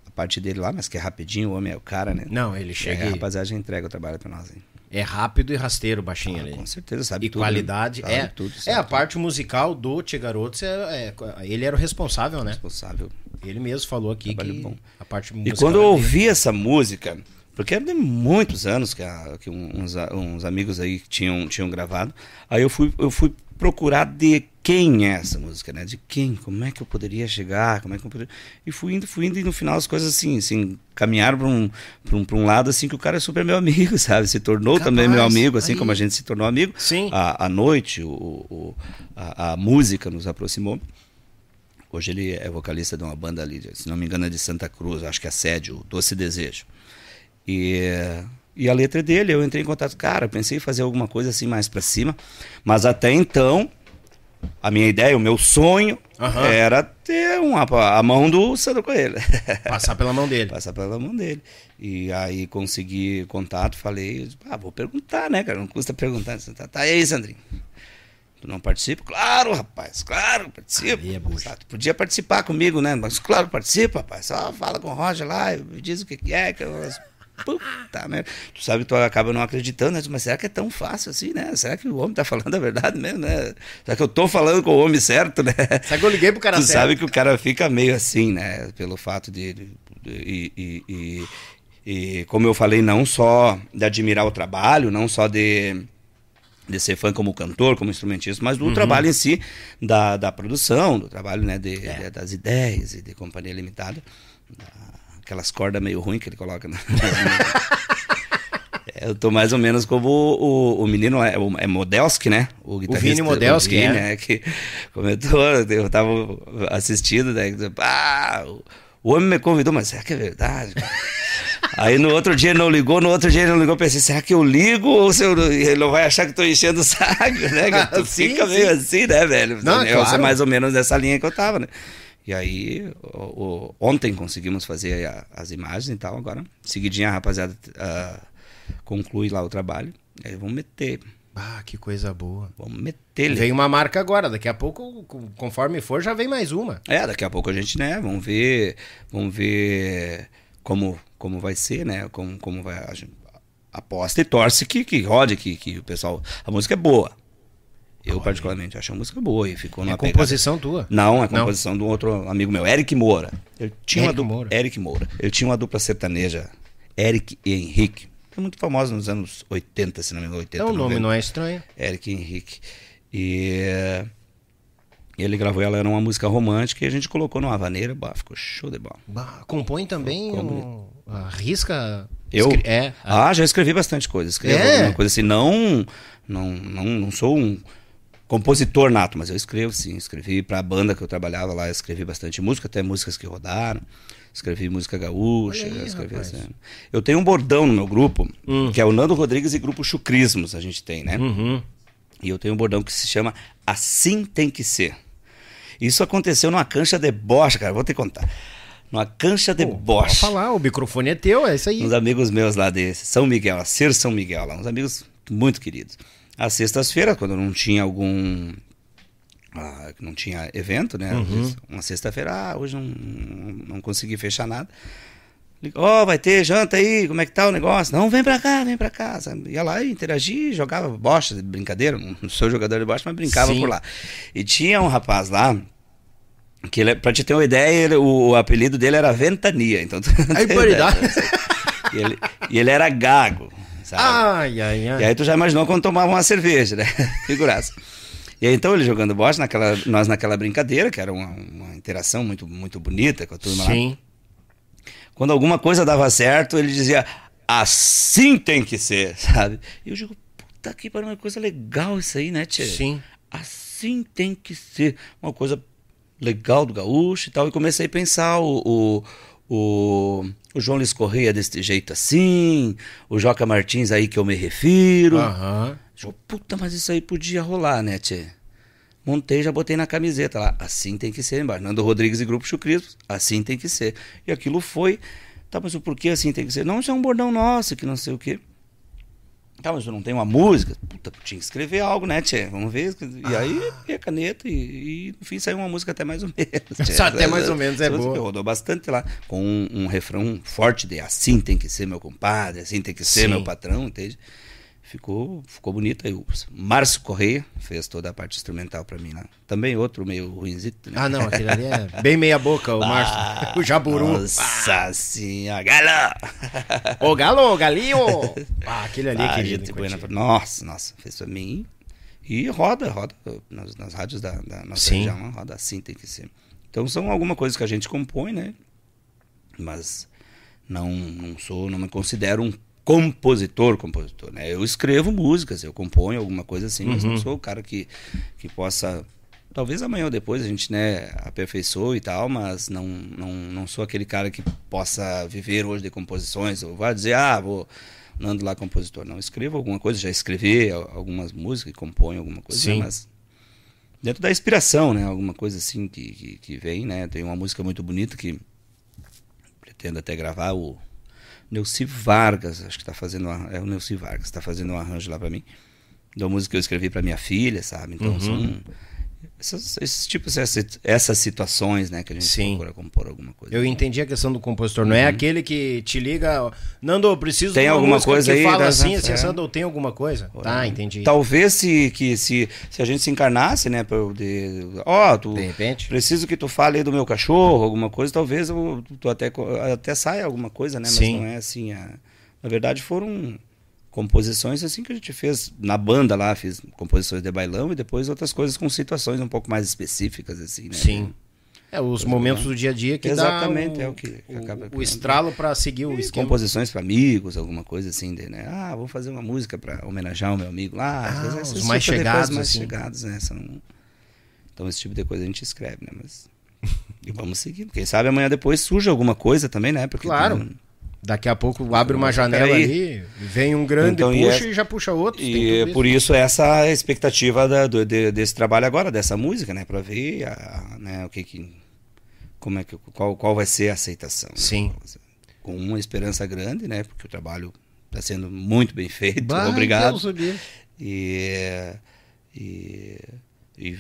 a parte dele lá, mas que é rapidinho, o homem é o cara, né? Não, ele chega É, e- a rapaziada entrega o trabalho pra nós. Hein? É rápido e rasteiro baixinho ali. Com certeza, sabe E tudo. né? qualidade. Sabe é, tudo, é a tudo. parte musical do Tia Garotos. É, é- ele era o responsável, né? responsável. Ele mesmo falou aqui Trabalho que bom. a parte E musical. quando eu é ouvi essa música, porque era de muitos anos que, a- que uns, uns amigos aí tinham, tinham gravado, aí eu fui, eu fui procurar de quem é essa música, né? De quem, como é que eu poderia chegar, como é que eu poderia... E fui indo, fui indo, e no final as coisas assim, assim caminharam para um, pra um, pra um lado assim que o cara é super meu amigo, sabe? Se tornou Capaz, também meu amigo, assim aí. como a gente se tornou amigo. Sim. A, a noite, o, o- a, a música nos aproximou. Hoje ele é vocalista de uma banda ali, se não me engano é de Santa Cruz, acho que é sede, o Doce Desejo. E, e a letra é dele, eu entrei em contato, cara, eu pensei em fazer alguma coisa assim mais pra cima, mas até então, a minha ideia, o meu sonho Aham. era ter uma, a mão do Sandro Coelho. Passar pela mão dele. Passar pela mão dele. E aí consegui contato, falei, ah, vou perguntar, né, cara? Não custa perguntar. Tá, tá e aí, Sandrinho? Tu não participa? Claro, rapaz, claro, participa. Aí é bucha. Tu podia participar comigo, né? Mas claro, participa, rapaz. Só fala com o Roger lá, diz o que que é. Que eu... puta merda. Tu sabe que tu acaba não acreditando, né? Mas será que é tão fácil assim, né? Será que o homem tá falando a verdade mesmo, né? Será que eu tô falando com o homem certo, né? Será que eu liguei pro cara tu certo? sabe que o cara fica meio assim, né? Pelo fato de. de- e, e- e- e, como eu falei, não só de admirar o trabalho, não só de, de ser fã como cantor, como instrumentista, mas do Uhum. trabalho em si, da, da produção, do trabalho né, de, É. de- das ideias e de companhia limitada. Da- Aquelas cordas meio ruins que ele coloca. Na... Eu tô mais ou menos como o, o, o menino, é, o- é Modelski, né? O Vini Modelski, o Vini, é. né? Que comentou, eu tava assistindo, né? Ah, o- o homem me convidou, mas será que é verdade? Aí no outro dia ele não ligou, no outro dia ele não ligou, eu pensei, será que eu ligo ou se eu, ele não vai achar que eu tô enchendo o saco, né? Que tu Sim, fica sim. meio assim, né, velho? Não, eu claro. mais ou menos nessa linha que eu tava, né? E aí, o- o- ontem conseguimos fazer a- as imagens e tal, agora, seguidinha a rapaziada ah, conclui lá o trabalho, aí vamos meter, Ah, que coisa boa. vamos meter Vem uma marca agora, daqui a pouco, conforme for, já vem mais uma. É, daqui a pouco a gente, né, vamos ver, vamos ver como, como vai ser, né, como, como vai, a gente aposta e torce que, que rode, que, que o pessoal, a música é boa. Eu particularmente acho a música boa e ficou É numa composição tua. Não, é composição de um outro amigo meu, Eric Moura. Ele tinha uma Eric dupla, Moura. Eric Moura. Ele tinha uma dupla sertaneja, Eric e Henrique. Foi muito famosa nos anos 80, se não me engano, 80. Então o nome 90. não é estranho. Eric Henrique. E ele gravou ela, era uma música romântica e a gente colocou numa vaneira, bah, ficou show de bola. Bah, compõe também, um, arrisca... Eu? escre- É. Ah, já escrevi bastante coisa. Escrevo É? alguma coisa assim. Não, não, não, não sou um compositor nato, mas eu escrevo sim. Escrevi pra banda que eu trabalhava lá, escrevi bastante música, até músicas que rodaram. Escrevi música gaúcha. Aí, escrevi assim. Eu tenho um bordão no meu grupo, Hum. que é o Nando Rodrigues e Grupo Chucrismos, a gente tem, né? Uhum. E eu tenho um bordão que se chama Assim Tem Que Ser. Isso aconteceu numa cancha de bocha, cara. Vou te contar. Numa cancha de Pode bocha. falar, o microfone é teu, é isso aí. Uns amigos meus lá de São Miguel, a Ser São Miguel, lá, uns amigos muito queridos. Às sextas-feiras, quando não tinha algum. ah, não tinha evento, né? Vezes, Uma sexta-feira, ah, hoje não, não consegui fechar nada. Ó, vai ter janta aí, como é que tá o negócio? Não, vem pra cá, vem pra cá. Sabe? Ia lá e interagia, jogava de brincadeira. Não sou jogador de bocha, mas brincava Sim. por lá. E tinha um rapaz lá, que ele, pra te ter uma ideia, ele- o, o apelido dele era Ventania. Então, Aí, paridade. ideia. E ele, e ele era gago, sabe? Ai, ai, ai. E aí tu já imaginou quando tomava uma cerveja, né? Figuraça. E aí então ele jogando bocha, naquela, nós naquela brincadeira, que era uma, uma interação muito, muito bonita com a turma lá. Quando alguma coisa dava certo, ele dizia, assim tem que ser, sabe? E eu digo, puta que pariu, uma coisa legal isso aí, né, tia? Sim. Assim tem que ser. Uma coisa legal do gaúcho e tal. E comecei a pensar o, o, o, o João Luiz Correia desse jeito assim, o Joca Martins aí que eu me refiro. Aham. Digo, puta, mas isso aí podia rolar, né, tchê? Montei, já botei na camiseta lá. Assim tem que ser embaixo. Nando Rodrigues e Grupo Chucrismos, assim tem que ser. E aquilo foi. Tá, mas o porquê assim tem que ser? Não, isso é um bordão nosso, que não sei o quê. Tá, mas eu não tenho uma música? Puta, tinha que escrever algo, né, tchê? Vamos ver. E aí, peguei a caneta e, e, no fim saiu uma música até mais ou menos. tchê. Só até mais ou menos é boa. Rodou bastante lá, com um, um refrão forte de assim tem que ser meu compadre, assim tem que ser Sim. meu patrão, entende? Ficou, ficou bonito aí. O Márcio Correia fez toda a parte instrumental pra mim lá. Também outro meio ruinzito, né? Ah, não, aquele ali é bem meia boca, o Márcio. o Jaburu. Nossa senhora, galo! Ô, galo, galinho! Ah, aquele ali é Ah, querido. buena. Nossa, nossa, fez pra mim. E roda, roda nas, nas rádios da, da nossa Sim. região, lá, roda assim, tem que ser. Então são algumas coisas que a gente compõe, né? Mas não, não sou, não me considero um compositor, compositor, né? Eu escrevo músicas, eu componho alguma coisa assim, mas Uhum. não sou o cara que, que possa talvez amanhã ou depois a gente né aperfeiçoe e tal, mas não, não, não sou aquele cara que possa viver hoje de composições ou vai dizer ah vou Nando lá compositor, não escrevo alguma coisa, já escrevi al- algumas músicas, componho alguma coisa, Sim. mas dentro da inspiração, né, alguma coisa assim que, que, que vem, né, tem uma música muito bonita que pretendo até gravar o Neuci Vargas, acho que está fazendo é o Neuci Vargas está fazendo um arranjo lá para mim, da música que eu escrevi para minha filha, sabe? Então Uhum. são Essas, esses tipos, essas, essas situações, né, que a gente Sim. procura compor alguma coisa. Eu entendi a questão do compositor. Não é aquele que te liga, Nando, eu preciso Uhum. Tem de uma alguma coisa que aí, fala assim, assim, É. ou tem alguma coisa? Tá, entendi. Talvez se, que, se, se a gente se encarnasse, né, de- ó, tu De repente. preciso que tu fale do meu cachorro, alguma coisa, talvez eu, tu até, até saia alguma coisa, né, mas Sim. não é assim, a- na verdade foram composições assim que a gente fez na banda lá, fiz composições de bailão e depois outras coisas com situações um pouco mais específicas, assim, né. Sim. É, os momentos do dia a dia que Exatamente, dá o, é o que- que o- acaba o estralo pra seguir o E esquema. composições para amigos, alguma coisa assim, de, né? Ah, vamos fazer uma música para homenagear o meu amigo lá. Ah, vezes os mais tipo de chegados, mais assim. chegados, né? São... Então esse tipo de coisa a gente escreve, né? Mas e vamos seguindo. Quem sabe amanhã depois surge alguma coisa também, né? Porque Claro. tem- Daqui a pouco abre uma janela ali, vem um grande, Então, e puxa é- e já puxa outro. E por isso. essa expectativa da- do- de- desse trabalho agora, dessa música, né? Para ver a- né, o que que como é que qual, qual vai ser a aceitação. né? Sim. Com uma esperança grande, né? Porque o trabalho está sendo muito bem feito. Bah, Obrigado. E, e, e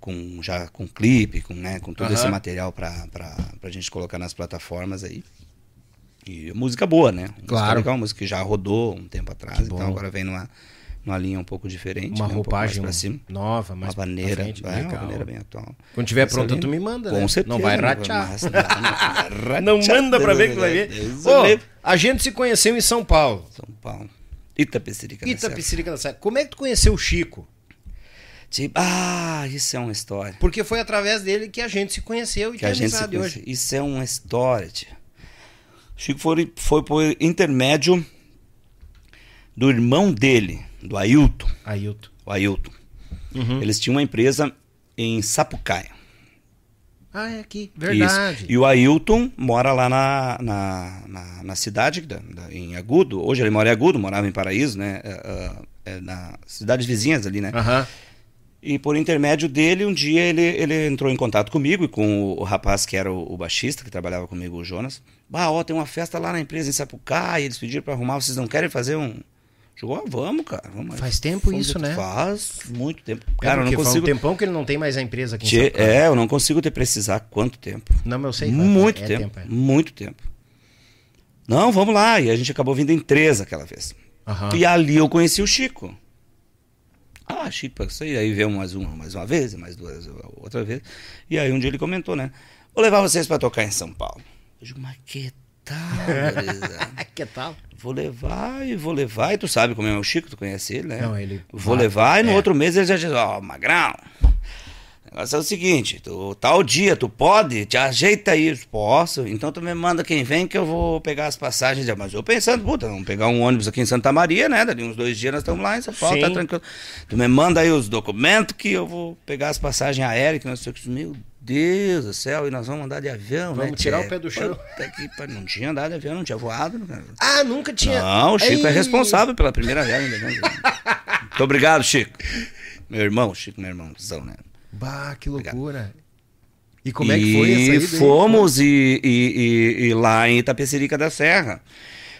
com já com clipe, com, né, com todo esse material para a gente colocar nas plataformas aí. E música boa, né? Música Claro. legal, música que já rodou um tempo atrás, Que bom. então agora vem numa, numa linha um pouco diferente, Uma né, um pouco mais roupagem cima. nova, Uma mais pra maneira, frente, uma legal. maneira bem atual. Quando tiver pronta, linha- tu me manda, Com né? certeza. Não vai ratear. Não, manda pra ver que vai ver. Deus Ô, o livre. a gente se conheceu em São Paulo. São Paulo. Itapecerica da. Itapecerica da Serra. Como é que tu conheceu o Chico? Tipo, ah, isso é uma história. Porque foi através dele que a gente se conheceu e que a gente se hoje. Isso é uma história, tia. Chico foi, foi por intermédio do irmão dele, do Ailton. Ailton. O Ailton. Uhum. Eles tinham uma empresa em Sapucaia. Ah, é aqui. Verdade. Isso. E o Ailton mora lá na, na, na, na cidade, da- da- em Agudo. Hoje ele mora em Agudo, morava em Paraíso, né? É, é, é, na cidades vizinhas ali, né? Aham. E por intermédio dele, um dia ele, ele entrou em contato comigo e com o, o rapaz que era o, o baixista, que trabalhava comigo, o Jonas. Bah, ó, tem uma festa lá na empresa em Sapucaia, eles pediram pra arrumar, vocês não querem fazer um... Jogou, ah, vamos, cara. Vamos. Faz tempo isso, né? Faz muito tempo. Cara, Cara, eu não Faz consigo... um tempão que ele não tem mais a empresa aqui em Paulo. é, eu não consigo te precisar quanto tempo. Não, mas eu sei. Muito é tempo, é. muito tempo. Não, vamos lá. E a gente acabou vindo em três aquela vez. Aham. E ali eu conheci o Chico. Ah, Chico, isso aí. Aí veio mais uma, mais uma vez, mais duas, outra vez. E aí um dia ele comentou, né? Vou levar vocês pra tocar em São Paulo. Eu digo, mas que tal, que tal? Vou levar e vou levar. E tu sabe como é o Chico, tu conhece ele, né? Não, ele- Vou vai, levar e no é. outro mês ele já diz, ó, Magrão, o negócio é o seguinte, tu, tal dia, tu pode? Te ajeita aí. Eu, Posso? Então tu me manda quem vem que eu vou pegar as passagens. Mas eu pensando, puta, vamos pegar um ônibus aqui em Santa Maria, né? Dali uns dois dias nós estamos lá em São Paulo, tá tranquilo. Tu me manda aí os documentos que eu vou pegar as passagens aéreas, que nós sei o que. Meu Deus do céu, e nós vamos andar de avião, né? Vamos tirar o pé do chão. Pariu, Não tinha andado de avião, não tinha voado, né? Ah, nunca tinha. Não, o Chico é Ei. responsável pela primeira viagem. Né? Muito obrigado, Chico. Meu irmão, Chico, meu irmãozão, né? Bah, que loucura. E como é que foi essa E aí? fomos e, e- e- e lá em Itapecerica da Serra.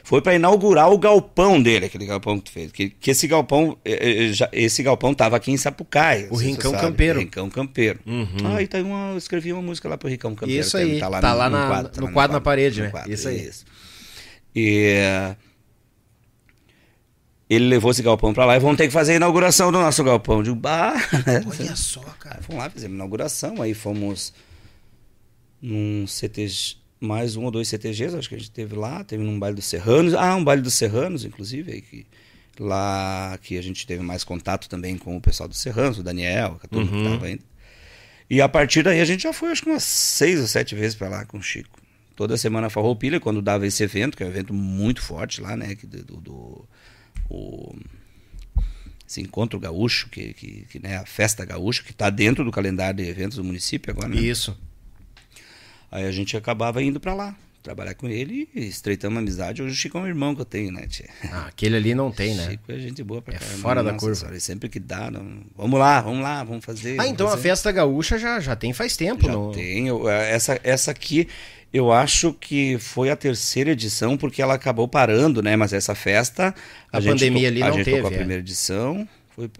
Foi para inaugurar o galpão dele, aquele galpão que tu fez. Que, que esse galpão, eh, eh, já- esse galpão tava aqui em Sapucaia. O Rincão. Campeiro. Rincão Campeiro. Uhum. Ah, e tá uma, eu escrevi uma música lá pro Rincão Campeiro. Isso aí, tá lá na- tá no quadro na parede, no né? quadro, Isso aí. E eh, ele levou esse galpão pra lá e vamos ter que fazer a inauguração do nosso galpão. Digo, bah, né? Olha só, cara. Aí fomos lá, fizemos a inauguração, aí fomos num CTG, mais um ou dois CTGs, acho que a gente teve lá, teve num baile dos Serranos, ah, um baile dos Serranos, inclusive, aí que lá que a gente teve mais contato também com o pessoal dos Serranos, o Daniel, a turma que tava indo. E a partir daí a gente já foi, acho que umas seis ou sete vezes para lá com o Chico. Toda semana Farroupilha, quando dava esse evento, que é um evento muito forte lá, né, que do, do, do- o esse encontro gaúcho, que, que, que né, a festa gaúcha, que está dentro do calendário de eventos do município agora, né? Isso. Aí a gente acabava indo para lá, trabalhar com ele e estreitamos a amizade. Hoje o Chico é um irmão que eu tenho, né, tia? Ah, aquele ali não tem, né? Chico é gente boa pra É caramba. fora da Nossa curva. senhora, sempre que dá, não- vamos lá, vamos lá, vamos fazer. Ah, então a fazer. festa gaúcha já, já tem faz tempo. Já no... tem. eu- essa, essa aqui, eu acho que foi a terceira edição, porque ela acabou parando, né? Mas essa festa. A gente pandemia ali a não gente teve, tocou a é. primeira edição. Foi,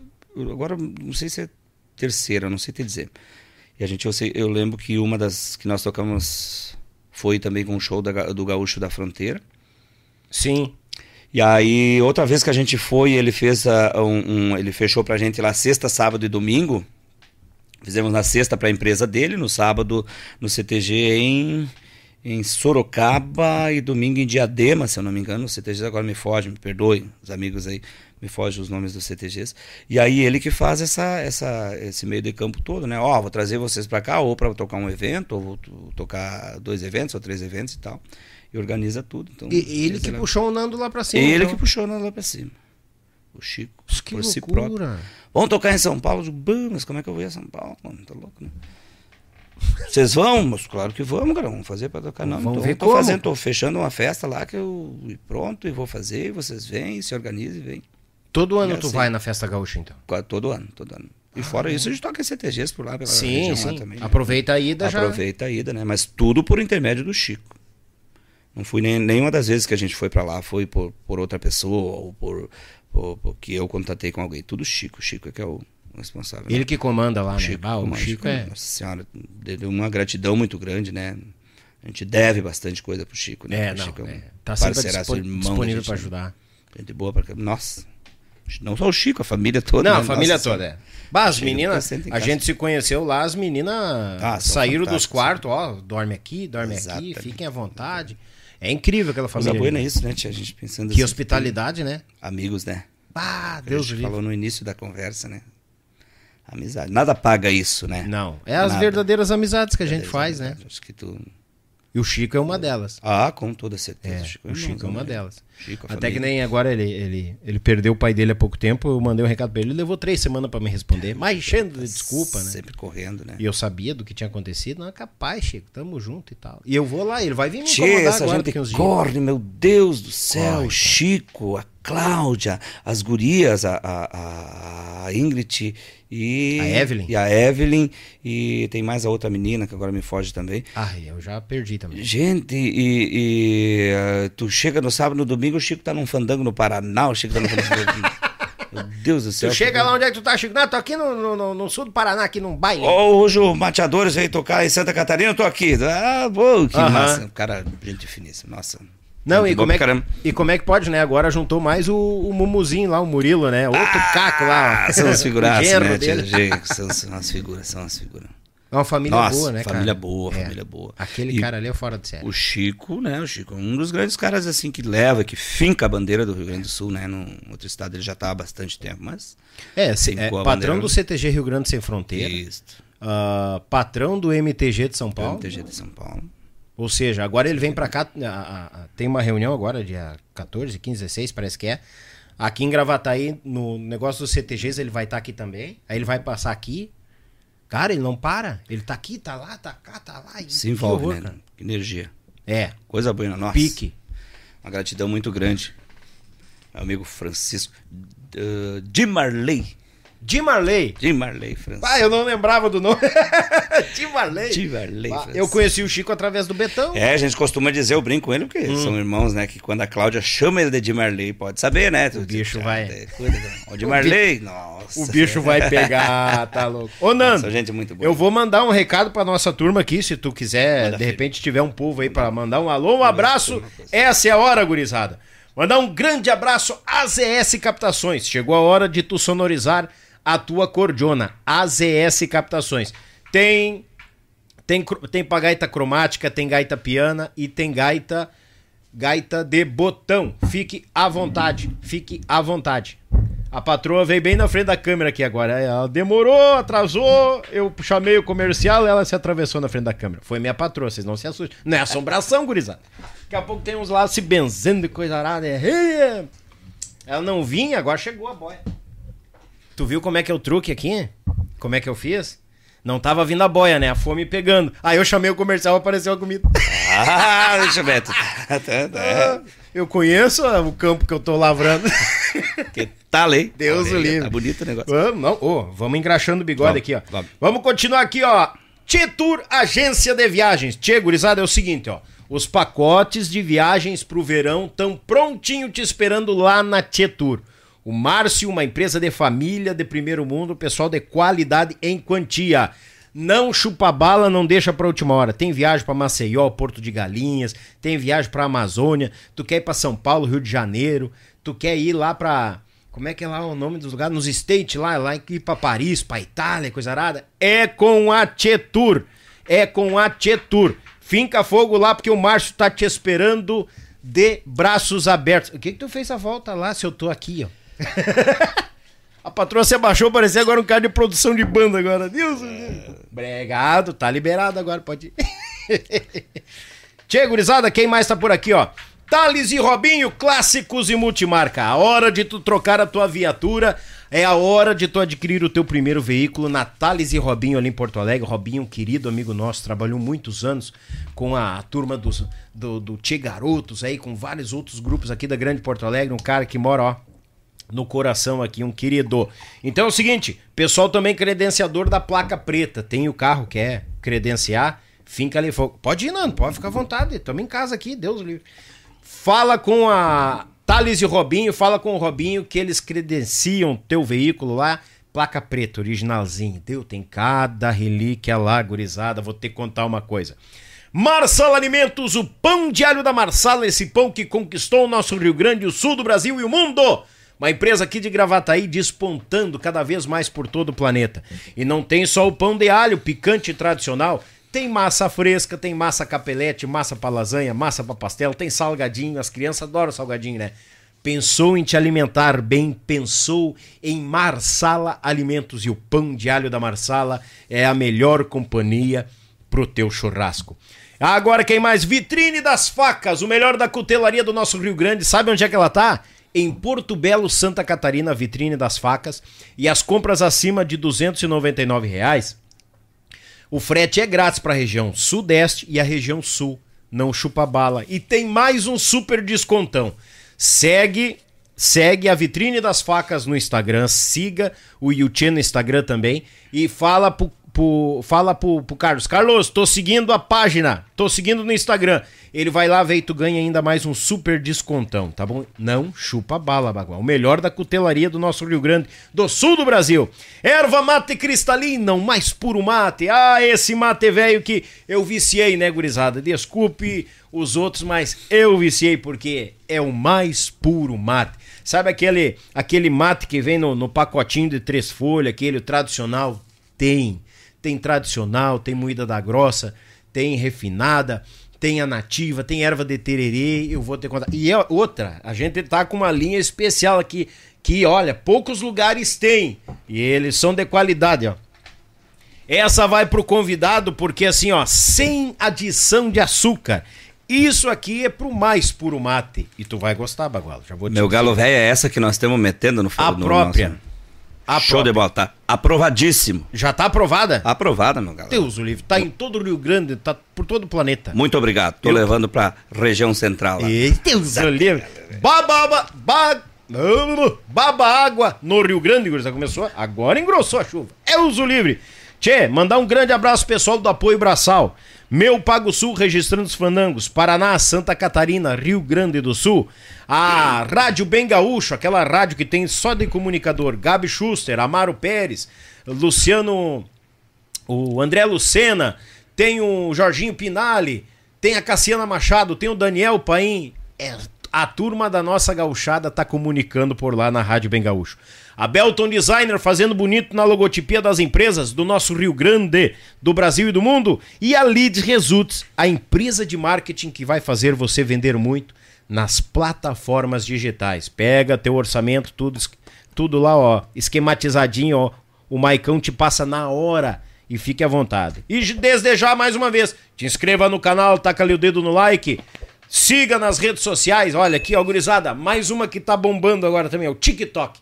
agora, não sei se é terceira, não sei te dizer. E a gente, eu, sei, eu lembro que uma das que nós tocamos foi também com o show da, do Gaúcho da Fronteira. Sim. E aí, outra vez que a gente foi, ele fez uh, um, um, ele fechou pra gente lá sexta, sábado e domingo. Fizemos na sexta para a empresa dele, no sábado no CTG em, em Sorocaba e domingo em Diadema, se eu não me engano. O CTG agora me foge, me perdoem, os amigos aí, me fogem os nomes dos CTGs. E aí ele que faz essa, essa, esse meio de campo todo, né? Ó, oh, vou trazer vocês para cá ou para tocar um evento, ou vou tocar dois eventos ou três eventos e tal e organiza tudo. Então, e ele que puxou o Nando lá pra cima. Ele então. que puxou o Nando lá pra cima. O Chico. Que por loucura. si próprio. Vamos tocar em São Paulo? Mas como é que eu vou ir a São Paulo? Mano, tá louco, né? Vocês vão? Mas claro que vamos, cara. Vamos fazer pra tocar. Não, vamos então, ver tô como. fazendo, tô fechando uma festa lá que eu e pronto e vou fazer. E vocês vêm, se organizem e vêm. Todo ano é tu assim. vai na festa gaúcha, então? Todo ano, todo ano. E ah, fora é. isso, a gente toca CTGs por lá, pela sim, sim. também. Né? Aproveita a ida já. Aproveita a ida, né? Mas tudo por intermédio do Chico. Não fui nem, nenhuma das vezes que a gente foi para lá, foi por, por outra pessoa ou por, por, por, que eu contatei com alguém. Tudo Chico. Chico é que é o responsável. Ele né? que comanda lá, o Chico, né? Ah, o Chico é. Nossa senhora, deu uma gratidão muito grande, né? A gente deve bastante coisa pro Chico, né? É, o não, Chico é um é. Tá sempre dispo disponível para ajudar. Gente boa, pra... nossa. Não só o Chico, a família toda. Não, né? a família nossa, toda, é. Bah, as meninas, a gente se conheceu lá, as meninas ah, saíram dos quartos, ó, dorme aqui, dorme Exatamente. aqui, fiquem à vontade. É incrível aquela família. Coisa boa é isso, né, tia? A gente pensando Que assim, hospitalidade, né? Amigos, né? Ah, Deus A gente falou no início da conversa, né? Amizade. Nada paga isso, né? Não. É as Nada. verdadeiras amizades que a gente faz, né? Acho que tu e o Chico é uma delas. Ah, com toda certeza. É, o Chico, é, o Chico é uma delas. Chico, Até que nem agora ele, ele, ele perdeu o pai dele há pouco tempo, eu mandei um recado pra ele, ele levou três semanas para me responder, mas enchendo de desculpa, né? Sempre correndo, né? E eu sabia do que tinha acontecido, não é capaz, Chico, tamo junto e tal. E eu vou lá, ele vai vir me incomodar essa agora gente corre, meu Deus do céu, corre, Chico, a Cláudia, as gurias, a, a, a Ingrid e a Evelyn. E a Evelyn e tem mais a outra menina que agora me foge também. Ah, eu já perdi também. Gente, e, e uh, tu chega no sábado, no domingo, o Chico tá num fandango no Paraná, o Chico tá num fandango. Meu Deus do céu. Tu chega lá onde é que tu tá, Chico? Não, tô aqui no, no, no sul do Paraná, aqui num baile. Oh, hoje o Mateadores veio tocar em Santa Catarina, eu tô aqui. Ah, pô, que uh -huh. massa. Cara, gente finíssima, nossa. Não, e como, é que, e como é que pode, né? Agora juntou mais o, o Mumuzinho lá, o Murilo, né? Outro ah, caco lá. São as figuras, né? São, são as figuras, são as figuras. É uma família Nossa, boa, né, família cara? boa, é. família boa. Aquele e cara ali é fora de série. O Chico, né? O Chico é um dos grandes caras, assim, que leva, que finca a bandeira do Rio Grande do Sul, né? Num outro estado ele já tá há bastante tempo, mas... É, é patrão do CTG Rio Grande Sem Fronteira. Isso. Uh, patrão do MTG de São Paulo. MTG de São Paulo. Ou seja, agora ele vem para cá, a, a, tem uma reunião agora, dia 14, 15, 16, parece que é. Aqui em Gravataí, no negócio dos CTGs, ele vai estar tá aqui também. Aí ele vai passar aqui. Cara, ele não para. Ele tá aqui, tá lá, tá cá, tá lá. Se envolve, horror, né? Energia. É. Coisa boa, nossa. Pique. Uma gratidão muito grande. Meu amigo Francisco. Uh, de Marley. Jim Marley. Jim Marley, Francisco. Ah, eu não lembrava do nome. Jim Marley. Jim Marley, ah, Eu conheci o Chico através do Betão. É, a gente costuma dizer, eu brinco com ele, porque hum. são irmãos, né? Que quando a Cláudia chama ele de Jim Marley, pode saber, né? O bicho vai. O Jim Marley, nossa. O bicho vai pegar, tá louco. Ô, Nando. Nossa, gente muito boa. Eu vou mandar um recado pra nossa turma aqui, se tu quiser, Manda de repente tiver um povo aí pra mandar um alô, um abraço. Essa é a hora, gurizada. Mandar um grande abraço AZS Captações. Chegou a hora de tu sonorizar a tua cordiona. AZS Captações. Tem tem tem pra gaita cromática, tem gaita piana e tem gaita gaita de botão. Fique à vontade, fique à vontade. A patroa veio bem na frente da câmera aqui agora. Ela demorou, atrasou. Eu chamei o comercial, ela se atravessou na frente da câmera. Foi minha patroa, vocês não se assustem. Não é assombração, gurizada. Daqui a pouco tem uns lá se benzendo e coisa arada. Ela não vinha, agora chegou a boia. Tu viu como é que é o truque aqui? Como é que eu fiz? Não tava vindo a boia, né? A fome pegando. Aí eu chamei o comercial, apareceu a comida. Ah, deixa eu ver. Ah, eu conheço o campo que eu tô lavrando. Que tal, hein? Deus o livre. Tá bonito o negócio. Vamos, não, oh, vamos engraxando o bigode vamos, aqui, ó. Vamos. vamos continuar aqui, ó. Tietur Agência de Viagens. Tchê, gurizada, é o seguinte, ó. Os pacotes de viagens pro verão estão prontinho te esperando lá na Tietur O Márcio, uma empresa de família de primeiro mundo, pessoal de qualidade em quantia. Não chupa bala, não deixa pra última hora. Tem viagem para Maceió, Porto de Galinhas, tem viagem pra Amazônia, tu quer ir pra São Paulo, Rio de Janeiro, tu quer ir lá pra. Como é que é lá o nome dos lugares? Nos States, lá, lá ir pra Paris, pra Itália, coisa arada. É com a Tietur. É com a Tietur. Finca fogo lá porque o Márcio tá te esperando de braços abertos. O que que tu fez a volta lá se eu tô aqui, ó? a patroa se abaixou, parecia agora um cara de produção de banda agora. Deus, Deus. Obrigado, tá liberado agora, pode ir. Tchê, gurizada, quem mais tá por aqui, ó? Thales e Robinho, clássicos e multimarca. A hora de tu trocar a tua viatura é a hora de tu adquirir o teu primeiro veículo na Thales e Robinho ali em Porto Alegre. Robinho, um querido amigo nosso, trabalhou muitos anos com a turma dos, do, do Tchê Garotos aí, com vários outros grupos aqui da Grande Porto Alegre. Um cara que mora, ó, no coração aqui, um querido. Então é o seguinte, pessoal também credenciador da placa preta. Tem o carro, quer credenciar, finca ali. Pode ir, Nando, pode ficar à vontade. Estamos em casa aqui, Deus livre. Fala com a Thales e Robinho, fala com o Robinho que eles credenciam teu veículo lá. Placa preta, originalzinho. Deu, tem cada relíquia lá, gurizada. Vou ter que contar uma coisa. Marsala Alimentos, o pão de alho da Marsala, esse pão que conquistou o nosso Rio Grande, o sul do Brasil e o mundo. Uma empresa aqui de Gravataí despontando cada vez mais por todo o planeta. E não tem só o pão de alho picante tradicional, tem massa fresca, tem massa capelete, massa para lasanha, massa para pastel, tem salgadinho, as crianças adoram salgadinho, né? Pensou em te alimentar bem, pensou em Marsala Alimentos e o pão de alho da Marsala é a melhor companhia pro teu churrasco. Agora quem mais? Vitrine das Facas, o melhor da cutelaria do nosso Rio Grande. Sabe onde é que ela tá? Em Porto Belo, Santa Catarina, vitrine das facas, e as compras acima de 299 reais, o frete é grátis para a região sudeste e a região sul, não chupa bala. E tem mais um super descontão. Segue segue a Vitrine das Facas no Instagram, siga o Yuchen no Instagram também. E fala pro, pro, fala pro, pro Carlos, Carlos, tô seguindo a página, tô seguindo no Instagram. Ele vai lá ver e tu ganha ainda mais um super descontão, tá bom? Não chupa bala, Bagual. O melhor da cutelaria do nosso Rio Grande, do sul do Brasil. Erva mate cristalina, o mais puro mate. Ah, esse mate velho que eu viciei, né, gurizada? Desculpe os outros, mas eu viciei porque é o mais puro mate. Sabe aquele, aquele mate que vem no, no pacotinho de três folhas, aquele tradicional? Tem. Tem tradicional, tem moída da grossa, tem refinada tem a nativa, tem erva de tererê, eu vou ter contar. E é outra, a gente tá com uma linha especial aqui, que olha, poucos lugares tem, e eles são de qualidade, ó. Essa vai pro convidado porque assim, ó, sem adição de açúcar. Isso aqui é pro mais puro mate. E tu vai gostar, Bagualo. Já vou Meu galo velho é essa que nós estamos metendo no A no própria. nosso- A Show de própria. bola, tá aprovadíssimo. Já tá aprovada? Aprovada, meu galo. Deus o livre. Tá em todo o Rio Grande, tá por todo o planeta. Muito obrigado. Tô Eu- levando pra região central lá. Ei, Deus o livre. Baba, ba, ba, baba água no Rio Grande, gurizada. Começou, agora engrossou a chuva. É uso livre. Tchê, mandar um grande abraço pessoal do Apoio Braçal. Meu Pago Sul registrando os fandangos. Paraná, Santa Catarina, Rio Grande do Sul. A Rádio Bem Gaúcho, aquela rádio que tem só de comunicador. Gabi Schuster, Amaro Pérez, Luciano o André Lucena, tem o Jorginho Pinali, tem a Cassiana Machado, tem o Daniel Paim. É, a turma da nossa gauchada tá comunicando por lá na Rádio Bem Gaúcho. A Belton Designer fazendo bonito na logotipia das empresas do nosso Rio Grande, do Brasil e do mundo. E a Lead Results, a empresa de marketing que vai fazer você vender muito nas plataformas digitais. Pega teu orçamento, tudo, tudo lá, ó, esquematizadinho, ó. O Maicão te passa na hora e fique à vontade. E desde já, mais uma vez, te inscreva no canal, taca ali o dedo no like, siga nas redes sociais. Olha aqui, ó, gurizada, mais uma que tá bombando agora também, é o TikTok.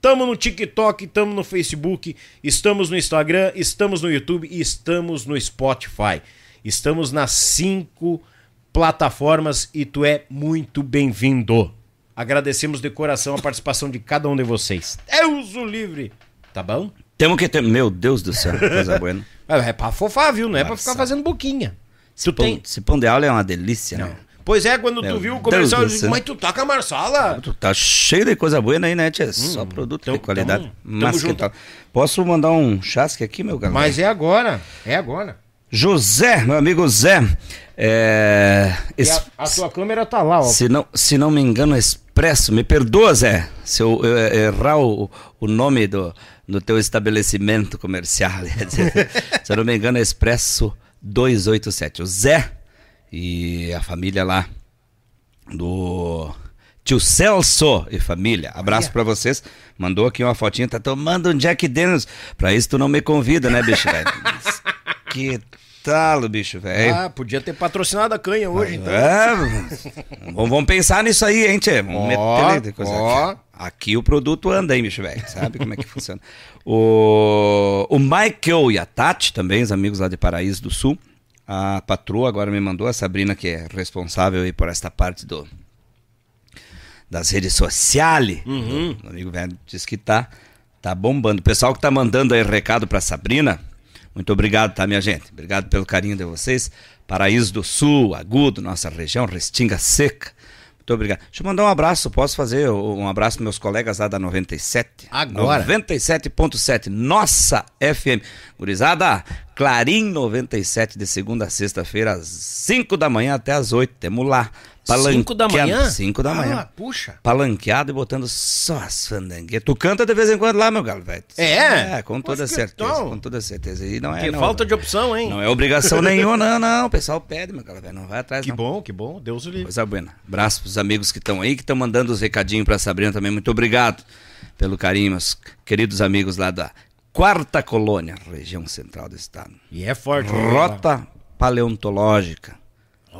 Tamo no TikTok, tamo no Facebook, estamos no Instagram, estamos no YouTube e estamos no Spotify. Estamos nas cinco plataformas e tu é muito bem-vindo. Agradecemos de coração a participação de cada um de vocês. Deus o livre! Tá bom? Temos que ter. Meu Deus do céu, coisa boa. É pra fofar, viu? Não é pra ficar fazendo boquinha. Tu Esse pão, tem. pão de aula é uma delícia, Não. né? Pois é, quando Meu tu viu o comercial, eu Deus do disse, mas tu toca a Marsala. Tu tá cheio de coisa boa aí, né, tia? Só produto então- de qualidade. tamo- Mas tamo que junto. tal? Posso mandar um chasque aqui, meu galera? Mas é agora, é agora. José, meu amigo Zé. É... Es- a, a tua câmera tá lá, ó. Se não, se não me engano, Expresso. Me perdoa, Zé, se eu, eu errar o, o nome do, do teu estabelecimento comercial. se eu não me engano, é Expresso 287. O Zé e a família lá do tio Celso e família. Abraço pra vocês. Mandou aqui uma fotinha, tá tomando um Jack Daniels. Pra isso tu não me convida, né, bicho velho? Que tal, bicho velho? Ah, podia ter patrocinado a canha hoje, então. É, vamos, vamos pensar nisso aí, hein, tchê? Vamos Ó, meter coisa ó. aqui. Aqui o produto anda, hein, bicho velho? Sabe como é que funciona? O, o Michael e a Tati, também, os amigos lá de Paraíso do Sul. A patroa agora me mandou, a Sabrina, que é responsável aí por esta parte do das redes sociais. Uhum. O amigo velho disse que tá, tá bombando. O pessoal que tá mandando aí recado pra Sabrina, muito obrigado, tá, minha gente? Obrigado pelo carinho de vocês. Paraíso do Sul, Agudo, nossa região, Restinga Seca. Muito obrigado. Deixa eu mandar um abraço. Posso fazer um abraço para meus colegas lá da 97? Agora. 97.7, nossa FM. Gurizada, Clarim 97, de segunda a sexta-feira, às 5 da manhã até às 8. Temos lá. Cinco da manhã? 5 da manhã Ah, puxa. palanqueado e botando só as fandangueiras. Tu canta de vez em quando lá, meu galo, velho. É? É, com toda Poxa, certeza. Com toda certeza. E não é, Que não, falta de opção, hein? Não é obrigação nenhuma, não, não. O pessoal pede, meu galo, velho. Não vai atrás, Que não. bom, que bom. Deus o livre. Coisa buena. Abraço pros amigos que estão aí, que estão mandando os recadinhos pra Sabrina também. Muito obrigado pelo carinho, meus queridos amigos lá da Quarta Colônia, região central do estado. E é forte. Rota Paleontológica.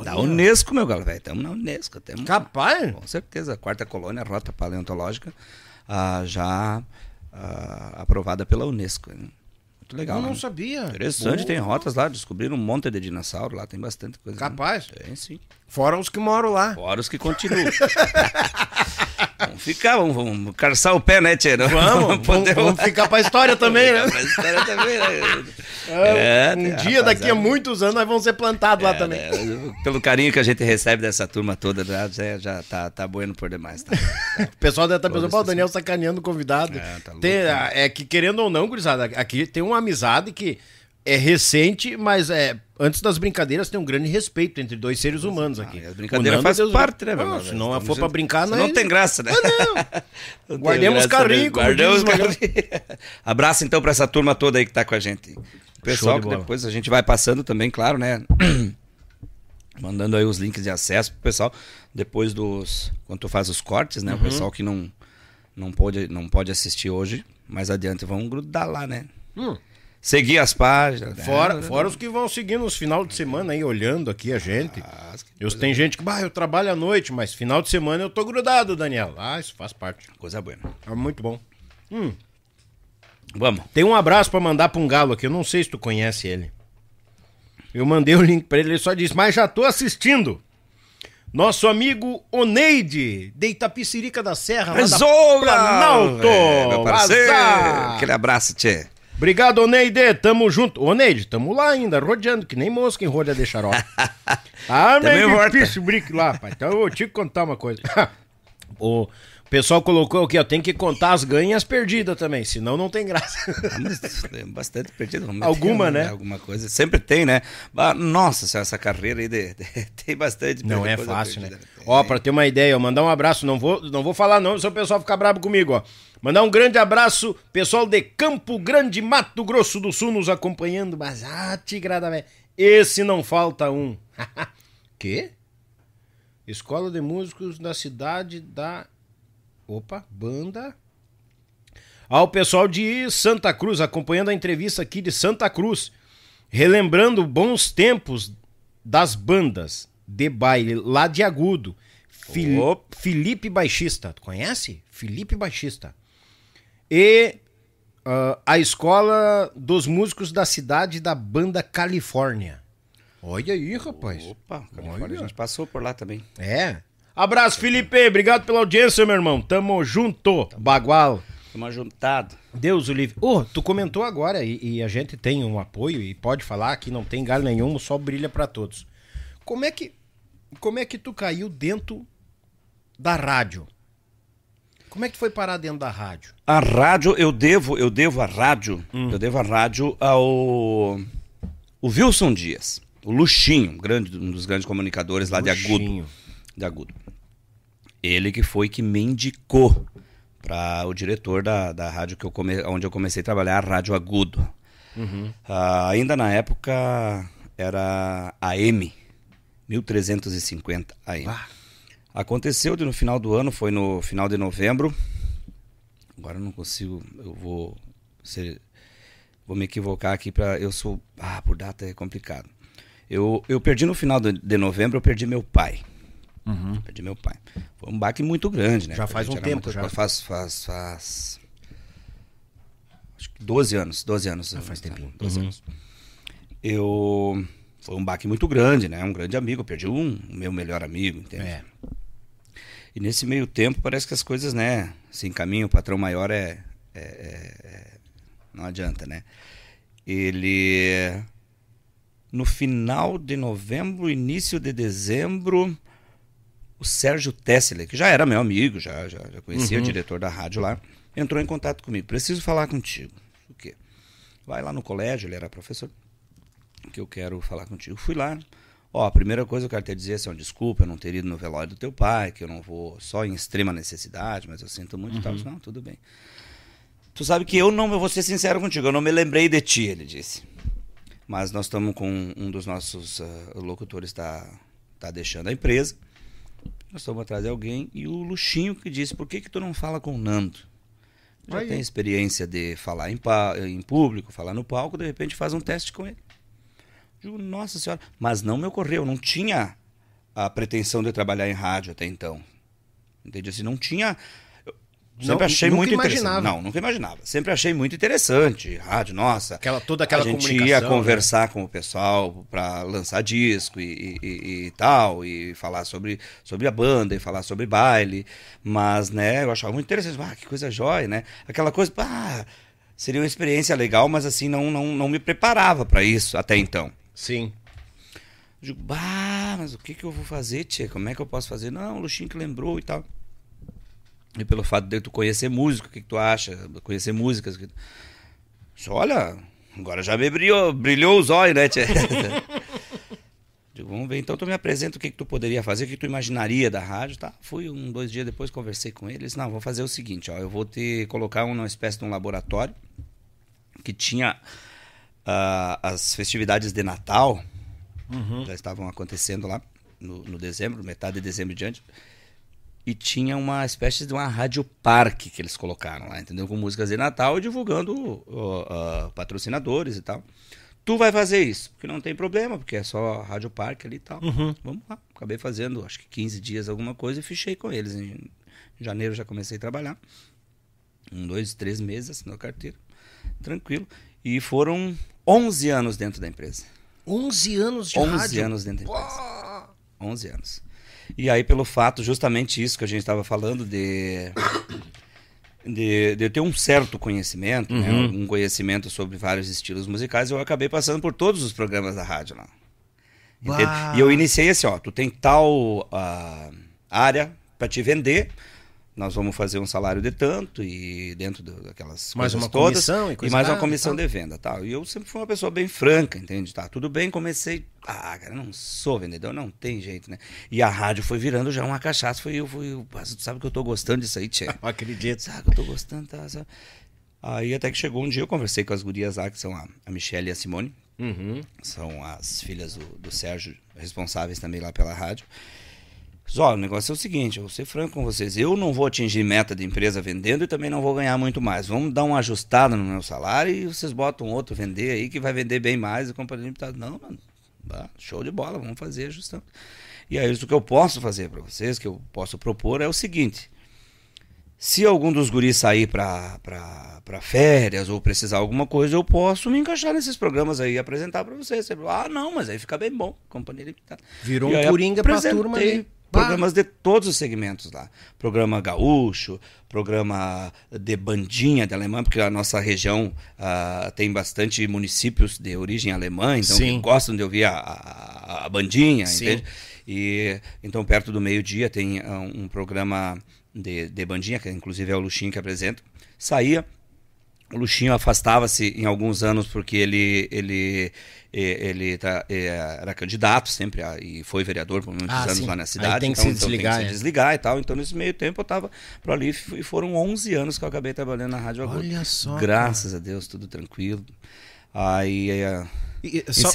Da Unesco, meu galo, velho. Estamos na Unesco. Tamo... Capaz? Com certeza, quarta colônia, rota paleontológica, ah, já ah, aprovada pela Unesco. hein? Muito legal. Eu não né? sabia. Interessante, Boa. tem rotas lá, descobriram um monte de dinossauro lá, tem bastante coisa. né? Capaz? Tem sim. Fora os que moram lá. Fora os que continuam. vamos ficar, vamos, vamos carçar o pé, né, Tchê? Vamos, vamos, poder- vamos ficar pra história também, né? Pra história também, né? É, É, um dia, daqui a rapaziada. muitos anos, nós vamos ser plantados lá É, também. né, Pelo carinho que a gente recebe dessa turma toda, já, já, tá, tá bueno por demais. Tá? O pessoal deve estar pensando, Todas pô, o Daniel sacaneando o convidado. É, tá louco, tem, né? é que, querendo ou não, gurizada, aqui tem uma amizade que é recente, mas é antes das brincadeiras tem um grande respeito entre dois seres humanos aqui. Ah, a brincadeira O Nando, faz Deus- parte, né, meu Não, irmão? Se não for pra juntos. brincar, não, não é- tem graça, né? Não tem Guardemos carrinho, né? Guardemos diz o Magal. carrinho. Abraço então pra essa turma toda aí que tá com a gente. O pessoal de que depois a gente vai passando também, claro, né? Mandando aí os links de acesso pro pessoal. Depois dos. Quando tu faz os cortes, né? Uhum. O pessoal que não, não, pode, não pode assistir hoje, mais adiante vão grudar lá, né? Hum. Seguir as páginas. né? Fora, fora os que vão seguindo nos final de semana aí, olhando aqui a gente. Ah, Eu, tem gente que, bah, eu trabalho à noite, mas final de semana eu tô grudado, Daniel. Ah, isso faz parte. Coisa boa. É muito bom. Vamos. Tem um abraço pra mandar pra um galo aqui, eu não sei se tu conhece ele. Eu mandei o link pra ele, ele só disse, mas já tô assistindo. Nosso amigo Oneide, de Itapicirica da Serra, lá da! Planalto. É, meu parceiro. Azar. Aquele abraço, Tchê. Obrigado, Oneide, tamo junto. Oneide, tamo lá ainda, rodeando, que nem mosca em rolha de xarope. ah, Também meio volta. difícil o lá, pai. Então eu vou te contar uma coisa. o pessoal colocou aqui, ó, tem que contar as ganhas e as perdidas também, senão não tem graça. Ah, bastante meter, Alguma, né? Alguma coisa. Sempre tem, né? Ah, Nossa, senhora, essa carreira aí de- de- tem bastante Não é fácil, né? perdida. Ó, pra ter uma ideia, ó, mandar um abraço, não vou, não vou falar não, se o pessoal ficar bravo comigo, ó. Mandar um grande abraço, pessoal de Campo Grande, Mato Grosso do Sul, nos acompanhando, mas, ah, tigrada, velho, esse não falta um. Quê? Escola de Músicos da cidade da... Opa, banda... Ah, o pessoal de Santa Cruz, acompanhando a entrevista aqui de Santa Cruz, relembrando bons tempos das bandas de baile lá de Agudo. Fili- Opa. Felipe Baixista, tu conhece? Felipe Baixista. E ah, a escola dos músicos da cidade da banda Califórnia. Olha aí, rapaz. Opa, Califórnia, Olha. a gente passou por lá também. É. Abraço, Felipe. Obrigado pela audiência, meu irmão. Tamo junto, bagual. Estamos juntados. Deus o livre. Ô, tu comentou agora e, e a gente tem um apoio e pode falar que não tem galho nenhum, só brilha pra todos. Como é que como é que tu caiu dentro da rádio? Como é que tu foi parar dentro da rádio? A rádio, eu devo, eu devo a rádio, eu devo a rádio ao o Wilson Dias, o Luxinho, um, grande, um dos grandes comunicadores lá de Luxinho. Agudo. De Agudo. Ele que foi que me indicou para o diretor da, da rádio que eu come, onde eu comecei a trabalhar, a Rádio Agudo. Ah, ainda na época era AM, 1350 AM. Aconteceu de no final do ano, foi no final de novembro. Agora eu não consigo, eu vou ser, vou me equivocar aqui para eu sou, ah, por data é complicado. Eu, eu perdi no final de, de novembro, eu perdi meu pai. Perdi meu pai. Foi um baque muito grande, né? Já faz um tempo, já. Faz, faz, faz. Acho que 12 anos, 12 anos. Ah, faz tempinho. 12 anos. Eu. Foi um baque muito grande, né? Um grande amigo. Eu perdi um, o meu melhor amigo, entende? É. E nesse meio tempo parece que as coisas, né, se encaminham, o patrão maior é, é- é- é- não adianta, né? Ele no final de novembro, início de dezembro, o Sérgio Tessler, que já era meu amigo, já, já, já conhecia o diretor da rádio lá, entrou em contato comigo. Preciso falar contigo. O quê? Vai lá no colégio, ele era professor, que eu quero falar contigo. Fui lá. Ó, a primeira coisa que eu quero te dizer é assim, desculpa eu não ter ido no velório do teu pai, que eu não vou só em extrema necessidade, mas eu sinto muito e tal. Disse, Não, tudo bem. Tu sabe que eu não, eu vou ser sincero contigo, eu não me lembrei de ti, ele disse. Mas nós estamos com um dos nossos ah, locutores está tá deixando a empresa. Nós estamos atrás de alguém e o Luxinho que disse, por que que tu não fala com o Nando? Já Aí. tem experiência de falar em, pa- em público, falar no palco, de repente faz um teste com ele. Digo, nossa senhora, mas não me ocorreu, não tinha a pretensão de trabalhar em rádio até então. Entende? Assim, não tinha. Sempre Não, achei nunca muito imaginava. interessante. Não, nunca imaginava. Sempre achei muito interessante. Rádio, nossa. Aquela- toda aquela a gente comunicação, ia né? conversar com o pessoal para lançar disco e, e- e- e tal, e falar sobre, sobre a banda, e falar sobre baile. Mas, né, eu achava muito interessante. Ah, que coisa jóia, né? Aquela coisa, ah, seria uma experiência legal, mas assim, não, não, não me preparava para isso até então. Sim. Eu digo, bah, mas o que, que eu vou fazer, tia? Como é que eu posso fazer? Não, o Luxinho que lembrou e tal. E pelo fato de tu conhecer música, o que, que tu acha? Conhecer músicas. Que... Disse, Olha, agora já me brilhou, brilhou os olhos, né, tia? Digo, vamos ver, então tu me apresenta o que, que tu poderia fazer, o que tu imaginaria da rádio, tá? Fui um, dois dias depois, conversei com ele, ele disse, não, vou fazer o seguinte, ó, eu vou te colocar uma espécie de um laboratório que tinha ah, as festividades de Natal, já estavam acontecendo lá no, no dezembro, metade de dezembro e diante. E tinha uma espécie de uma rádio parque que eles colocaram lá, entendeu? Com músicas de Natal e divulgando ó, ó, patrocinadores e tal. Tu vai fazer isso, porque não tem problema, porque é só rádio parque ali e tal. Vamos lá. Acabei fazendo, acho que 15 dias alguma coisa e fichei com eles. Em janeiro já comecei a trabalhar. Um, dois, três meses assinou a carteira. Tranquilo. E foram 11 anos dentro da empresa. 11 anos de 11 rádio. anos dentro da empresa. 11 anos. E aí, pelo fato, justamente isso que a gente estava falando, de, de, de eu ter um certo conhecimento, né, um conhecimento sobre vários estilos musicais, eu acabei passando por todos os programas da rádio lá. E eu iniciei assim, ó, tu tem tal ah, área para te vender, nós vamos fazer um salário de tanto e dentro daquelas Mais uma todas comissão e e coisa mais uma e comissão de venda, tal. E eu sempre fui uma pessoa bem franca, entende? Tá, tudo bem, comecei, ah, cara, não sou vendedor, não tem jeito, né? E a rádio foi virando já uma cachaça, foi eu, foi eu, "Mas tu sabe que eu tô gostando disso aí, tchê. Não acredito. Sabe que eu tô gostando, tá? sabe? Aí até que chegou um dia, eu conversei com as gurias lá, que são a, a Michelle e a Simone, Uhum. são as filhas do, do Sérgio, responsáveis também lá pela rádio. Diz, Ó, o negócio é o seguinte, eu vou ser franco com vocês, eu não vou atingir meta de empresa vendendo e também não vou ganhar muito mais. Vamos dar uma ajustada no meu salário e vocês botam outro vender aí que vai vender bem mais e companhia limitada. Não, mano, show de bola, vamos fazer ajustando. E aí isso que eu posso fazer para vocês, que eu posso propor é o seguinte, se algum dos guris sair pra férias ou precisar alguma coisa, eu posso me encaixar nesses programas aí e apresentar pra vocês. Você fala, Ah, não, mas aí fica bem bom, companhia limitada. Virou E um aí coringa pra apresentei turma ali. Programas de todos os segmentos lá. Programa gaúcho, programa de bandinha de alemã, porque a nossa região ah, tem bastante municípios de origem alemã, então Sim. que gostam de ouvir a, a, a bandinha, Sim. entende? E então perto do meio-dia tem uh, um programa de, de bandinha, que inclusive é o Luxinho que apresenta. Saía, o Luxinho afastava-se em alguns anos porque ele ele ele tá, era candidato sempre e foi vereador por muitos Ah, anos sim. lá na Aí cidade. tem que então, se então desligar, tem que é. se desligar e tal. Então nesse meio tempo eu estava por ali e foram 11 anos que eu acabei trabalhando na Rádio Agudo. Olha só, Graças a Deus, tudo tranquilo. Aí é, E- só,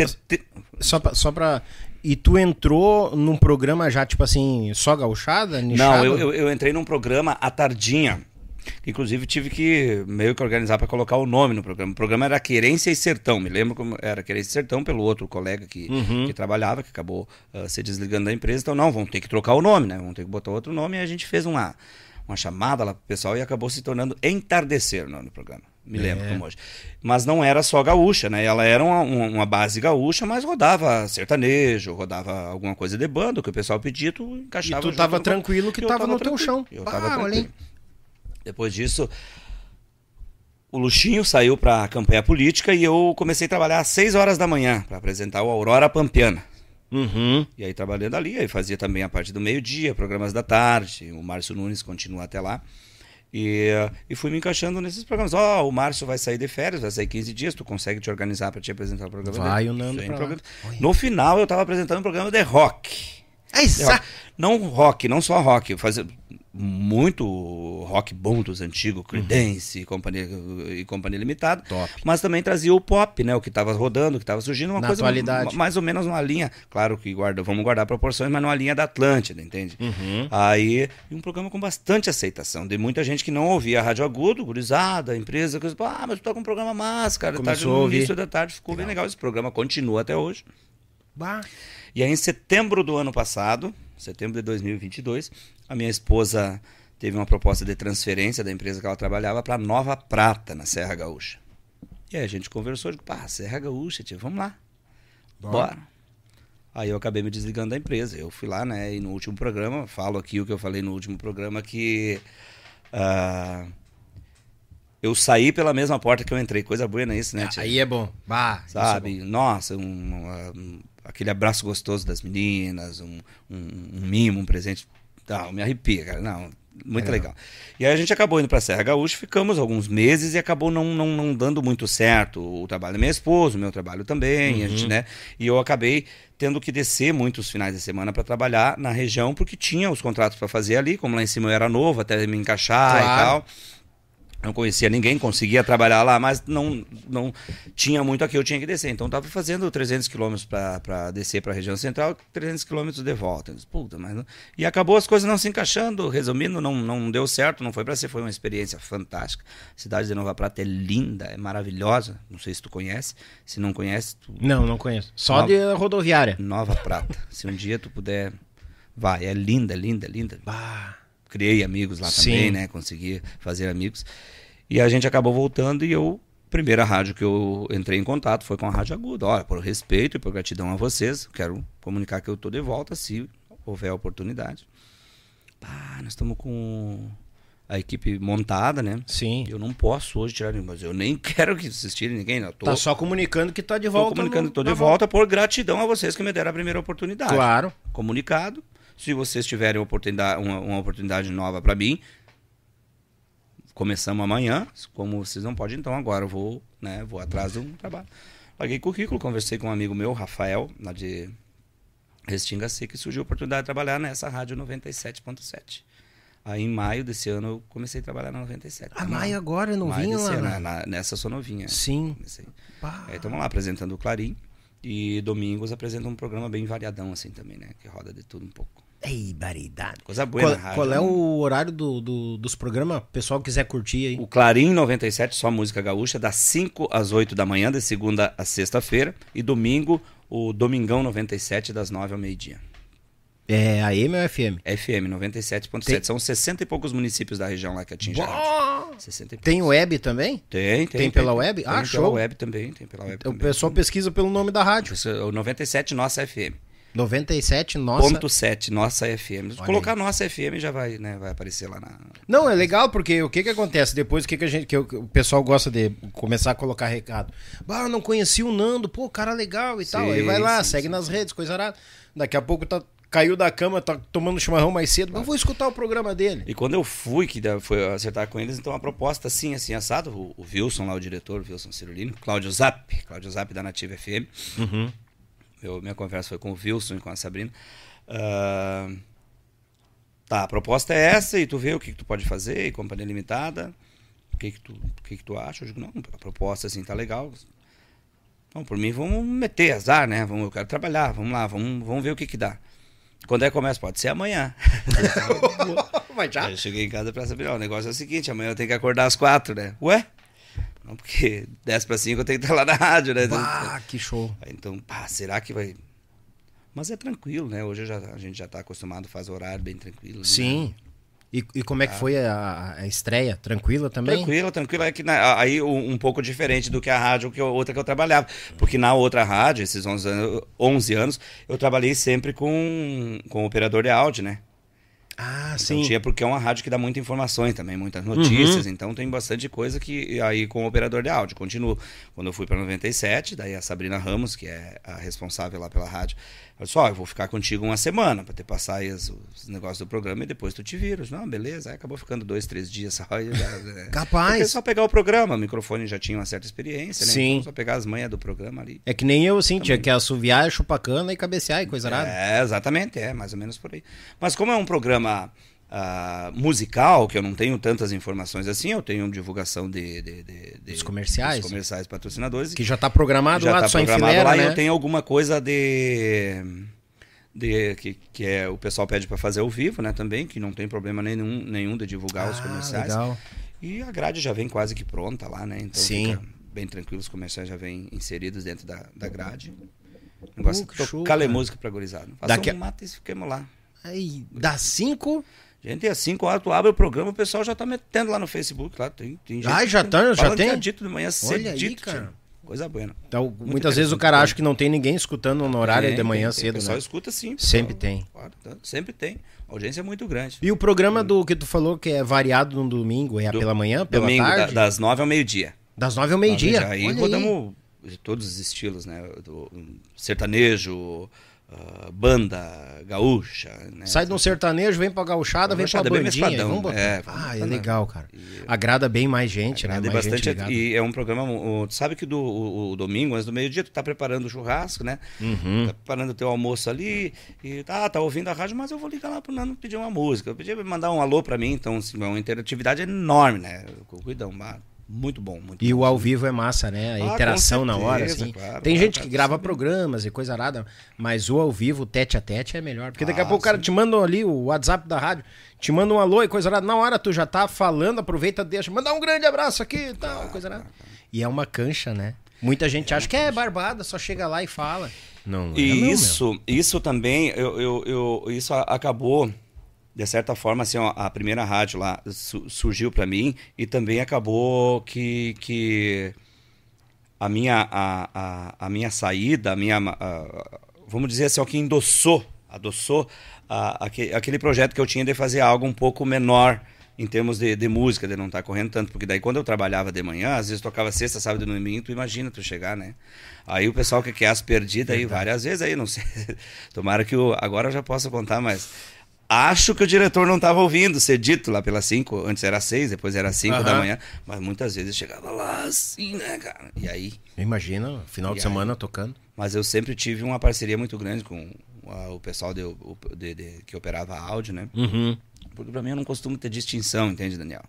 só, pra, só pra. E tu entrou num programa já, tipo assim, só gauchada? Não, nichado? eu, eu, eu entrei num programa à tardinha. Inclusive tive que meio que organizar para colocar o nome no programa. O programa era Querência e Sertão. Me lembro como era Querência e Sertão pelo outro colega que, Uhum. que trabalhava, que acabou ah, se desligando da empresa. Então, não, vamos ter que trocar o nome, né? Vamos ter que botar outro nome. E a gente fez uma, uma chamada lá pro pessoal e acabou se tornando Entardecer o nome do programa. Me lembro É. como hoje. Mas não era só gaúcha, né? Ela era uma, uma- base gaúcha, mas rodava sertanejo, rodava alguma coisa de banda, que o pessoal pedia, tu E encaixava. tu junto tava no- tranquilo que tava, tava no teu tranquilo. chão. Eu Ah, tava tranquilo. Depois disso, o Luxinho saiu para a campanha política e eu comecei a trabalhar às 6 horas da manhã para apresentar o Aurora Pampiana. Uhum. E aí trabalhando ali, aí fazia também a parte do meio-dia, programas da tarde, o Márcio Nunes continua até lá. E, e fui me encaixando nesses programas. Ó, o Márcio vai sair de férias, vai sair 15 dias, tu consegue te organizar para te apresentar o programa Vai dele? o Nando. Olha. No final eu estava apresentando um programa de rock. É De rock. Não rock, não só rock. Eu fazia muito rock bom dos antigos, Creedence e, companhia, e Companhia Limitada. Top. Mas também trazia o pop, né? O que estava rodando, o que estava surgindo. Uma Na coisa atualidade. ma- mais ou menos uma linha. Claro que guarda, vamos guardar proporções, mas numa linha da Atlântida, entende? Uhum. Aí, um programa com bastante aceitação. De muita gente que não ouvia a Rádio Agudo, gurizada, empresa, coisa, ah, mas tu tá com um programa massa, cara. Tarde, a no início da tarde ficou bem legal. Esse programa continua até hoje. Bah. E aí, em setembro do ano passado, setembro de 2022, a minha esposa teve uma proposta de transferência da empresa que ela trabalhava para Nova Prata, na Serra Gaúcha. E aí a gente conversou, digo, pá, Serra Gaúcha, tio, vamos lá. Bora. Aí eu acabei me desligando da empresa. Eu fui lá, né, e no último programa, falo aqui o que eu falei no último programa, que ah, eu saí pela mesma porta que eu entrei. Coisa boa, é isso, né, tia? Aí é bom. Bah, isso é sabe? Nossa, um, um, aquele abraço gostoso das meninas, um, um mimo, um presente. Não, me arrepia, cara. Não, muito legal. E aí a gente acabou indo pra Serra Gaúcha, ficamos alguns meses e acabou não, não, não dando muito certo o trabalho da minha esposa, o meu trabalho também, a gente, né? E eu acabei tendo que descer muitos finais de semana para trabalhar na região, porque tinha os contratos para fazer ali, como lá em cima eu era novo, até me encaixar e Claro. tal. Não conhecia ninguém, conseguia trabalhar lá, mas não, não tinha muito aqui, eu tinha que descer. Então estava fazendo 300 quilômetros para descer para a região central, 300 quilômetros de volta. Disse, Puta, mas não... E acabou as coisas não se encaixando, resumindo, não, não deu certo, não foi para ser, foi uma experiência fantástica. A cidade de Nova Prata é linda, é maravilhosa, não sei se tu conhece, se não conhece, tu... Não, não conheço. Só Nova- de rodoviária. Nova Prata. se um dia tu puder, vai, é linda, linda, linda Bah. Criei amigos lá Sim. também, né? Consegui fazer amigos. E a gente acabou voltando e eu, primeira rádio que eu entrei em contato foi com a Rádio Aguda. Olha, por respeito e por gratidão a vocês, quero comunicar que eu tô de volta se houver oportunidade. Pá, nós estamos com a equipe montada, né? Sim. Eu não posso hoje tirar, mas eu nem quero que vocês tirem ninguém, não. Eu Tô, Tá só comunicando que tá de tô volta. comunicando no- que tô de na volta por gratidão a vocês que me deram a primeira oportunidade Claro. comunicado. Se vocês tiverem oportunidade, uma, uma oportunidade nova para mim, começamos amanhã. Como vocês não podem, então agora eu vou, né, vou atrás de um trabalho. Paguei currículo, conversei com um amigo meu, Rafael, lá de Restinga Seca, e surgiu a oportunidade de trabalhar nessa rádio 97.7. Aí em maio desse ano eu comecei a trabalhar na 97. Ah, maio agora, não Maio vinha lá. ano, né? na- nessa sou novinha. Sim. Aí estamos lá apresentando o Clarim. E domingos apresenta um programa bem variadão assim também, né? Que roda de tudo um pouco. Ei, baridade. Coisa boa Qual, na rádio. qual é né? o horário do, do- dos programas? Pessoal quiser curtir aí. O Clarim 97, só música gaúcha, das 5 às 8 da manhã, de segunda a sexta-feira. E domingo, o Domingão 97, das 9 ao meio-dia. É AM ou FM? FM 97.7. Tem- São 60 e poucos municípios da região lá que atinge a rádio. Bah! 60 e poucos. Tem web também? Tem, tem. Tem pela web? Tem Ah, pela show. web também, tem pela web O também. pessoal pesquisa pelo nome da rádio. O 97 Nossa FM. 97, nossa. Ponto 7, Nossa FM. Se colocar Nossa FM já vai, né, vai aparecer lá na... Não, é legal porque o que que acontece depois o que que a gente que o, pessoal gosta de começar a colocar recado. Bah, não conheci o Nando, pô, cara legal e tal. Aí Sim, vai lá, sim, segue sim, nas redes, coisa arada. Daqui a pouco tá caiu da cama, tá tomando chimarrão mais cedo, mas eu vou escutar o programa dele. E quando eu fui, que foi acertar com eles, então a proposta assim, assim, assado, o, o Wilson lá, o diretor, o Wilson Cirulino, Cláudio Zap, Cláudio Zap da Nativa FM. Eu- minha conversa foi com o Wilson e com a Sabrina. Ah, tá, a proposta é essa e tu vê o que, que tu pode fazer, e companhia limitada. O que que tu, o que que tu acha? Eu digo, não, a proposta assim tá legal. Não, por mim, vamos meter azar, né? Vamos, eu quero trabalhar, vamos lá, vamos, vamos ver o que que dá. Quando é que começa? Pode ser amanhã. Mas já? Eu cheguei em casa pra saber, ó, o negócio é o seguinte, amanhã eu tenho que acordar às quatro, né? Ué? Não, porque 10 para 5 eu tenho que estar lá na rádio, né? Ah, que show. Então, pá, será que vai. Mas é tranquilo, né? Hoje já, a gente já tá acostumado, faz horário bem tranquilo. né? Sim. E, e como é que foi a, a estreia? Tranquila também? Tranquilo, tranquilo. É que na- aí um, um pouco diferente do que a rádio, que eu- outra que eu trabalhava. Porque na outra rádio, esses 11 anos, 11 anos eu trabalhei sempre com, com operador de áudio, né? Ah, Então sim. tinha porque é uma rádio que dá muitas informações também, muitas notícias, então tem bastante coisa que aí com o operador de áudio. Continuo. Quando eu fui para 97, daí a Sabrina Ramos, que é a responsável lá pela rádio, ela disse: Ó, eu vou ficar contigo uma semana para te passar aí os, os negócios do programa e depois tu te vira. Eu disse, Não, beleza. Aí acabou ficando dois, três dias só. já, né? Capaz. É só pegar o programa, o microfone já tinha uma certa experiência, né? Sim. Então só pegar as manhas do programa ali. É que nem eu, assim, tinha que assoviar, chupar cana e cabecear e coisa nada. É, exatamente, é, mais ou menos por aí. Mas como é um programa ah, musical, que eu não tenho tantas informações assim, eu tenho divulgação de... de, de, de- Dos comerciais. dos comerciais patrocinadores. Que já tá programado já lá, tá só em programado fileira, lá né? e eu tenho alguma coisa de... de que, que é, o pessoal pede para fazer ao vivo, né, também, que não tem problema nenhum, nenhum de divulgar os Ah, comerciais. legal. E a grade já vem quase que pronta lá, né? Então Sim. fica bem tranquilo, os comerciais já vêm inseridos dentro da, da grade. Negócio que de show, tocar música pra gurizada. Faça Daqui um mate e fiquemos lá. Aí, dá cinco... Gente, às 5 horas tu abre o programa, o pessoal já tá metendo lá no Facebook. Lá, tem, tem Ah, gente já que tá- já tem? dito de manhã aí, cedito, cara. Coisa boa. Então, muitas vezes o cara acha que não tem ninguém escutando no horário de manhã O cedo, pessoal né? escuta sim. Sempre tem. Claro, tá. Sempre tem. A audiência é muito grande. E o programa do que tu falou que é variado no domingo, é Do- pela manhã, pela Domingo, da- tarde? das 9 ao meio-dia. Das nove ao meio-dia. Aí de todos os estilos, né? Do sertanejo, ah, banda, gaúcha. Né? Sai de um sertanejo, vem pra gauchada, vem pra bem bandinha. mescladão, Vamos botar. é, ah, é legal, cara. Agrada bem mais gente, né? Agrada Mais gente bastante. ligada. E é um programa. o- Tu sabe que do, o, o domingo, antes do meio-dia, tu tá preparando o churrasco, né? Uhum. Tá preparando o teu almoço ali. E tá, tá ouvindo a rádio, mas eu vou ligar lá pro Nano pedir uma música. Eu pedi mandar um alô pra mim, então, assim, é uma interatividade enorme, né? Cuidão, mas muito bom, muito E bom. o ao vivo é massa, né? A Ah, interação na hora, certeza, assim. claro, Tem claro, gente que grava sim. programas e coisa nada, mas o ao vivo, tete a tete, é melhor. Porque daqui a Ah, pouco o cara sim. te manda ali o WhatsApp da rádio, te manda um alô e coisa nada. Na hora tu já tá falando, aproveita, deixa. Manda um grande abraço aqui e tal, coisa nada. E é uma cancha, né? Muita gente acha que é barbada, só chega lá e fala. Não, é E não, meu. isso, isso também, eu, eu, eu- isso acabou, de certa forma, assim, ó, a primeira rádio lá su- surgiu para mim e também acabou que, que a, minha, a, a, a minha saída, a minha, a- vamos dizer assim, o que endossou, adoçou a- aque- aquele projeto que eu tinha de fazer algo um pouco menor em termos de, de música, de não estar correndo tanto, porque daí quando eu trabalhava de manhã, às vezes tocava sexta, sábado e domingo, tu imagina tu chegar, né? Aí o pessoal que quer as perdidas aí várias vezes aí, não sei. Tomara que o agora eu já possa contar, mas acho que o diretor não estava ouvindo ser dito lá pelas 5, antes era 6, depois era 5 da Aham. manhã, mas muitas vezes chegava lá assim, né, cara? E aí, Imagina, final de E semana tocando. mas eu sempre tive uma parceria muito grande com ah, o pessoal de, de- de- que operava áudio, né? Uhum. Porque pra mim eu não costumo ter distinção, entende, Daniel?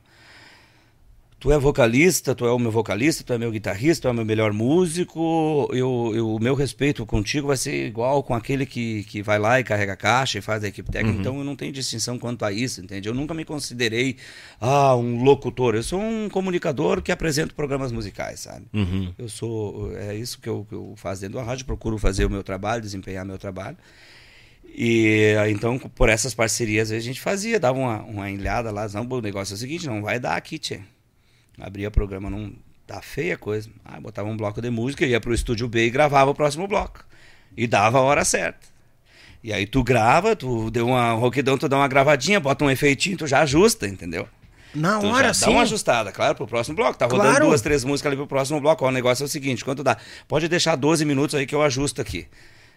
Tu é vocalista, tu é o meu vocalista, tu é meu guitarrista, tu é o meu melhor músico. Eu, eu, o meu respeito contigo vai ser igual com aquele que, que vai lá e carrega a caixa e faz a equipe técnica. Então eu não tenho distinção quanto a isso, entende? Eu nunca me considerei ah, um locutor. Eu sou um comunicador que apresenta programas musicais, sabe? Uhum. Eu sou. É isso que eu, que eu faço dentro da rádio, procuro fazer o meu trabalho, desempenhar meu trabalho. E então, por essas parcerias, a gente fazia, dava uma, uma ilhada lá, não, o negócio é o seguinte, não vai dar aqui, tchê. Abria programa, não tá feia a coisa. Ah, botava um bloco de música, ia pro estúdio B e gravava o próximo bloco. E dava a hora certa. E aí tu grava, tu deu uma um roquidão, tu dá uma gravadinha, bota um efeitinho, tu já ajusta, entendeu? Na Tu hora, sim. dá uma ajustada, claro, pro próximo bloco. Tá rodando Claro. duas, três músicas ali pro próximo bloco. Ó, o negócio é o seguinte, quanto dá? Pode deixar 12 minutos aí que eu ajusto aqui.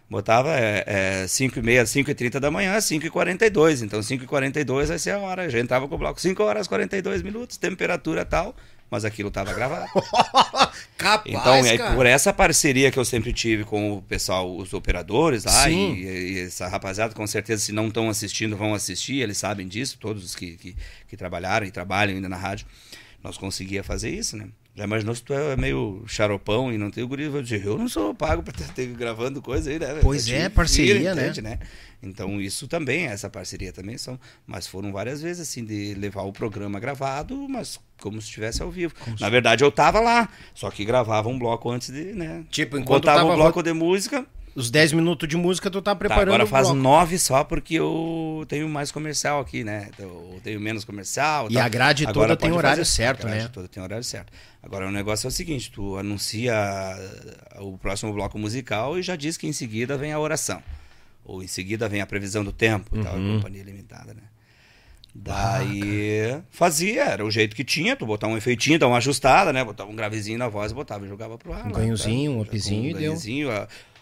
Botava é, 5 e meia, 5 e 30 da manhã, 5 e 42. Então 5 e 42 vai ser a hora. A gente entrava com o bloco 5 horas e 42 minutos, temperatura tal, mas aquilo estava gravado. Capaz, Então, aí, cara. por essa parceria que eu sempre tive com o pessoal, os operadores lá, e, e essa rapaziada, com certeza, se não estão assistindo, vão assistir, eles sabem disso, todos os que, que, que trabalharam e trabalham ainda na rádio, nós conseguia fazer isso, né? Já imaginou se tu é meio xaropão e não tem o guri, vai dizer, eu não sou pago pra ter gravando coisa aí, né? Pois Eu é, te parceria, né? entende, Então isso também, essa parceria também são, mas foram várias vezes assim de levar o programa gravado, mas como se estivesse ao vivo. Na verdade eu tava lá, só que gravava um bloco antes de, né? Tipo, enquanto botava tava um bloco de música. Os 10 minutos de música tu tá Tá, preparando agora o faz bloco. nove só porque eu tenho mais comercial aqui, né? Eu tenho menos comercial. E tal. a grade Agora toda tem horário fazer. certo, a grade né? toda tem horário certo. Agora o negócio é o seguinte, tu anuncia o próximo bloco musical e já diz que em seguida vem a oração. Ou em seguida vem a previsão do tempo, tal, Uhum. companhia limitada, né? Daí fazia, era o jeito que tinha, tu botar um efeitinho, dar uma ajustada, né? Botava um gravezinho na voz, botava e jogava pro ar. Um ganhozinho, tá? um upzinho com e deu.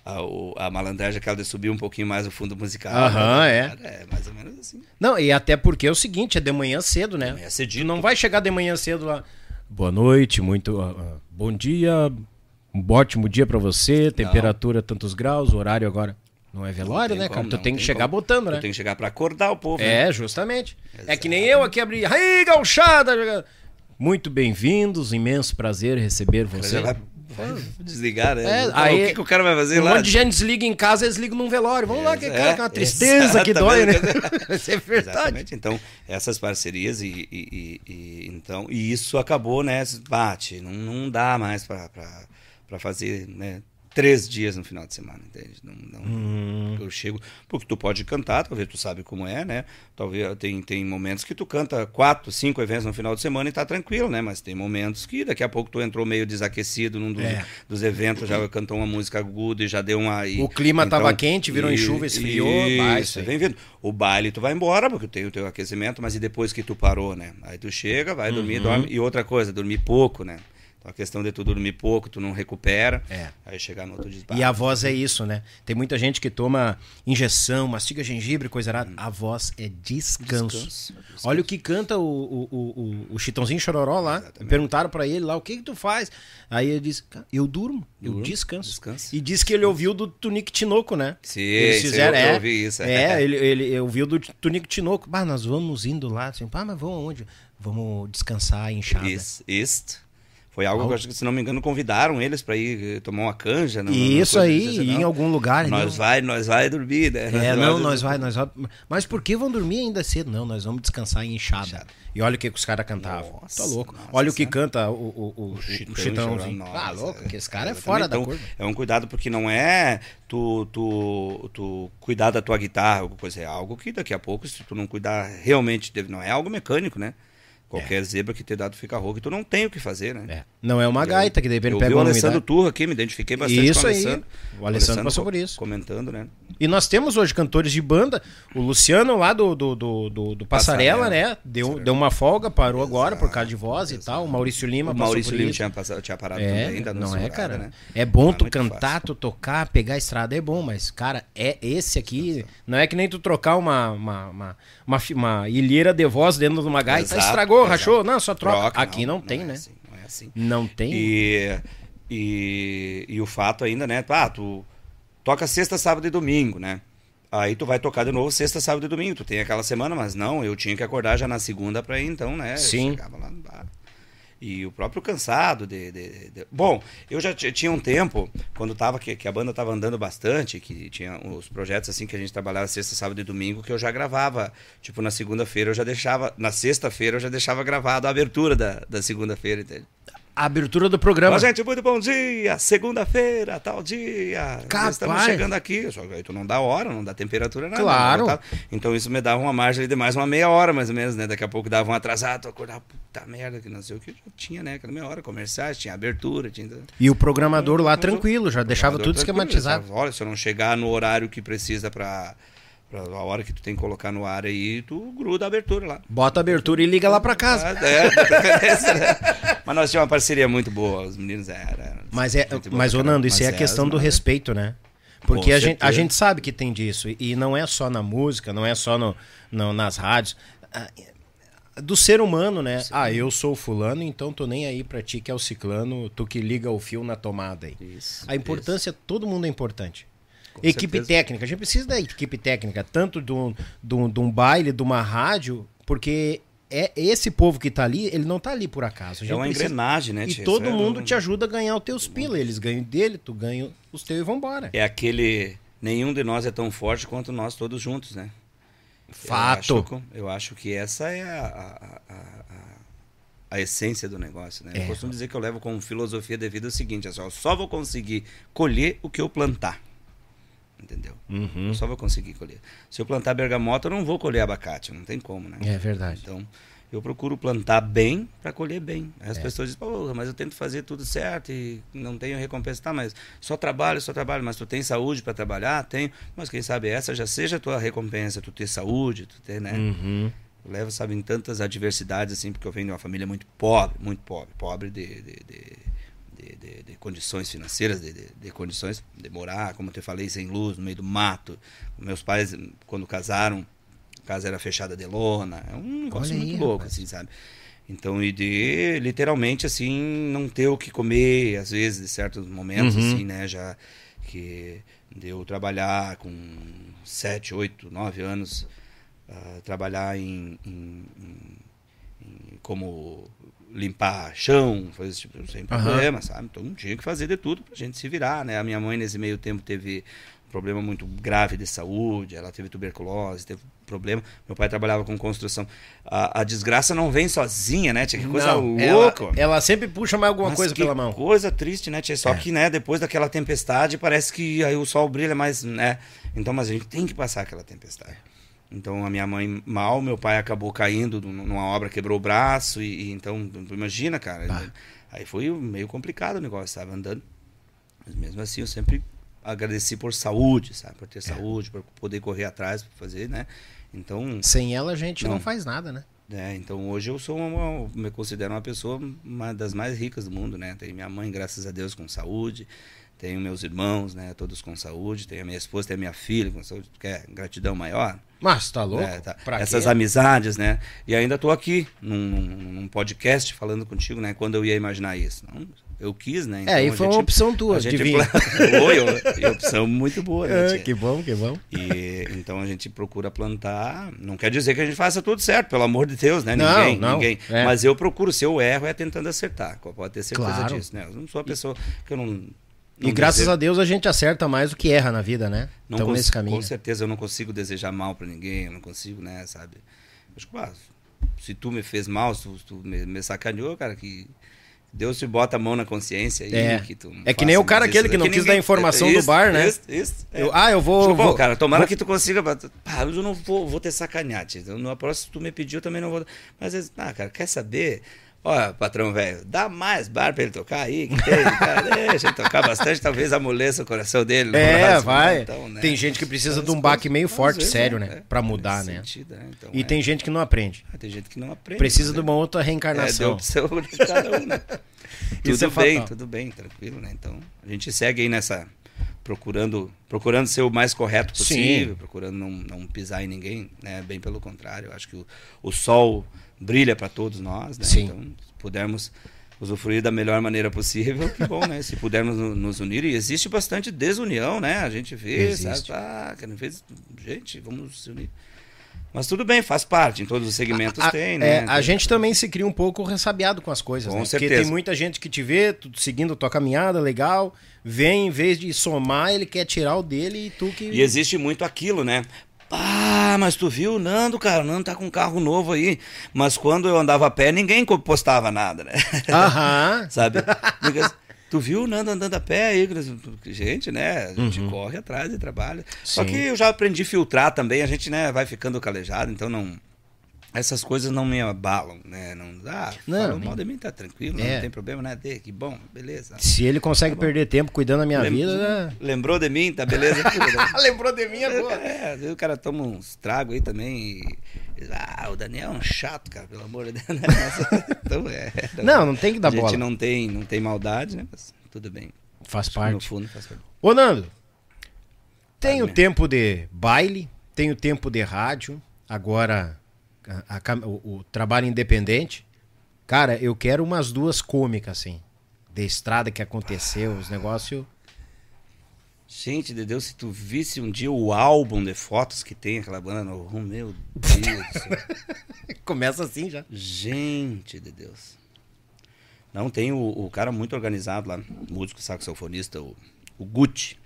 A, a, o- a malandragem aquela de subir um pouquinho mais o fundo musical. Aham, né? é. É, mais ou menos assim. Não, e até porque é o seguinte, é de manhã cedo, né? manhã cedito. Tu não vai chegar de manhã cedo lá. Boa noite, muito ah, ah, bom dia, um ótimo dia pra você, temperatura tantos graus, horário agora. Não é velório, Não né, tem cara? como, tu não tem que tem chegar como. botando, Tu né? tem que chegar pra acordar o povo. né? É, justamente. É que nem eu aqui abri. Aí, gauchada! Muito bem-vindos, imenso prazer receber Você desligar, né? É, aí- o que, que o cara vai fazer Um lá? monte de gente desliga em casa, eles ligam num velório. Vamos lá, que É, cara, que é uma tristeza que dói, né? Isso é verdade. Exatamente. Então, essas parcerias e, e- e- e- então, e isso acabou, né? Bate, não, não dá mais pra fazer, né? Três dias no final de semana, entende? Não, não- Hum. Eu chego. Porque tu pode cantar, talvez tu sabe como é, né? Talvez tem, tem momentos que tu canta quatro, cinco eventos no final de semana e tá tranquilo, né? Mas tem momentos que daqui a pouco tu entrou meio desaquecido num dos, É. dos eventos, já cantou uma música aguda e já deu uma. e- O clima tava quente, virou em chuva, esfriou, isso vem vindo. O baile tu vai embora, porque tem o teu aquecimento, mas e depois que tu parou, né? Aí tu chega, vai dormir, Uhum. dorme. E outra coisa, dormir pouco, né? Então a questão de tu dormir pouco, tu não recupera. É. Aí chegar no outro dia. E a voz é isso, né? Tem muita gente que toma injeção, mastiga gengibre, coisa errada. A voz é descanso. Descanso, descanso. Olha o que canta o, o, o, o- Chitãozinho Chororó lá. Perguntaram pra ele lá, o que que tu faz? Aí ele disse, "Cara, eu durmo, eu Durmo, descanso. descanso. E disse que ele ouviu do Tunique Tinoco, né? Sim, Eles fizeram, eu- eu é, ouvi isso, é. É, ele, ele ouviu do Tunique Tinoco. Bah, nós vamos indo lá. Assim, Pá, mas vamos aonde? Vamos descansar, inchada. Ist, ist. Foi algo que eu acho que, se não me engano, convidaram eles pra ir eh, tomar uma canja. não- não- Isso aí, em algum lugar. Nós não. vai, nós vai dormir, né? É, não, nós vai, nós vai. Mas por que vão dormir ainda cedo? Não, nós vamos descansar em enxada. Enxada. E olha o que, que os caras cantavam. Nossa, tá louco. nossa, olha o que sabe? canta o, o, o, o, Chitão o Chitãozinho. Ah, louco, que esse cara é fora da Então, curva. É um cuidado porque não é tu, tu, tu cuidar da tua guitarra, alguma coisa, é algo que daqui a pouco, se tu não cuidar realmente, não é algo mecânico, né? Qualquer zebra que ter dado fica rouco, e tu não tem o que fazer, né? É. Não é uma gaita que Eu pega vi o uma Alessandro. Turra aqui, me identifiquei bastante Isso com o aí. Alessandro. O Alessandro passou por isso. Comentando, né? E nós temos hoje cantores de banda. O Luciano lá do, do, do, do- do Passarela, Passarela. né? Deu, deu uma folga, parou agora por causa de voz e tal. O Maurício Lima O Maurício Lima tinha, passado, tinha parado É, também, da não é, cara. né? É bom é tu cantar, fácil. tu tocar, pegar a estrada, é bom, mas, cara, é esse aqui. Não é que nem tu trocar uma, uma, uma, uma, uma ilheira de voz dentro de uma gaita. Exato, estragou, exato. rachou. Não, só troca. Troca, aqui não, tem, é né? assim, não é assim. Não tem. E, e, e o fato ainda, né? Ah, tu toca sexta, sábado e domingo, né? Aí tu vai tocar de novo sexta, sábado e domingo. Tu tem aquela semana, mas não, eu tinha que acordar já na segunda pra ir, então, né? Eu Sim. chegava lá no bar. E o próprio cansado de, de- de- Bom, eu já tinha um tempo, quando tava, que, que a banda tava andando bastante, que tinha os projetos assim que a gente trabalhava sexta, sábado e domingo, que eu já gravava. Tipo, na segunda-feira eu já deixava. Na sexta-feira eu já deixava gravado a abertura da, da segunda-feira, entende? Abertura do programa. Ó, gente, muito bom dia! Segunda-feira, tal dia. Capaz. Estamos chegando aqui. Só que aí tu não dá hora, não dá temperatura, nada. Claro. né? Então isso me dava uma margem de mais uma meia hora, mais ou menos, né? Daqui a pouco dava um atrasado, acordava, puta merda, que não sei o que. Já tinha, né? Aquela meia hora, comerciais, tinha abertura, tinha. E o programador lá tranquilo, já deixava tudo esquematizado. Olha, se eu não chegar no horário que precisa pra, pra a hora que tu tem que colocar no ar aí, tu gruda a abertura lá. Bota a abertura e liga lá pra casa. Ah, é, né? Mas nós tínhamos uma parceria muito boa, os meninos eram. Mas, é, mas ô. Nando, isso é a questão do respeito, né? Porque a gente, a gente sabe que tem disso. E- não é só na música, não é só no, no- nas rádios. Ah, Do ser humano, né? Ah, eu sou o fulano, então tô nem aí pra ti que é o ciclano, tu que liga o fio na tomada aí. Isso, A importância, todo mundo é importante. Equipe certeza. técnica, a gente precisa da equipe técnica, tanto de um, de um- de um baile, de uma rádio, porque é esse povo que tá ali, ele não tá ali por acaso. A É uma precisa- engrenagem, né? E tia? todo Isso é mundo um- te ajuda a ganhar os teus pila. Eles ganham dele, tu ganha os teus e vambora. É aquele. Nenhum de nós é tão forte quanto nós todos juntos, né? Fato. Eu acho, que- eu acho que essa é a, a, a- a- essência do negócio, né? É. Eu costumo dizer que eu levo como filosofia de vida o seguinte: assim, eu só vou conseguir colher o que eu plantar. Entendeu? Uhum. Eu só vou conseguir colher. Se eu plantar bergamota, eu não vou colher abacate, não tem como, né? É verdade. Então, eu procuro plantar bem para colher bem. Aí as É. pessoas dizem, Pô, mas eu tento fazer tudo certo e não tenho recompensa. Tá, mas só trabalho, só trabalho. Mas tu tem saúde para trabalhar? Tenho. Mas quem sabe essa já seja a tua recompensa, tu ter saúde, tu ter, né? Uhum. Eu levo, sabe, em tantas adversidades, assim, porque eu venho de uma família muito pobre, muito pobre. Pobre de, de, de, de- de- de condições financeiras, de, de- condições de morar, como eu te falei, sem luz, no meio do mato. Meus pais, quando casaram, a casa era fechada de lona. É um negócio Olha aí, muito louco, rapaz. assim, sabe? Então, e de literalmente, assim, não ter o que comer, às vezes, em certos momentos, Uhum. assim, né? Já que deu trabalhar com sete, oito, nove anos, ah, trabalhar em- em- em- como limpar chão, fazer esse tipo, sem problema, sabe? Então tinha que fazer de tudo pra gente se virar, né? A minha mãe nesse meio tempo teve um problema muito grave de saúde, ela teve tuberculose, teve problema. Meu pai trabalhava com construção. A, a desgraça não vem sozinha, né? Tinha que coisa Não, louca. Ela, ela sempre puxa mais alguma Mas coisa pela mão. coisa triste, né, tia? Só É. que, né, depois daquela tempestade, parece que aí o sol brilha mais, né? Então, mas a gente tem que passar aquela tempestade. Então, a minha mãe mal, meu pai acabou caindo num- numa obra, quebrou o braço, e, e então, imagina, cara. Bah. Aí foi meio complicado o negócio, estava andando. Mas mesmo assim, eu sempre agradeci por saúde, sabe? Por ter É. saúde, por poder correr atrás, por fazer, né? Então, Sem ela a gente não, Não. faz nada, né? é, então hoje eu sou uma, me considero uma pessoa uma das mais ricas do mundo, né? Tenho minha mãe, graças a Deus, com saúde, tenho meus irmãos, né? Todos com saúde, tenho a minha esposa, tenho a minha filha com saúde, quer gratidão maior? Mas tá louco? É, tá. Essas quê? amizades, né? E ainda estou aqui num, num- podcast falando contigo, né? Quando eu ia imaginar isso? Não, eu quis, né? É, aí a foi uma gente- opção tua, a gente de vir. Foi, e opção muito boa, né? Tia? que bom, que bom. E então a gente procura plantar. Não quer dizer que a gente faça tudo certo, pelo amor de Deus, né? Não, ninguém, não, ninguém. é. Mas eu procuro, se eu erro, é tentando acertar. Pode ter certeza Claro. disso, né? Eu não sou a pessoa que eu não. E graças a Deus a gente acerta mais do que erra na vida, né? não cons- nesse caminho. Com certeza eu não consigo desejar mal pra ninguém, eu não consigo, né, sabe? Acho que, ah, se tu me fez mal, se tu, me, me sacaneou, cara, que Deus te bota a mão na consciência aí, É. que tu É que nem o cara aquele que não que quis dar informação do isso, bar, né? Isso, isso, é. Eu- ah, eu vou- Tipo, vou- cara, tomara vou- que tu consiga. Pá, eu não vou, vou te sacanear, tio. Então, No próximo, se tu me pediu, eu também não vou. Mas ah, cara, quer saber? Ó, patrão velho, dá mais bar pra ele tocar aí, que tem, cara, deixa ele tocar bastante, talvez amoleça o coração dele. É, vai. né? Então, né? Tem gente que precisa de um baque meio forte, vezes, sério, é, né? é, Pra mudar, né? sentido, né? Então, E é. tem gente que não aprende. Ah, tem gente que não aprende. Precisa né? de uma outra É, reencarnação. opção de cada um, né? Tudo é bem, fatal. tudo bem, tranquilo, né? Então, a gente segue aí nessa. Procurando, procurando ser o mais correto Sim. possível, procurando não, não pisar em ninguém, né? Bem pelo contrário. Eu acho que o, o sol brilha para todos nós, né? Sim. Então, se pudermos usufruir da melhor maneira possível, que bom, né? Se pudermos no- nos unir. E existe bastante desunião, né? A gente vê, Existe. sabe? Ah, fez... gente, vamos se unir. Mas tudo bem, faz parte. Em todos os segmentos A- tem, é, né? a Tem- gente também se cria um pouco ressabiado com as coisas, Com né? Porque certeza. tem muita gente que te vê, tu seguindo tua caminhada, legal, vem, em vez de somar, ele quer tirar o dele e tu que... E existe muito aquilo, né? Ah, mas tu viu o Nando, cara? O Nando tá com um carro novo aí. Mas quando eu andava a pé, ninguém postava nada, né? Aham. Sabe? Tu viu o Nando andando a pé aí? Gente, né? A gente Uhum. corre atrás e trabalha. Só Sim. que eu já aprendi a filtrar também. A gente, né, vai ficando calejado, então não. Essas coisas não me abalam, né? Não, ah, Não, nem- mal de mim, tá tranquilo, É. não tem problema, né? Dê, que bom, beleza. Se ele consegue perder tempo cuidando da minha Lem- vida... né? Lembrou de mim, tá beleza? Lembrou de mim agora. É, às vezes o cara toma uns tragos aí também e. Ah, o Daniel é um chato, cara, pelo amor de Deus. então é. Não, não tem que dar a gente bola. não tem, não tem maldade, né? Mas tudo bem. Faz Acho que No parte. fundo faz parte. Ô, Nando, Tenho Sabe? tempo de baile, tenho tempo de rádio, agora a- a o, o trabalho independente. Cara, eu quero umas duas cômicas, assim. De estrada que aconteceu, os negócios. Gente de Deus, se tu visse um dia o álbum de fotos que tem aquela banda no Rum, meu Deus do céu. Começa assim já. Gente de Deus. Não, tem o, o cara muito organizado lá, músico saxofonista, o, o Gucci.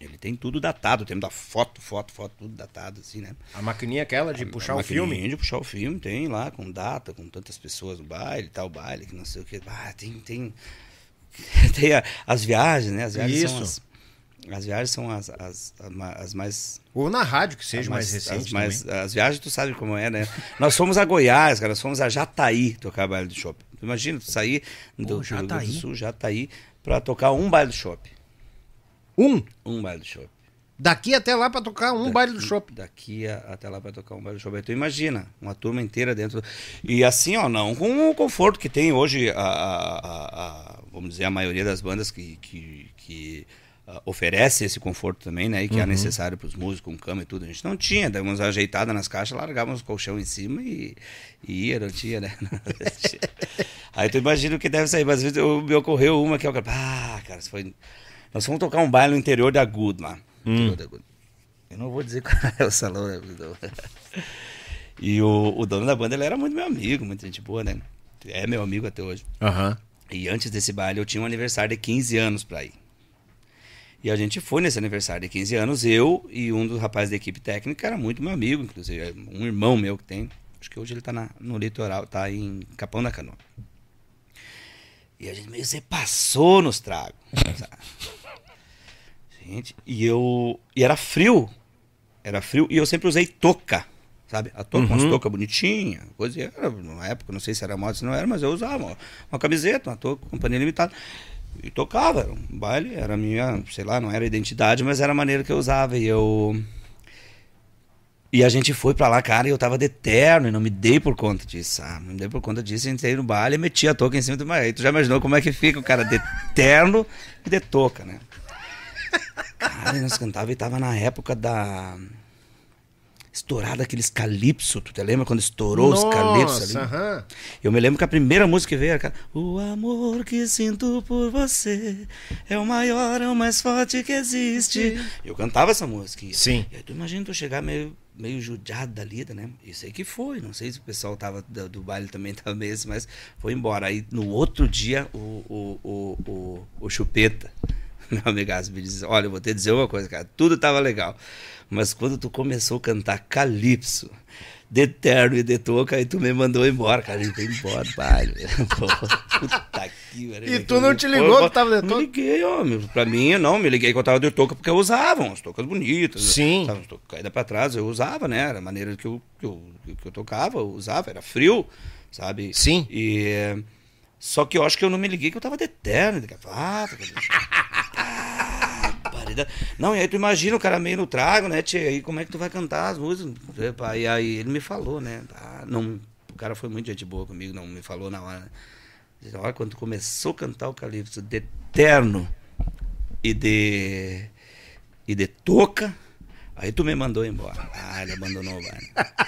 Ele tem tudo datado, tem da foto, foto, foto, tudo datado, assim, né? A maquininha aquela de puxar A o filme. de puxar o filme, tem lá, com data, com tantas pessoas no baile, tal baile, que não sei o que. Ah, tem, tem. Tem a- as viagens, né? As viagens são Isso. as. As viagens são as, as, as mais Ou na rádio, que seja as mais, as recente. mais- também. as viagens tu sabe como é, né? Nós fomos a Goiás, cara, nós fomos a Jataí tocar baile do shopping. Tu imagina, tu sair do, Grande Jataí? do Sul, Jataí, pra tocar um baile do shopping. Um. Um baile do shopping. Daqui até lá pra tocar um baile do shopping. Daqui a- até lá pra tocar um baile do shopping. Tu imagina, uma turma inteira dentro. E assim, ó, não com o conforto que tem hoje, a, a- a- vamos dizer, a maioria das bandas que, que, que ah, oferece esse conforto também, né? E que é necessário pros músicos, com cama e tudo. A gente não tinha, dávamos ajeitada nas caixas, largávamos o colchão em cima e, e ia, não tinha, né? Aí tu imagina o que deve sair. Mas às vezes eu- me ocorreu uma que eu. Ah, cara, isso foi. Nós fomos tocar um baile no interior da Good lá. Da Good. Eu não vou dizer qual é o salão? E o, o dono da banda, ele era muito meu amigo, muita gente boa, né? É meu amigo até hoje. Aham. E antes desse baile eu tinha um aniversário de 15 anos pra ir. E a gente foi nesse aniversário de 15 anos, eu e um dos rapazes da equipe técnica, era muito meu amigo, inclusive, é um irmão meu que tem. Acho que hoje ele tá na- no litoral, tá em Capão da Canoa. E a gente meio se passou nos tragos. sabe? Gente, e eu. E era frio. Era frio e eu sempre usei touca. Sabe? A touca, umas touca bonitinha, coisa. Era, na época, não sei se era moda, se não era, mas eu usava uma, uma camiseta, uma touca, companhia limitada. E tocava, era um baile, era minha, sei lá, não era identidade, mas era a maneira que eu usava. E eu. E a gente foi pra lá, cara, e eu tava de terno e não me dei por conta disso. Ah, não me dei por conta disso, entrei no baile e meti a touca em cima do mar. Aí tu já imaginou como é que fica o cara de terno e de touca, né? Cara, nós cantava e tava na época da. Estourada aqueles calypso, tu te lembra quando estourou os calypso ali? Nossa, aham. Eu me lembro que a primeira música que veio era aquela, O amor que sinto por você é o maior, é o mais forte que existe. Eu cantava essa música. Sim. E aí tu imagina tu chegar meio, meio judiado da lida, né? Isso aí que foi. Não sei se o pessoal tava do, do baile também tava assim, mas foi embora. Aí no outro dia, o, o, o, o, o Chupeta, meu amigaço, me disse: Olha, eu vou te dizer uma coisa, cara, tudo tava legal. Mas quando tu começou a cantar Calypso, de terno e de touca, aí tu me mandou embora, cara. A gente foi embora baile. Puta que. E tu não te ligou Pô, que tava de Me touca? liguei, homem. Pra mim, não, me liguei que eu tava de touca porque eu usava umas toucas bonitas. Sim. Sabe, umas toucas caídas pra trás, eu usava, né? Era a maneira que eu, que eu, que eu tocava, eu usava, era frio, sabe? Sim. E. Só que eu acho que eu não me liguei que eu tava de terno, de gravata. Barbaridade. Não, e aí tu imagina o cara meio no trago, né, tia? Aí como é que tu vai cantar as músicas? E aí ele me falou, né? Ah, não, o cara foi muito gente boa comigo, não me falou na hora. Disse, Olha, quando tu começou a cantar o Calypso de terno e de. e de touca, aí tu me mandou embora. Ah, ele abandonou o.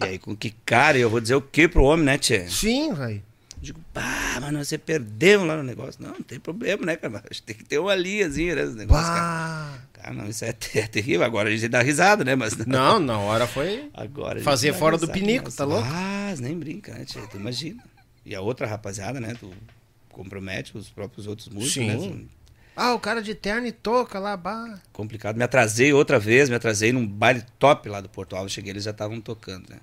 E aí, com que cara, eu vou dizer o que pro homem, né, tia? Sim, velho. Digo, pá, mas você perdeu lá no negócio. Não, não tem problema, né, cara? Mas tem que ter uma linhazinha, né, esse negócio, cara. Cara, não, isso é, é terrível. Agora a gente dá risada, né? Mas Não, na hora foi. Agora Fazer fora do risada, pinico, mas- tá louco? Ah, nem brinca, né, tia? Tu imagina. E a outra rapaziada, né? Tu compromete os próprios outros músicos, Sim. né? Ah, o cara de terno e touca lá, bah. Complicado. Me atrasei outra vez, me atrasei num baile top lá do Porto Alves. Cheguei, eles já estavam tocando, né?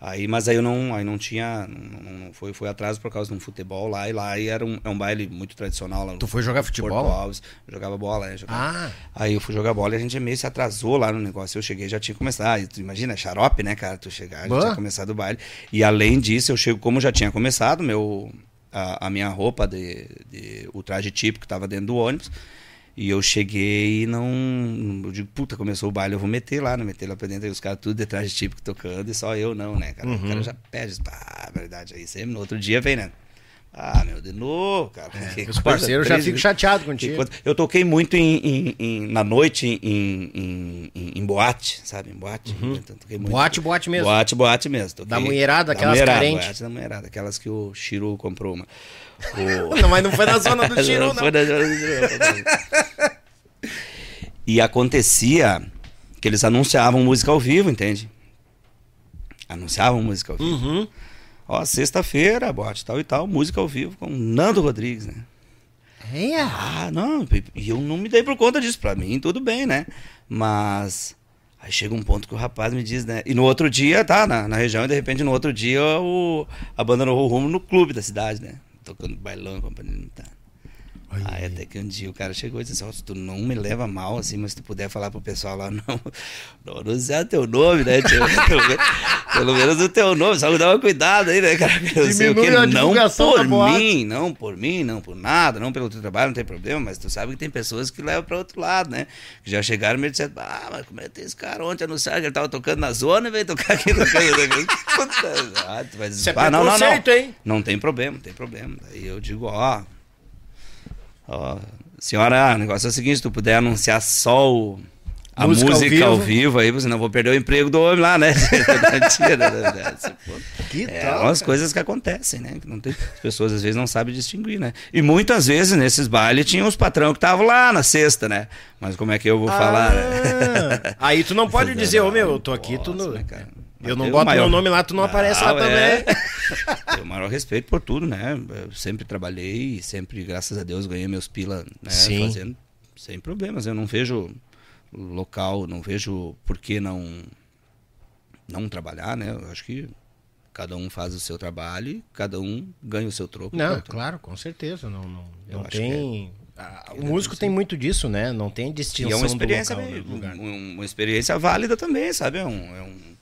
Aí, mas aí eu não, aí não tinha, não, não- foi, foi atraso por causa de um futebol lá e lá e era um, é um baile muito tradicional lá Tu foi jogar Porto futebol? Alves. Eu jogava bola, né? Jogava. Ah. Aí eu fui jogar bola e a gente meio se atrasou lá no negócio. Eu cheguei já tinha começado. Aí tu imagina, é xarope, né, cara? Tu chegar, já tinha começado o baile. E além disso, eu chego, como já tinha começado, meu, a, a minha roupa, de, de- o traje típico estava dentro do ônibus. E eu cheguei e não. Eu digo, puta, começou o baile, eu vou meter lá, né? Meter lá pra dentro, aí os caras tudo de traje típico tocando e só eu não, né, cara? O cara já pede, pá, verdade, aí sempre no outro dia vem, né? Ah, meu, de novo, cara. Que Os parceiros já ficam chateados contigo. coisa- Eu toquei muito em, em- em- na noite em, em, boate, sabe? Em boate. Então, toquei muito. Uhum. Boate, boate mesmo. Boate, boate mesmo. Toquei- Da mulherada, da aquelas mulherada, carentes. boate da mulherada, aquelas que o Chiru comprou uma. O- Não, mas não foi na zona do tiro, não. foi na zona do Chiru. E acontecia que eles anunciavam música ao vivo, entende? Anunciavam música ao vivo. Uhum. Ó, sexta-feira, boate tal e tal, música ao vivo com o Nando Rodrigues, né? É. Ah, não, e eu não me dei por conta disso. Pra mim, tudo bem, né? Mas aí chega um ponto que o rapaz me diz, né? E no outro dia, tá, na, na região, e de repente no outro dia o, a banda no rumo no clube da cidade, né? Tocando bailão, companhia militar. Aí até que um dia o cara chegou e disse assim, ó, tu não me leva mal, assim, mas se tu puder falar pro pessoal lá, não, não anunciar teu nome, né? tio? Pelo menos- o teu nome, só dá uma cuidado aí, né, cara? Eu sei o quê, não por mim, não por mim, não por nada, não pelo teu trabalho, não tem problema, mas tu sabe que tem pessoas que levam pra outro lado, né? Que já chegaram e me disseram, ah, mas como é que tem esse cara ontem anunciar que ele tava tocando na zona e veio tocar aqui no canto? Puta, ah, tu vai dizer, ah, não, não, não. hein? Não tem problema, não tem problema. Daí eu digo, ó, ó, senhora, o negócio é o seguinte, se tu puder anunciar só o, a Música música, ao ao, vivo. vivo. aí, você não vou perder o emprego do homem lá, né? Né? Que É tal, umas coisas que acontecem, né? Que não tem, as pessoas às vezes não sabem distinguir, né? E muitas vezes nesses bailes tinham os patrão que estavam lá na sexta, né? Mas como é que eu vou falar, né? Ah, Aí tu não pode dizer, ô não, meu, eu tô aqui, tu não. né, Eu não boto maior- meu nome lá, tu não aparece lá é. também. Tenho o maior respeito por tudo, né? Eu sempre trabalhei e sempre, graças a Deus, ganhei meus pila, né? Sim. Fazendo sem problemas. Eu não vejo local, não vejo por que não não trabalhar, né? Eu acho que cada um faz o seu trabalho e cada um ganha o seu troco. Não, claro, com certeza. Não, não, Eu não tem. Ah, o músico tem muito disso, né? Não tem E distinção é uma experiência, do local, né, do lugar. um- uma experiência válida também, sabe? É, um, é, um,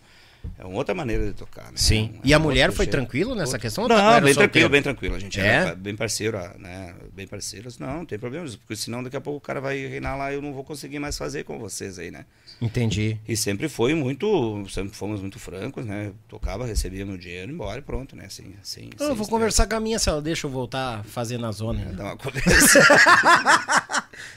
é uma outra maneira de tocar, né? Sim. É um- E é a um mulher foi jeito. tranquila nessa questão? ou Não, era bem tranquilo, bem tranquilo. A gente É? era bem parceiro, né? Bem parceiros. Não, não tem problema, porque senão daqui a pouco o cara vai reinar lá e eu não vou conseguir mais fazer com vocês aí, né? Entendi. E sempre foi muito, sempre fomos muito francos, né? Tocava, recebia meu dinheiro, ia embora e pronto, né? Assim, assim, Ah, eu vou conversar com a minha, se ela deixa eu voltar a fazer na zona. né? Dar uma conversa.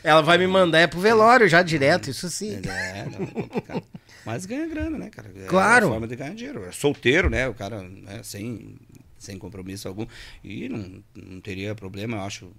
Ela vai me mandar é pro velório já direto, isso sim. é, não, é complicado. Mas ganha grana, né, cara? É Claro. uma forma de ganhar dinheiro. É solteiro, né? O cara, né, sem, sem compromisso algum. E não, não teria problema, eu acho,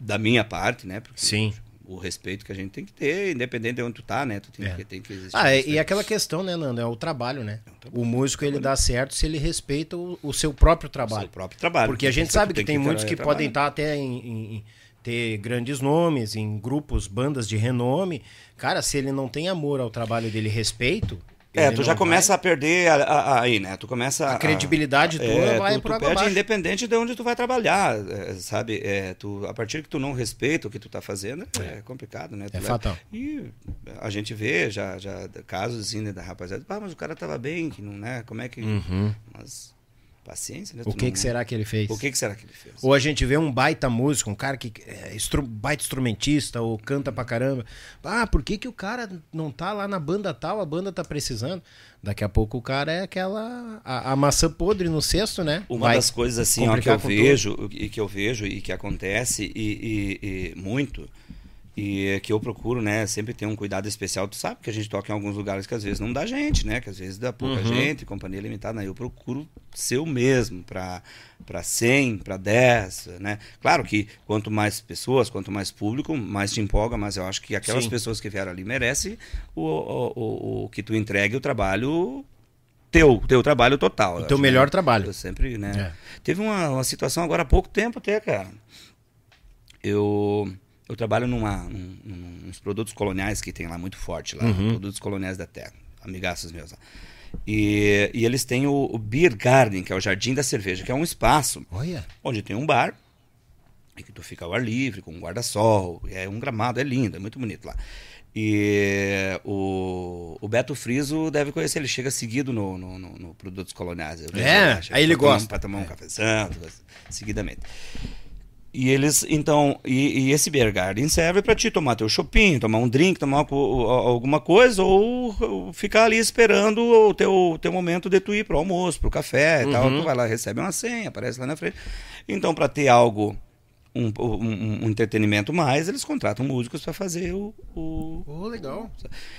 da minha parte, né? Porque Sim. O respeito que a gente tem que ter, independente de onde tu tá, né? Tu tem, É. que, tem que existir. Ah, um e- aquela questão, né, Nando? É o trabalho, né? trabalho. O músico ele dá certo se ele respeita o, o seu próprio O trabalho. seu próprio trabalho. Porque a gente sabe que tem tem muitos que trabalho. podem estar até em, em- em- ter grandes nomes, em grupos, bandas de renome. Cara, se ele não tem amor ao trabalho dele, respeito. É, tu já começa vai- a perder a- a- a- aí, né? Tu começa A credibilidade tua vai tu, tu perde abaixo. independente de onde tu vai trabalhar, é, sabe? É, tu, a partir que tu não respeita o que tu tá fazendo, é, complicado, né? Tu É leva- fatal. E a gente vê já, já casos assim, né, da rapaziada, ah, mas o cara tava bem, que não, né? Como é que... Mas paciência, né? O que, não- que será que ele fez? O que, que será que ele fez? Ou a gente vê um baita músico, um cara que é instru- baita instrumentista ou canta pra caramba. Ah, por que, que o cara não tá lá na banda tal, a banda tá precisando? Daqui a pouco o cara é aquela. a, a maçã podre no cesto, né? Uma Vai das coisas assim ó, que eu vejo e que eu vejo e que acontece e, e- e muito e que eu procuro, né, sempre ter um cuidado especial. Tu sabe que a gente toca em alguns lugares que às vezes não dá gente, né, que às vezes dá pouca Uhum. gente, companhia limitada. né? Eu procuro ser o mesmo para para 100, para 10, né? Claro que quanto mais pessoas, quanto mais público, mais te empolga, mas eu acho que aquelas Sim. pessoas que vieram ali merecem o, o, o, o que tu entregue o trabalho teu, teu trabalho total. O Eu teu acho, melhor né? trabalho. Eu sempre, né? É. Teve uma, uma situação agora há pouco tempo até, cara. Eu, eu trabalho numa, num, num- uns produtos coloniais que tem lá muito forte lá. Uhum. Produtos coloniais da terra. Amigaços meus lá. E, e eles têm o, o Beer Garden, que é o Jardim da Cerveja, que é um espaço Olha. onde tem um bar e que tu fica ao ar livre, com um guarda-sol, é um gramado, é lindo, é muito bonito lá. E o, o Beto Friso deve conhecer, ele chega seguido no, no, no- no Produtos Coloniais. É? lá, aí ele gosta. Pra tomar um É. cafezão, assim, seguidamente. E eles, então, e, e esse beer garden serve para te tomar teu shopping, tomar um drink, tomar alguma coisa, ou, ou ficar ali esperando o teu, teu momento de tu ir pro almoço, pro café e tal. Tu vai lá, recebe uma senha, aparece lá na frente. Então, para ter algo, um, um- um entretenimento mais, eles contratam músicos para fazer o, o, Oh, legal.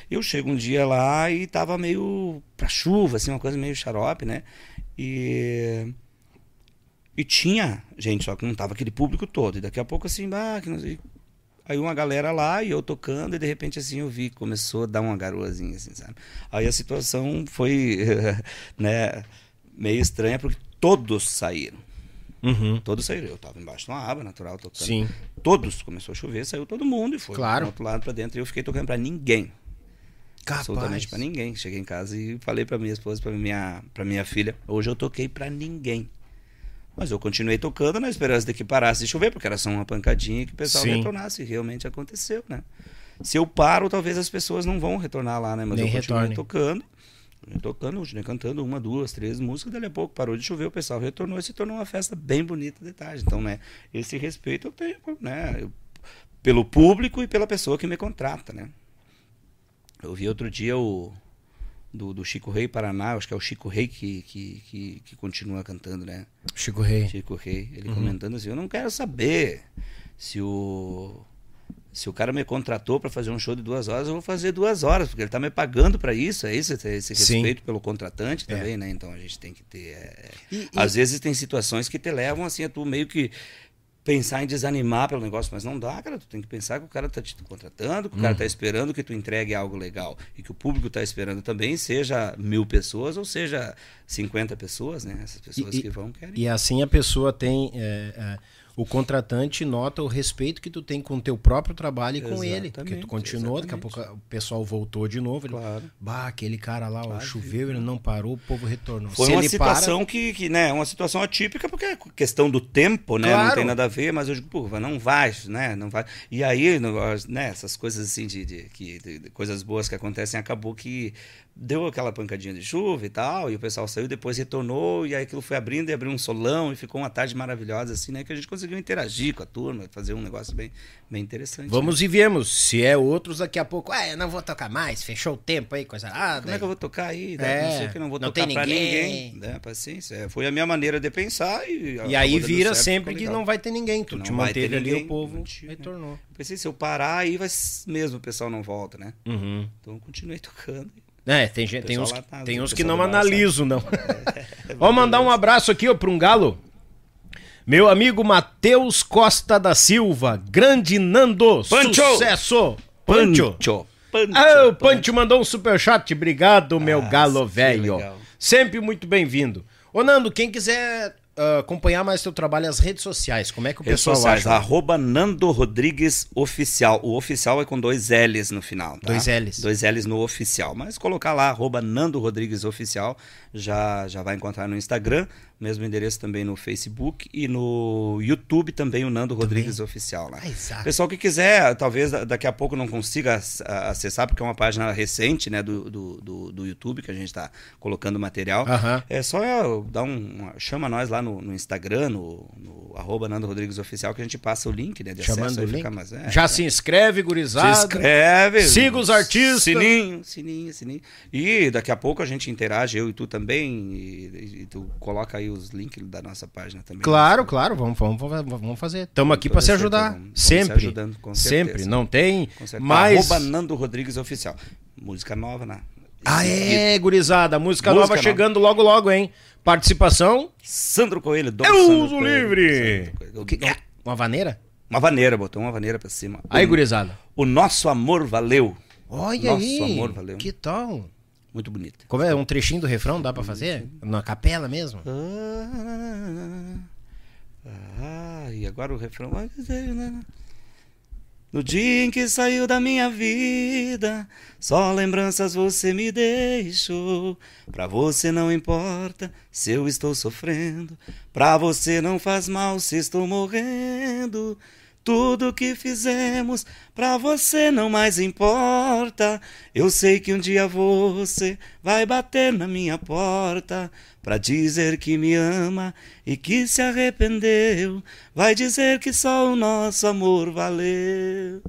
eu chego um dia lá e tava meio pra chuva, assim, uma coisa meio xarope, né? E. E tinha gente, só que não tava aquele público todo. E daqui a pouco, assim, sei. Aí uma galera lá e eu tocando, e de repente, assim, eu vi que começou a dar uma garoazinha, assim, sabe? Aí a situação foi, né, meio estranha, porque todos saíram. Uhum. Todos saíram. Eu tava embaixo de uma aba natural tocando. Sim. Todos. Começou a chover, saiu todo mundo e foi Claro. pro outro lado pra dentro. E eu fiquei tocando pra ninguém Capaz. absolutamente pra ninguém. Cheguei em casa e falei pra minha esposa, pra minha, pra minha filha, hoje eu toquei pra ninguém. Mas eu continuei tocando na esperança de que parasse de chover, porque era só uma pancadinha que o pessoal Sim. retornasse. E realmente aconteceu, né? Se eu paro, talvez as pessoas não vão retornar lá, né? Mas Nem eu continuei tocando. Tocando, continuei cantando uma, duas, três músicas, dali a pouco parou de chover, o pessoal retornou e se tornou uma festa bem bonita de tarde. Então, né, esse respeito eu tenho, né, eu- pelo público e pela pessoa que me contrata, né? Eu vi outro dia o do, do Chico Rei Paraná, acho que é o Chico Rei que, que, que, que continua cantando, né? Chico Rei. Chico Rei, ele Uhum. comentando assim, eu não quero saber se o se o cara me contratou para fazer um show de duas horas, eu vou fazer duas horas, porque ele tá me pagando para isso, é isso, esse esse Sim. respeito pelo contratante É. também, né? Então a gente tem que ter. é, E- e- Às vezes tem situações que te levam assim a tu meio que pensar em desanimar pelo negócio, mas não dá, cara. Tu tem que pensar que o cara tá te contratando, que o cara Uhum. tá esperando que tu entregue algo legal e que o público tá esperando também, seja mil pessoas ou seja 50 pessoas, né? Essas pessoas E- que vão querem. E assim a pessoa tem. é, é, o contratante nota o respeito que tu tem com o teu próprio trabalho e com ele. Porque tu Exatamente, continuou, daqui a exatamente. pouco o pessoal voltou de novo. Ele, Claro. Bah, aquele cara lá, ó, Claro. choveu, ele não parou, o povo retornou. Foi Se uma ele situação que, que, né, uma situação atípica, porque é questão do tempo, né, Claro. não tem nada a ver, mas eu digo, pô, não vai, né, não vai. E aí, né, essas coisas assim, de, de, que- de- de coisas boas que acontecem, acabou que deu aquela pancadinha de chuva e tal, e o pessoal saiu, depois retornou, e aí aquilo foi abrindo e abriu um solão, e ficou uma tarde maravilhosa, assim, né, que a gente conseguiu interagir com a turma, fazer um negócio bem, bem interessante. Vamos e viemos. Se é outros, daqui a pouco, ah, eu não vou tocar mais, fechou o tempo aí, coisa nada. Como é que eu vou tocar aí? É, não sei que não vou não tocar tem pra ninguém. ninguém. Né? Paciência. É, Foi a minha maneira de pensar e. E aí vira certo, sempre que não vai ter ninguém. Tu Não te manteve ali, ninguém, o povo mantive, né? retornou. Eu pensei, se eu parar, aí vai mesmo o pessoal não volta, né? Uhum. Então eu continuei tocando. É, tem, gente, tem uns, tá- tem uns que não analiso, não. Vamos mandar um abraço aqui ó, para um galo. Meu amigo Matheus Costa da Silva, grande Nando, Pancho! sucesso! Pancho! Pancho. Pancho. Ah, o Pancho mandou um superchat, obrigado, meu Ah, galo velho. Sempre muito bem-vindo. Ô Nando, quem quiser ah, acompanhar mais teu trabalho, as redes sociais, como é que o Redes pessoal sociais, acha? arroba Nando Rodrigues Oficial. O oficial é com dois L's no final, tá? Dois Ls. Dois L's no oficial. Mas colocar lá, arroba Nando Rodrigues Oficial, já, já vai encontrar no Instagram, mesmo endereço também no Facebook e no YouTube também o Nando Rodrigues Oficial lá. Ah, exato. Pessoal que quiser, talvez da- daqui a pouco não consiga acessar, porque é uma página recente né, do, do, do, do YouTube que a gente está colocando material. É só é, dar um. chama nós lá no, no Instagram, no, no arroba Nando Rodrigues Oficial, que a gente passa o link, né? De Chamando acesso, o link. mais- é, Já é. se inscreve, gurizada. Se inscreve. Siga os artistas. Sininho, sininho, sininho. E daqui a pouco a gente interage, eu e tu também. E, e tu coloca aí os links da nossa página também. Claro, claro, vamos, vamos, vamos fazer. Estamos aqui para se ajudar. vamos- vamos se Sempre. ajudando, com Sempre. Não tem mais. Arroba Nando Rodrigues Oficial. Música nova, né? Ah, é, gurizada. Música, Música nova nova. chegando logo, logo, hein? Participação. Sandro Coelho, Dom Eu Sandro uso Coelho, livre. O que é? Uma vaneira? Uma vaneira, botou uma vaneira pra cima. Aí, o, gurizada. o nosso amor valeu. Olha Nosso aí. amor valeu. Que tal? Muito bonito. Como é? Um trechinho do refrão dá pra fazer? Na capela mesmo? Ah, e agora o refrão. No dia em que saiu da minha vida, só lembranças você me deixou. Pra você não importa se eu estou sofrendo, pra você não faz mal se estou morrendo. Tudo que fizemos pra você não mais importa. Eu sei que um dia você vai bater na minha porta pra dizer que me ama e que se arrependeu. Vai dizer que só o nosso amor valeu.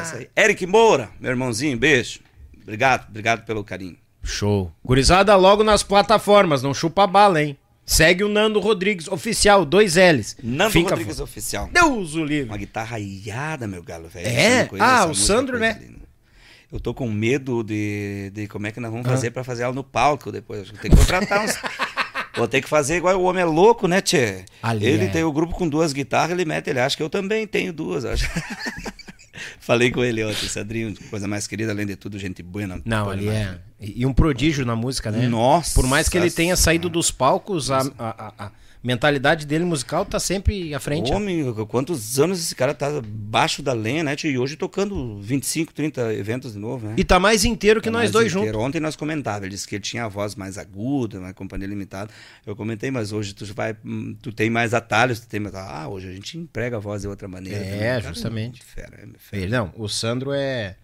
Essa aí. Eric Moura, meu irmãozinho, beijo. Obrigado, obrigado pelo carinho. Show. Gurizada logo nas plataformas, não chupa bala, hein? Segue o Nando Rodrigues Oficial, dois L's. Nando Fica Rodrigues Oficial. Deus o Uma livre. guitarra iada, meu galo, velho. É? Ah, o Sandro, né? linda. Eu tô com medo de, de como é que nós vamos Ah. fazer pra fazer ela no palco depois. Acho que Tem que contratar uns. Vou ter que fazer igual o homem é louco, né, Tchê? Ali ele é. tem o grupo com duas guitarras, ele mete, ele acha que eu também tenho duas. acho. Falei com ele ontem, Sandrinho, coisa mais querida, além de tudo, gente boa. Não, ali é. E um prodígio na música, né? Nossa Por mais que ele tenha saído dos palcos, a- a- a mentalidade dele musical tá sempre à frente. ó. Homem, quantos anos esse cara tá abaixo da lenha, né, tio? E hoje tocando 25, 30 eventos de novo, né? E tá mais inteiro que Tá nós dois inteiro. juntos. Ontem nós comentávamos, ele disse que ele tinha a voz mais aguda, na companhia limitada. Eu comentei, mas hoje tu vai, hum, tu tem mais atalhos, tu tem mais, ah, hoje a gente emprega a voz de outra maneira. É. Cara, justamente. Fera, é fera. Não, o Sandro é.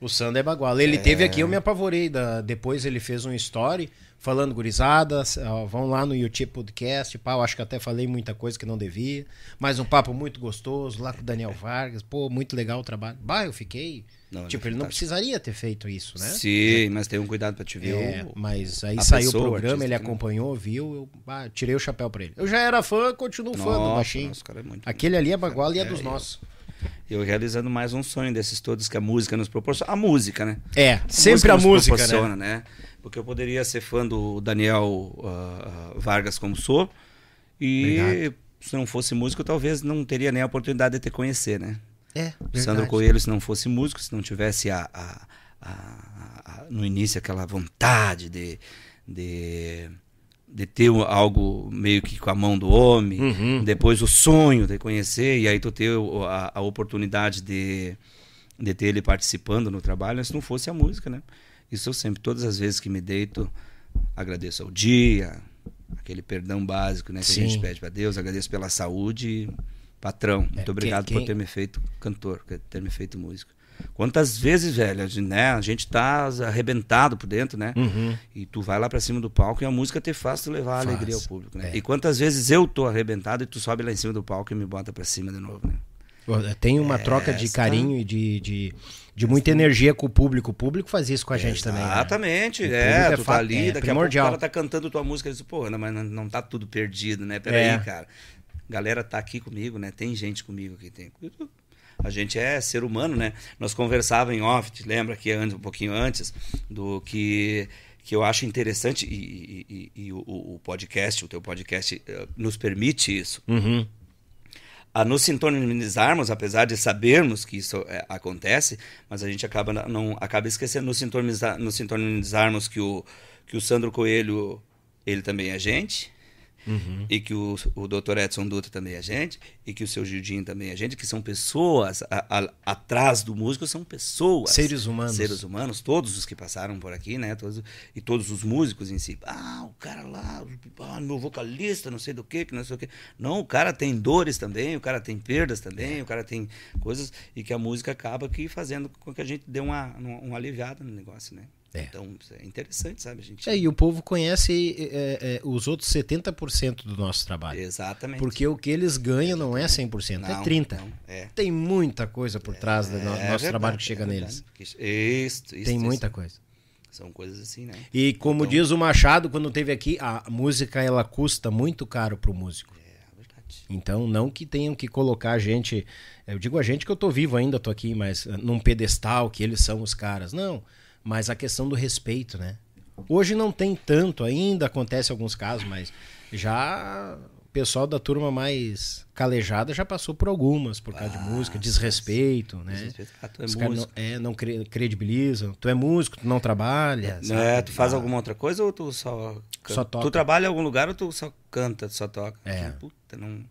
O Sandro é baguala. Ele teve aqui, eu me apavorei. Da, depois ele fez um story falando gurizadas. vão lá no YouTube Podcast. Pá, eu acho que até falei muita coisa que não devia. Mas um papo muito gostoso lá com o Daniel Vargas. Pô, muito legal o trabalho. Bah, eu fiquei. Não, ele tipo, é ele não precisaria ter feito isso, né? Sim, mas tem um cuidado pra te ver. É, o- mas aí saiu pessoa, o programa, ele né? acompanhou, viu, eu ah, tirei o chapéu pra ele. Eu já era fã, continuo fã do Nossa, baixinho. nossa, é muito Aquele ali é baguala e é É, dos nossos. Eu realizando mais um sonho desses todos que a música nos proporciona. A música, né? É, sempre a nos música, proporciona, né? né? Porque eu poderia ser fã do Daniel ah, Vargas como sou. E Obrigado. se não fosse músico, talvez não teria nem a oportunidade de te conhecer, né? É, Sandro verdade. Coelho, se não fosse músico, se não tivesse a, a- a- a- no início aquela vontade de, de, de ter algo meio que com a mão do homem, Uhum. depois o sonho de conhecer, e aí tu ter a, a oportunidade de, de ter ele participando no trabalho, se não fosse a música, né? Isso eu sempre, todas as vezes que me deito, agradeço ao dia, aquele perdão básico né, que Sim. a gente pede para Deus, agradeço pela saúde. Patrão, muito quem- obrigado quem- por ter me feito cantor, por ter me feito músico. Quantas vezes, velho, a gente, né, a gente tá arrebentado por dentro, né? Uhum. E tu vai lá pra cima do palco e a música te faz tu levar Faz, alegria ao público, né? é. E quantas vezes eu tô arrebentado e tu sobe lá em cima do palco e me bota pra cima de novo, né? Tem uma troca de carinho e de, de, de muita energia com o público. O público faz isso com a gente também. né? Exatamente, O é, é tu tá ali, é daqui primordial. a pouco o cara tá cantando tua música e diz, pô, não, mas não, não tá tudo perdido, né? Peraí, É. cara. Galera tá aqui comigo, né? Tem gente comigo aqui, tem. A gente é ser humano, né? Nós conversava em off, te lembra que antes, um pouquinho antes, do que que eu acho interessante e, e- e- e o, o podcast, o teu podcast eh, nos permite isso Uhum. a nos sintonizarmos, apesar de sabermos que isso é, acontece, mas a gente acaba não acaba esquecendo nos sintonizar, nos sintonizarmos que o que o Sandro Coelho ele também é gente. E que o, o Dr. Edson Dutra também é gente, e que o seu Gildinho também é gente, que são pessoas a- a- atrás do músico, são pessoas. Seres humanos. Seres humanos, todos os que passaram por aqui, né? Todos, e todos os músicos em si. Ah, o cara lá, ah, meu vocalista, não sei do que, que não sei o que. Não, o cara tem dores também, o cara tem perdas também, o cara tem coisas, e que a música acaba aqui fazendo com que a gente dê uma, uma, uma aliviada no negócio, né? É. Então, é interessante, sabe? A gente... É, e o povo conhece é, é, os outros 70% do nosso trabalho. Exatamente. Porque o que eles ganham não é 100%, é Não, 30%. não, é. Tem muita coisa por trás do É nosso verdade, trabalho que chega é neles. Isso, isso, Tem isso. muita coisa. São coisas assim, né? E como Então- diz o Machado quando teve aqui, a música ela custa muito caro pro músico. É verdade. Então, não que tenham que colocar a gente, eu digo a gente que eu tô vivo ainda, tô aqui, mas eh, num pedestal que eles são os caras. Não, mas a questão do respeito, né? Hoje não tem tanto, ainda acontece alguns casos, mas já o pessoal da turma mais calejada já passou por algumas, por causa de música, desrespeito, né? Desrespeito. Ah, tu é Os caras músico. não, é, não cre- credibilizam. Tu é músico, tu não trabalha. sabe? É, tu faz Ah, alguma outra coisa ou tu só canta? Só toca. Tu trabalha em algum lugar ou tu só canta, tu só toca? É. Puta, não...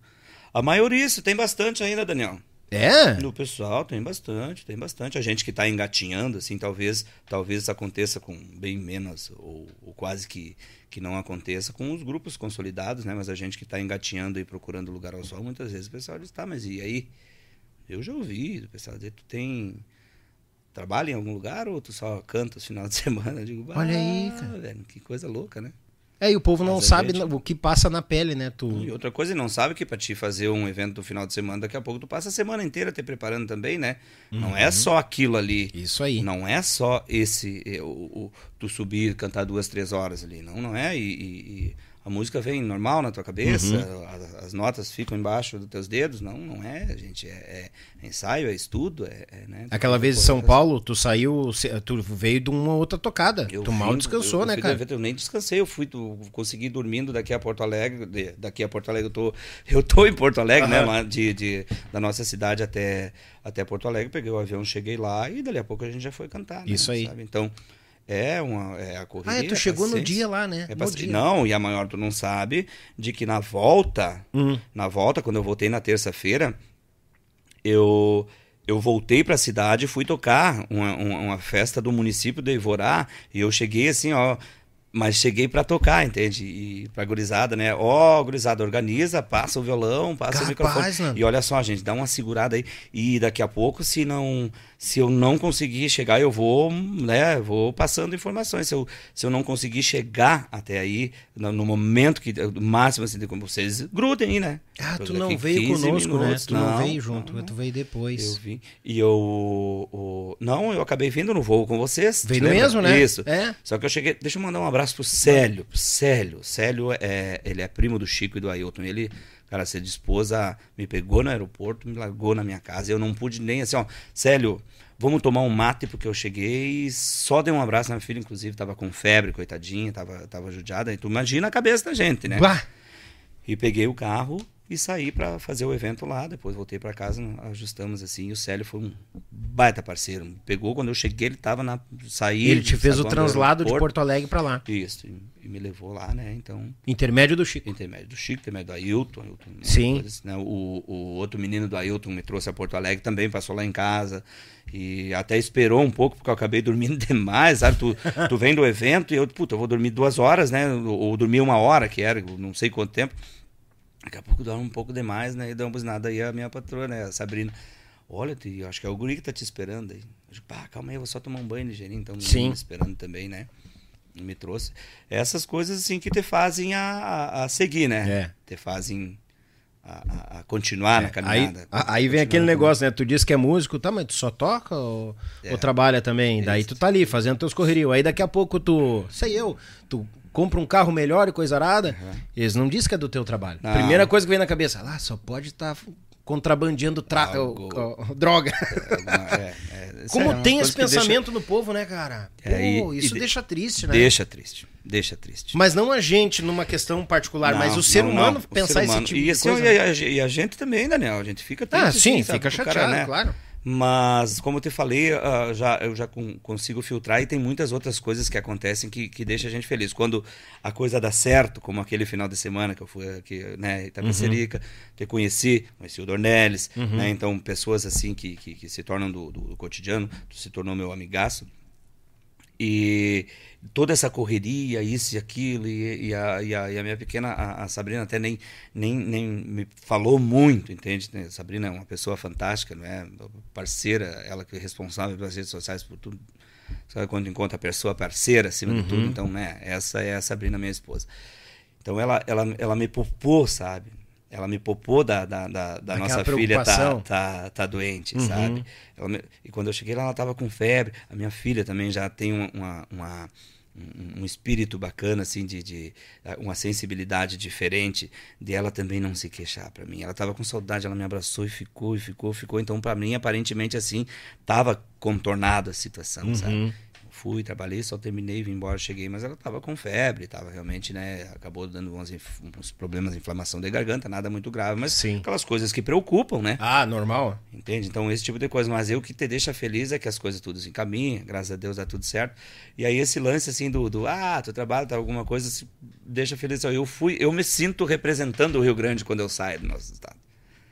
A maioria, isso tem bastante ainda, Daniel. É? No pessoal tem bastante, tem bastante. A gente que está engatinhando, assim, talvez talvez aconteça com bem menos, ou, ou, quase que, que não aconteça com os grupos consolidados, né? Mas a gente que está engatinhando e procurando lugar ao sol, muitas vezes o pessoal diz, tá, mas e aí? Eu já ouvi o pessoal dizer, tu tem... Trabalha em algum lugar ou tu só canta os final de semana? Eu digo, Olha aí, cara. Velho, que coisa louca, né? É, e o povo não a sabe gente- o que passa na pele, né? Tu... E outra coisa, não sabe que para te fazer um evento no final de semana, daqui a pouco tu passa a semana inteira te preparando também, né? Não é só aquilo ali. Isso aí. Não é só esse, eh, o, o- tu subir, cantar duas, três horas ali. Não, não é. E- e a música vem normal na tua cabeça, a- as, notas ficam embaixo dos teus dedos. Não, não é, gente. É, é ensaio, é estudo, é, é, né? Aquela vez em São Paulo, tu saiu, tu veio de uma outra tocada. Eu tu mal vim- descansou, eu- eu né, fui cara? evento, eu nem descansei, eu fui, do, consegui dormindo daqui a Porto Alegre, de- daqui a Porto Alegre eu tô, eu tô em Porto Alegre, né, Aham. lá de, de- da nossa cidade até, até Porto Alegre, peguei o avião, cheguei lá e dali a pouco a gente já foi cantar, né, Isso aí. sabe? Então, é uma, é a correria. Ah, é, tu chegou no dia lá, né? É dia. Não, e a maior tu não sabe de que na volta, Hum. na volta, quando eu voltei na terça-feira, eu eu voltei para a cidade e fui tocar uma, uma, uma festa do município de Ivorá e eu cheguei assim, ó, mas cheguei para tocar, entende? E pra gurizada, né? Ó, gurizada, organiza, passa o violão, passa o Capaz, microfone. Nando. E olha só, gente, dá uma segurada aí. E daqui a pouco, se não, se eu não conseguir chegar, eu vou, né, vou passando informações. Se eu, se eu não conseguir chegar até aí, no, no momento que, no máximo, assim, como vocês grudem aí, né? Ah, tu não veio 15 conosco, minutos. né? Tu não, Não, veio junto, não, tu veio depois. Eu vim. E eu. o- não, eu acabei vindo no voo com vocês. Veio mesmo, né? Isso. É. Só que eu cheguei. Deixa eu mandar um abraço pro Célio. Célio. Célio é, ele é primo do Chico e do Ailton. Ele, cara, se dispôs a. Me pegou no aeroporto, me largou na minha casa. Eu não pude nem assim, ó. Célio, vamos tomar um mate, porque eu cheguei e só dei um abraço na minha filha, inclusive, tava com febre, coitadinha, tava, tava judiada. E tu imagina a cabeça da gente, né? Bah! E peguei o carro e saí para fazer o evento lá. Depois voltei para casa, ajustamos assim. E o Célio foi um baita parceiro. Pegou quando eu cheguei, ele tava na saí. Ele te fez o translado de. Porto Alegre pra lá. Isso, e, me levou lá, né? Então, Intermédio do Chico. intermédio do Chico, intermédio do Ailton. Ailton né, Sim. coisas, né? O, o outro menino do Ailton me trouxe a Porto Alegre também, passou lá em casa. E até esperou um pouco, porque eu acabei dormindo demais, sabe? Tu, tu vem do evento e eu, puta, eu vou dormir duas horas, né? Ou, ou dormir uma hora, que era, não sei quanto tempo. Daqui a pouco dorme um pouco demais, né? E damos nada aí a minha patroa, né? A Sabrina. Olha, eu acho que é o guri que tá te esperando aí. Eu pá, calma aí, eu vou só tomar um banho ligeirinho, então Sim. me esperando também, né? Me trouxe. Essas coisas assim que te fazem a, a, a seguir, né? É. Te fazem a, a- continuar na Aí, caminhada. a- aí vem aquele na negócio, né? Tu diz que é músico, tá, mas tu só toca ou, É. ou trabalha também? Daí tu tá ali fazendo teus correrios. Aí daqui a pouco tu, sei eu, tu compra um carro melhor e coisa arada. Eles não dizem que é do teu trabalho. Não. Primeira coisa que vem na cabeça, lá só pode estar contrabandeando tra- Algo- droga. É, é, isso Como é tem esse que deixa- pensamento no povo, né, cara? É, Pô, e- isso e de- deixa triste, né? Deixa triste. Deixa triste. Mas não a gente numa questão particular, mas Não, o ser não, humano pensar ser esse humano. tipo e, de coisa. e, a, e a gente também, Daniel, a gente fica triste. Ah, sim, assim, fica chateado, cara, né? claro. Mas, como eu te falei, ah, já, eu já con- consigo filtrar e tem muitas outras coisas que acontecem que, que deixam a gente feliz. Quando a coisa dá certo, como aquele final de semana que eu fui aqui, né, Itapecerica, te conheci, conheci o Dornelles, né, então pessoas assim que, que, que se tornam do, do, do cotidiano, tu se tornou meu amigaço. E toda essa correria, isso e aquilo, e, e a, e, a, e a minha pequena, a, a Sabrina até nem, nem, nem me falou muito, entende? A Sabrina é uma pessoa fantástica, não é? Parceira, ela que é responsável pelas redes sociais por tudo. Sabe quando encontra a pessoa parceira acima de Uhum. tudo? Então, né? Essa é a Sabrina, minha esposa. Então ela, ela, ela me poupou, sabe? Ela me poupou da, da, da, da nossa filha tá, tá, tá doente, Uhum. sabe? Me- e quando eu cheguei lá, ela estava com febre. A minha filha também já tem uma, uma, uma- um, espírito bacana, assim, de, de uma sensibilidade diferente, de ela também não se queixar para mim. Ela estava com saudade, ela me abraçou e ficou, e ficou, ficou. Então, para mim, aparentemente, assim, estava contornada a situação, sabe? Fui, trabalhei, só terminei, vim embora, cheguei, mas ela estava com febre, estava realmente, né? Acabou dando uns, uns problemas de inflamação de garganta, nada muito grave, mas Sim. aquelas coisas que preocupam, né? Ah, normal. Entende? Então, esse tipo de coisa. Mas eu o que te deixa feliz é que as coisas tudo se encaminham, graças a Deus dá tudo certo. E aí, esse lance assim do, do ah, tu trabalha, tá alguma coisa, se deixa feliz. Eu fui, eu me sinto representando o Rio Grande quando eu saio do nosso estado.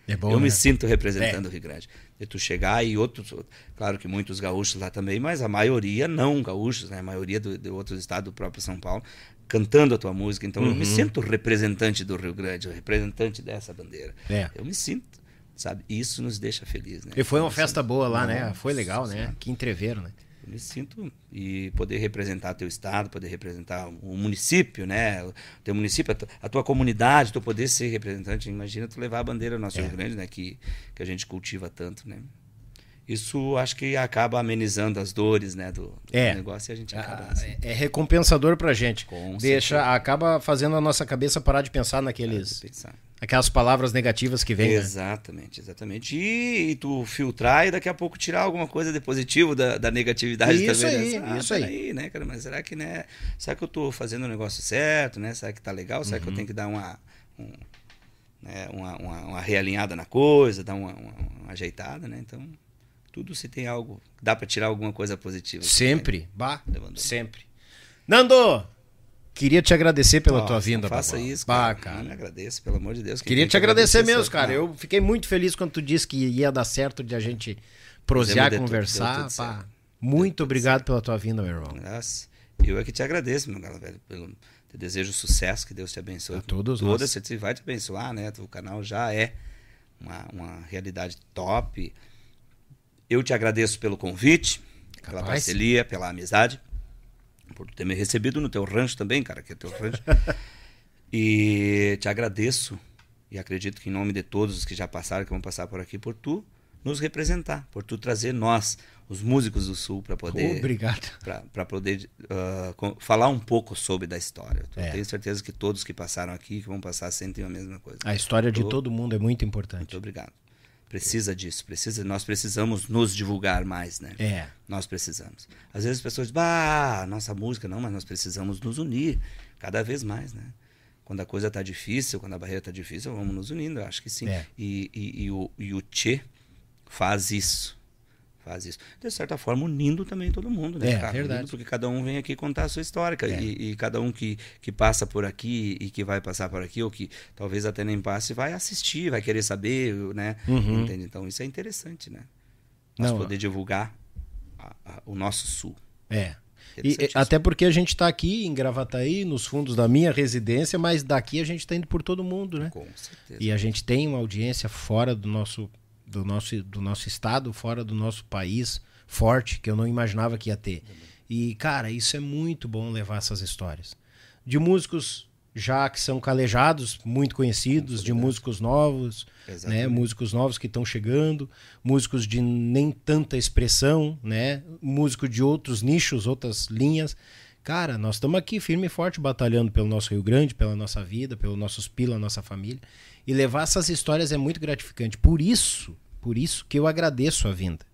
É bom, eu né? me sinto representando o Rio Grande. De tu chegar e outros, claro que muitos gaúchos lá também, mas a maioria não gaúchos, né? A maioria do, de outros estados do próprio São Paulo, cantando a tua música. Então eu Uhum. me sinto representante do Rio Grande, representante dessa bandeira. É. Eu me sinto, sabe? Isso nos deixa felizes, né? E foi uma Eu festa sinto- boa lá, né? Foi legal, né? Que entreveram, né? Eu me sinto e poder representar teu estado, poder representar o município, né? O teu município, a tu- a tua comunidade, tu poder ser representante. Imagina tu levar a bandeira do nosso É. Rio Grande, né? Que, que a gente cultiva tanto, né? Isso acho que acaba amenizando as dores, né? Do, do É. negócio e a gente acaba Ah, assim. é- recompensador pra gente. Com Deixa, certeza. acaba fazendo a nossa cabeça parar de pensar naqueles, Pensar. Aquelas palavras negativas que vêm. né? Exatamente, exatamente. E, e tu filtrar e daqui a pouco tirar alguma coisa de positivo da, da negatividade Isso também. aí, né? Ah, isso aí. né, cara? Mas será que, né? Será que eu tô fazendo o negócio certo, né? Será que tá legal? Será Uhum. que eu tenho que dar uma. um, né, uma, uma, uma realinhada na coisa, dar uma, uma, uma ajeitada, né? Então, tudo se tem algo. Dá para tirar alguma coisa positiva. Sempre. Bah, Levando. sempre. Nando! Queria te agradecer pela Nossa, tua vinda. Faça Babau. isso, Bah, cara. cara. Não me agradeço, pelo amor de Deus. Queria te agradecer sou- mesmo, cara. Eu fiquei muito feliz quando tu disse que ia dar certo de a gente prosear, tudo, conversar. deu tudo certo. Muito obrigado pela tua vinda, meu irmão. Nossa, eu é que te agradeço, meu cara, velho. Pelo, te desejo sucesso, que Deus te abençoe. A todos Toda nós. vai te abençoar, né? O canal já é uma, uma realidade top. Eu te agradeço pelo convite, pela Capaz. parceria, pela amizade, por ter me recebido no teu rancho também, cara, que é teu rancho. e te agradeço e acredito que em nome de todos os que já passaram, que vão passar por aqui, por tu nos representar, por tu trazer nós, os músicos do Sul, para poder Obrigado. para poder com- falar um pouco sobre da história. Eu É. tenho certeza que todos que passaram aqui, que vão passar, sentem a mesma coisa. A história de todo mundo é muito importante. Muito obrigado. Precisa disso, precisa, nós precisamos nos divulgar mais, né? É. Nós precisamos. Às vezes as pessoas dizem, bah, nossa música, não, mas nós precisamos nos unir cada vez mais, né? Quando a coisa tá difícil, quando a barreira tá difícil, vamos nos unindo, eu acho que sim. É. E, e, e o, e o Tchê faz isso. Faz isso. De certa forma, unindo também todo mundo, né? É, cara? verdade. Unindo porque cada um vem aqui contar a sua história. É. E, e cada um que, que passa por aqui e que vai passar por aqui, ou que talvez até nem passe, vai assistir, vai querer saber, né? Uhum. Entende? Então isso é interessante, né? Nós Não, poder divulgar a- a- o nosso sul. É. E, até porque a gente está aqui em Gravataí, nos fundos da minha residência, mas daqui a gente está indo por todo mundo, né? Com certeza. E a gente tem uma audiência fora do nosso, do nosso, do nosso estado, fora do nosso país, forte, que eu não imaginava que ia ter. E, cara, isso é muito bom levar essas histórias. De músicos já que são calejados, muito conhecidos, de músicos novos, né? Músicos novos que estão chegando, músicos de nem tanta expressão, né? Músico de outros nichos, outras linhas. Cara, nós estamos aqui firme e forte batalhando pelo nosso Rio Grande, pela nossa vida, pelos nossos pila, nossa família. E levar essas histórias é muito gratificante. Por isso, por isso que eu agradeço a vinda.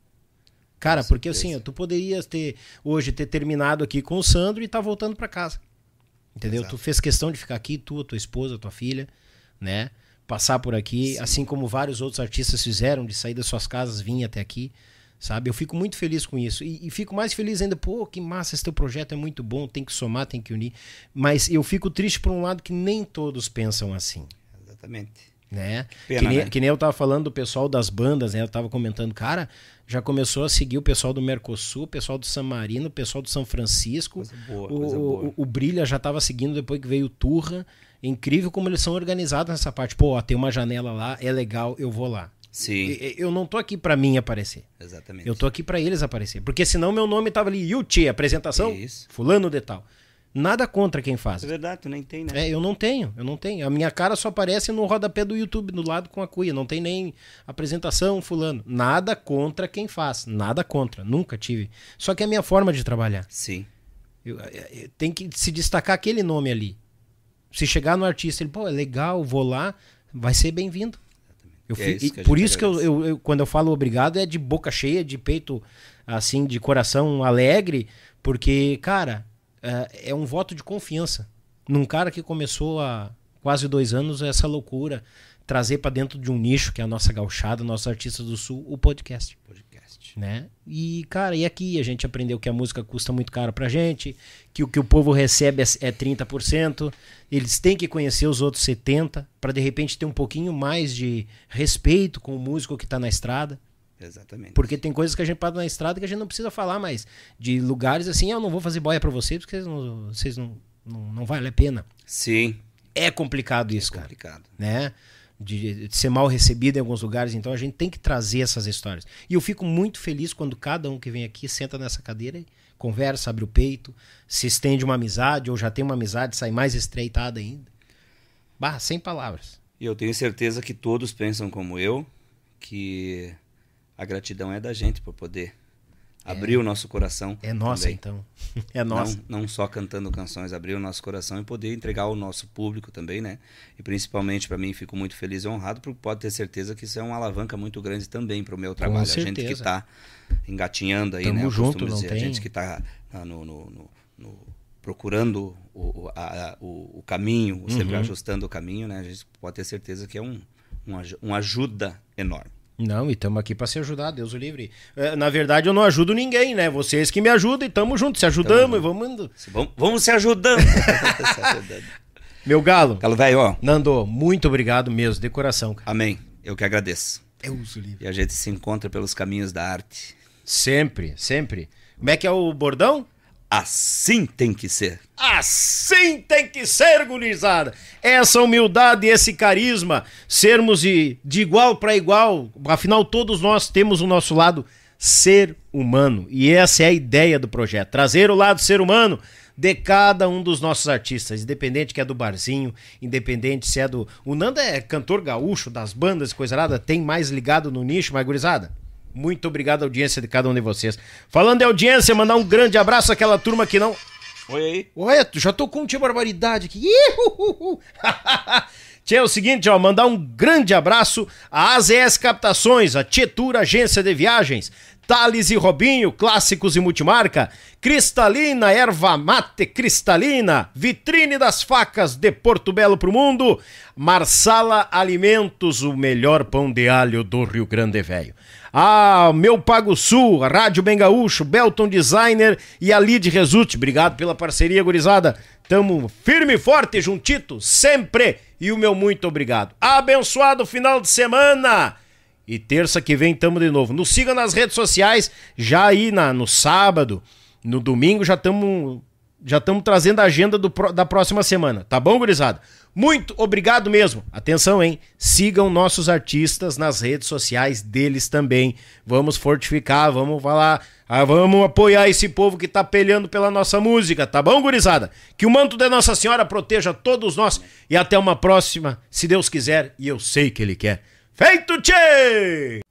Cara, porque assim, tu poderias ter hoje ter terminado aqui com o Sandro e tá voltando para casa. Entendeu? Exato. Tu fez questão de ficar aqui, tu, tua esposa, tua filha, né? Passar por aqui, assim como vários outros artistas fizeram, de sair das suas casas, vir até aqui, sabe? Eu fico muito feliz com isso. E, e fico mais feliz ainda, pô, que massa, esse teu projeto é muito bom, tem que somar, tem que unir. Mas eu fico triste por um lado que nem todos pensam assim Exatamente. né? Pena, que, nem, né? que nem eu tava falando do pessoal das bandas, né? Eu tava comentando, cara, já começou a seguir o pessoal do Mercosul, o pessoal do San Marino, o pessoal do São Francisco. Coisa boa, o, coisa boa. o, o Brilha já tava seguindo depois que veio o Turra. Incrível como eles são organizados nessa parte. Pô, ó, tem uma janela lá, é legal, eu vou lá. Sim, Eu não tô aqui pra mim aparecer. exatamente. Eu tô aqui pra eles aparecer. Porque senão meu nome tava ali, Yuti, apresentação, Isso. fulano de tal. Nada contra quem faz. É verdade, tu nem tem, né? É, eu não tenho, eu não tenho. A minha cara só aparece no rodapé do YouTube, do lado com a cuia. Não tem nem apresentação, fulano. Nada contra quem faz. Nada contra. Nunca tive. Só que é a minha forma de trabalhar. Sim. Eu, eu- eu- tem que se destacar aquele nome ali. Se chegar no artista, ele, pô, é legal, vou lá, vai ser bem-vindo. É isso por isso que eu- quando eu falo obrigado, é de boca cheia, de peito, assim, de coração alegre, porque, cara, é, é um voto de confiança. Num cara que começou há quase dois anos essa loucura, trazer pra dentro de um nicho, que é a nossa gauchada, nossos artistas do sul, o podcast. Podcast. Né? E, cara, e aqui a gente aprendeu que a música custa muito caro pra gente, que o que o povo recebe é, é 30%, eles têm que conhecer os outros 70% pra de repente ter um pouquinho mais de respeito com o músico que tá na estrada. Exatamente. Porque tem coisas que a gente para na estrada que a gente não precisa falar mais. De lugares assim, "Ah, eu não vou fazer boia pra vocês porque vocês não, vocês não, não, não vale a pena. Sim, É complicado isso, cara complicado. né? De, de ser mal recebido em alguns lugares. Então a gente tem que trazer essas histórias. E eu fico muito feliz quando cada um que vem aqui senta nessa cadeira e conversa, abre o peito, se estende uma amizade, ou já tem uma amizade, sai mais estreitada ainda. Bah, sem palavras. E eu tenho certeza que todos pensam como eu, que a gratidão é da gente por poder abrir o nosso coração. É nossa, também. então. É nossa. Não, não só cantando canções, abrir o nosso coração e poder entregar ao nosso público também, né? E principalmente para mim, fico muito feliz e honrado, porque pode ter certeza que isso é uma alavanca muito grande também para o meu trabalho. A gente que certeza. está engatinhando aí, Tamo né? Junto, não dizer, tem- A gente que está no, no- no- no- procurando o, a- a- o- o caminho, sempre Uhum. ajustando o caminho, né? A gente pode ter certeza que é um, um, uma ajuda enorme. Não, e estamos aqui para se ajudar, Deus o livre. É, na verdade, eu não ajudo ninguém, né? Vocês que me ajudam e tamo junto, se ajudamos e vamos indo. Vamos, vamos se ajudando. se ajudando. Meu galo, Galo velho, ó. Nando, muito obrigado mesmo, de coração, cara. Amém. Eu que agradeço. Deus o livre. E a gente se encontra pelos caminhos da arte. Sempre, sempre. Como é que é o bordão? Assim tem que ser. Assim tem que ser, gurizada. Essa humildade esse carisma, sermos de, de igual para igual. Afinal, todos nós temos o nosso lado ser humano. E essa é a ideia do projeto: trazer o lado ser humano de cada um dos nossos artistas, independente que é do barzinho, independente se é do. O Nando é cantor gaúcho das bandas coisa nada, tem mais ligado no nicho, mas gurizada. Muito obrigado audiência de cada um de vocês. Falando de audiência, mandar um grande abraço àquela turma que não. Oi aí. Olha, já tocou um tia barbaridade aqui. Tia, é o seguinte, ó, mandar um grande abraço à AZS Captações, a Tietur Agência de Viagens, Thales e Robinho, clássicos e multimarca, Cristalina, erva mate cristalina, vitrine das facas de Porto Belo pro mundo, Marsala Alimentos, o melhor pão de alho do Rio Grande Velho. Ah, meu Pago Sul, a Rádio Bem Gaúcho, Belton Designer e a Lid Resulte. Obrigado pela parceria, gurizada. Tamo firme e forte, juntito, sempre. E o meu muito obrigado. Abençoado final de semana. E terça que vem tamo de novo. Nos siga nas redes sociais, já aí na, no sábado, no domingo já estamos já estamos trazendo a agenda do da próxima semana. Tá bom, gurizada? Muito obrigado mesmo. Atenção, hein? Sigam nossos artistas nas redes sociais deles também. Vamos fortificar, vamos falar, ah, vamos apoiar esse povo que tá peleando pela nossa música, tá bom, gurizada? Que o manto da Nossa Senhora proteja todos nós e até uma próxima, se Deus quiser, e eu sei que Ele quer. Feito, tchê!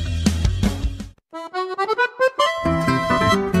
Thank you.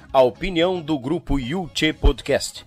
a opinião do grupo Yulche Podcast.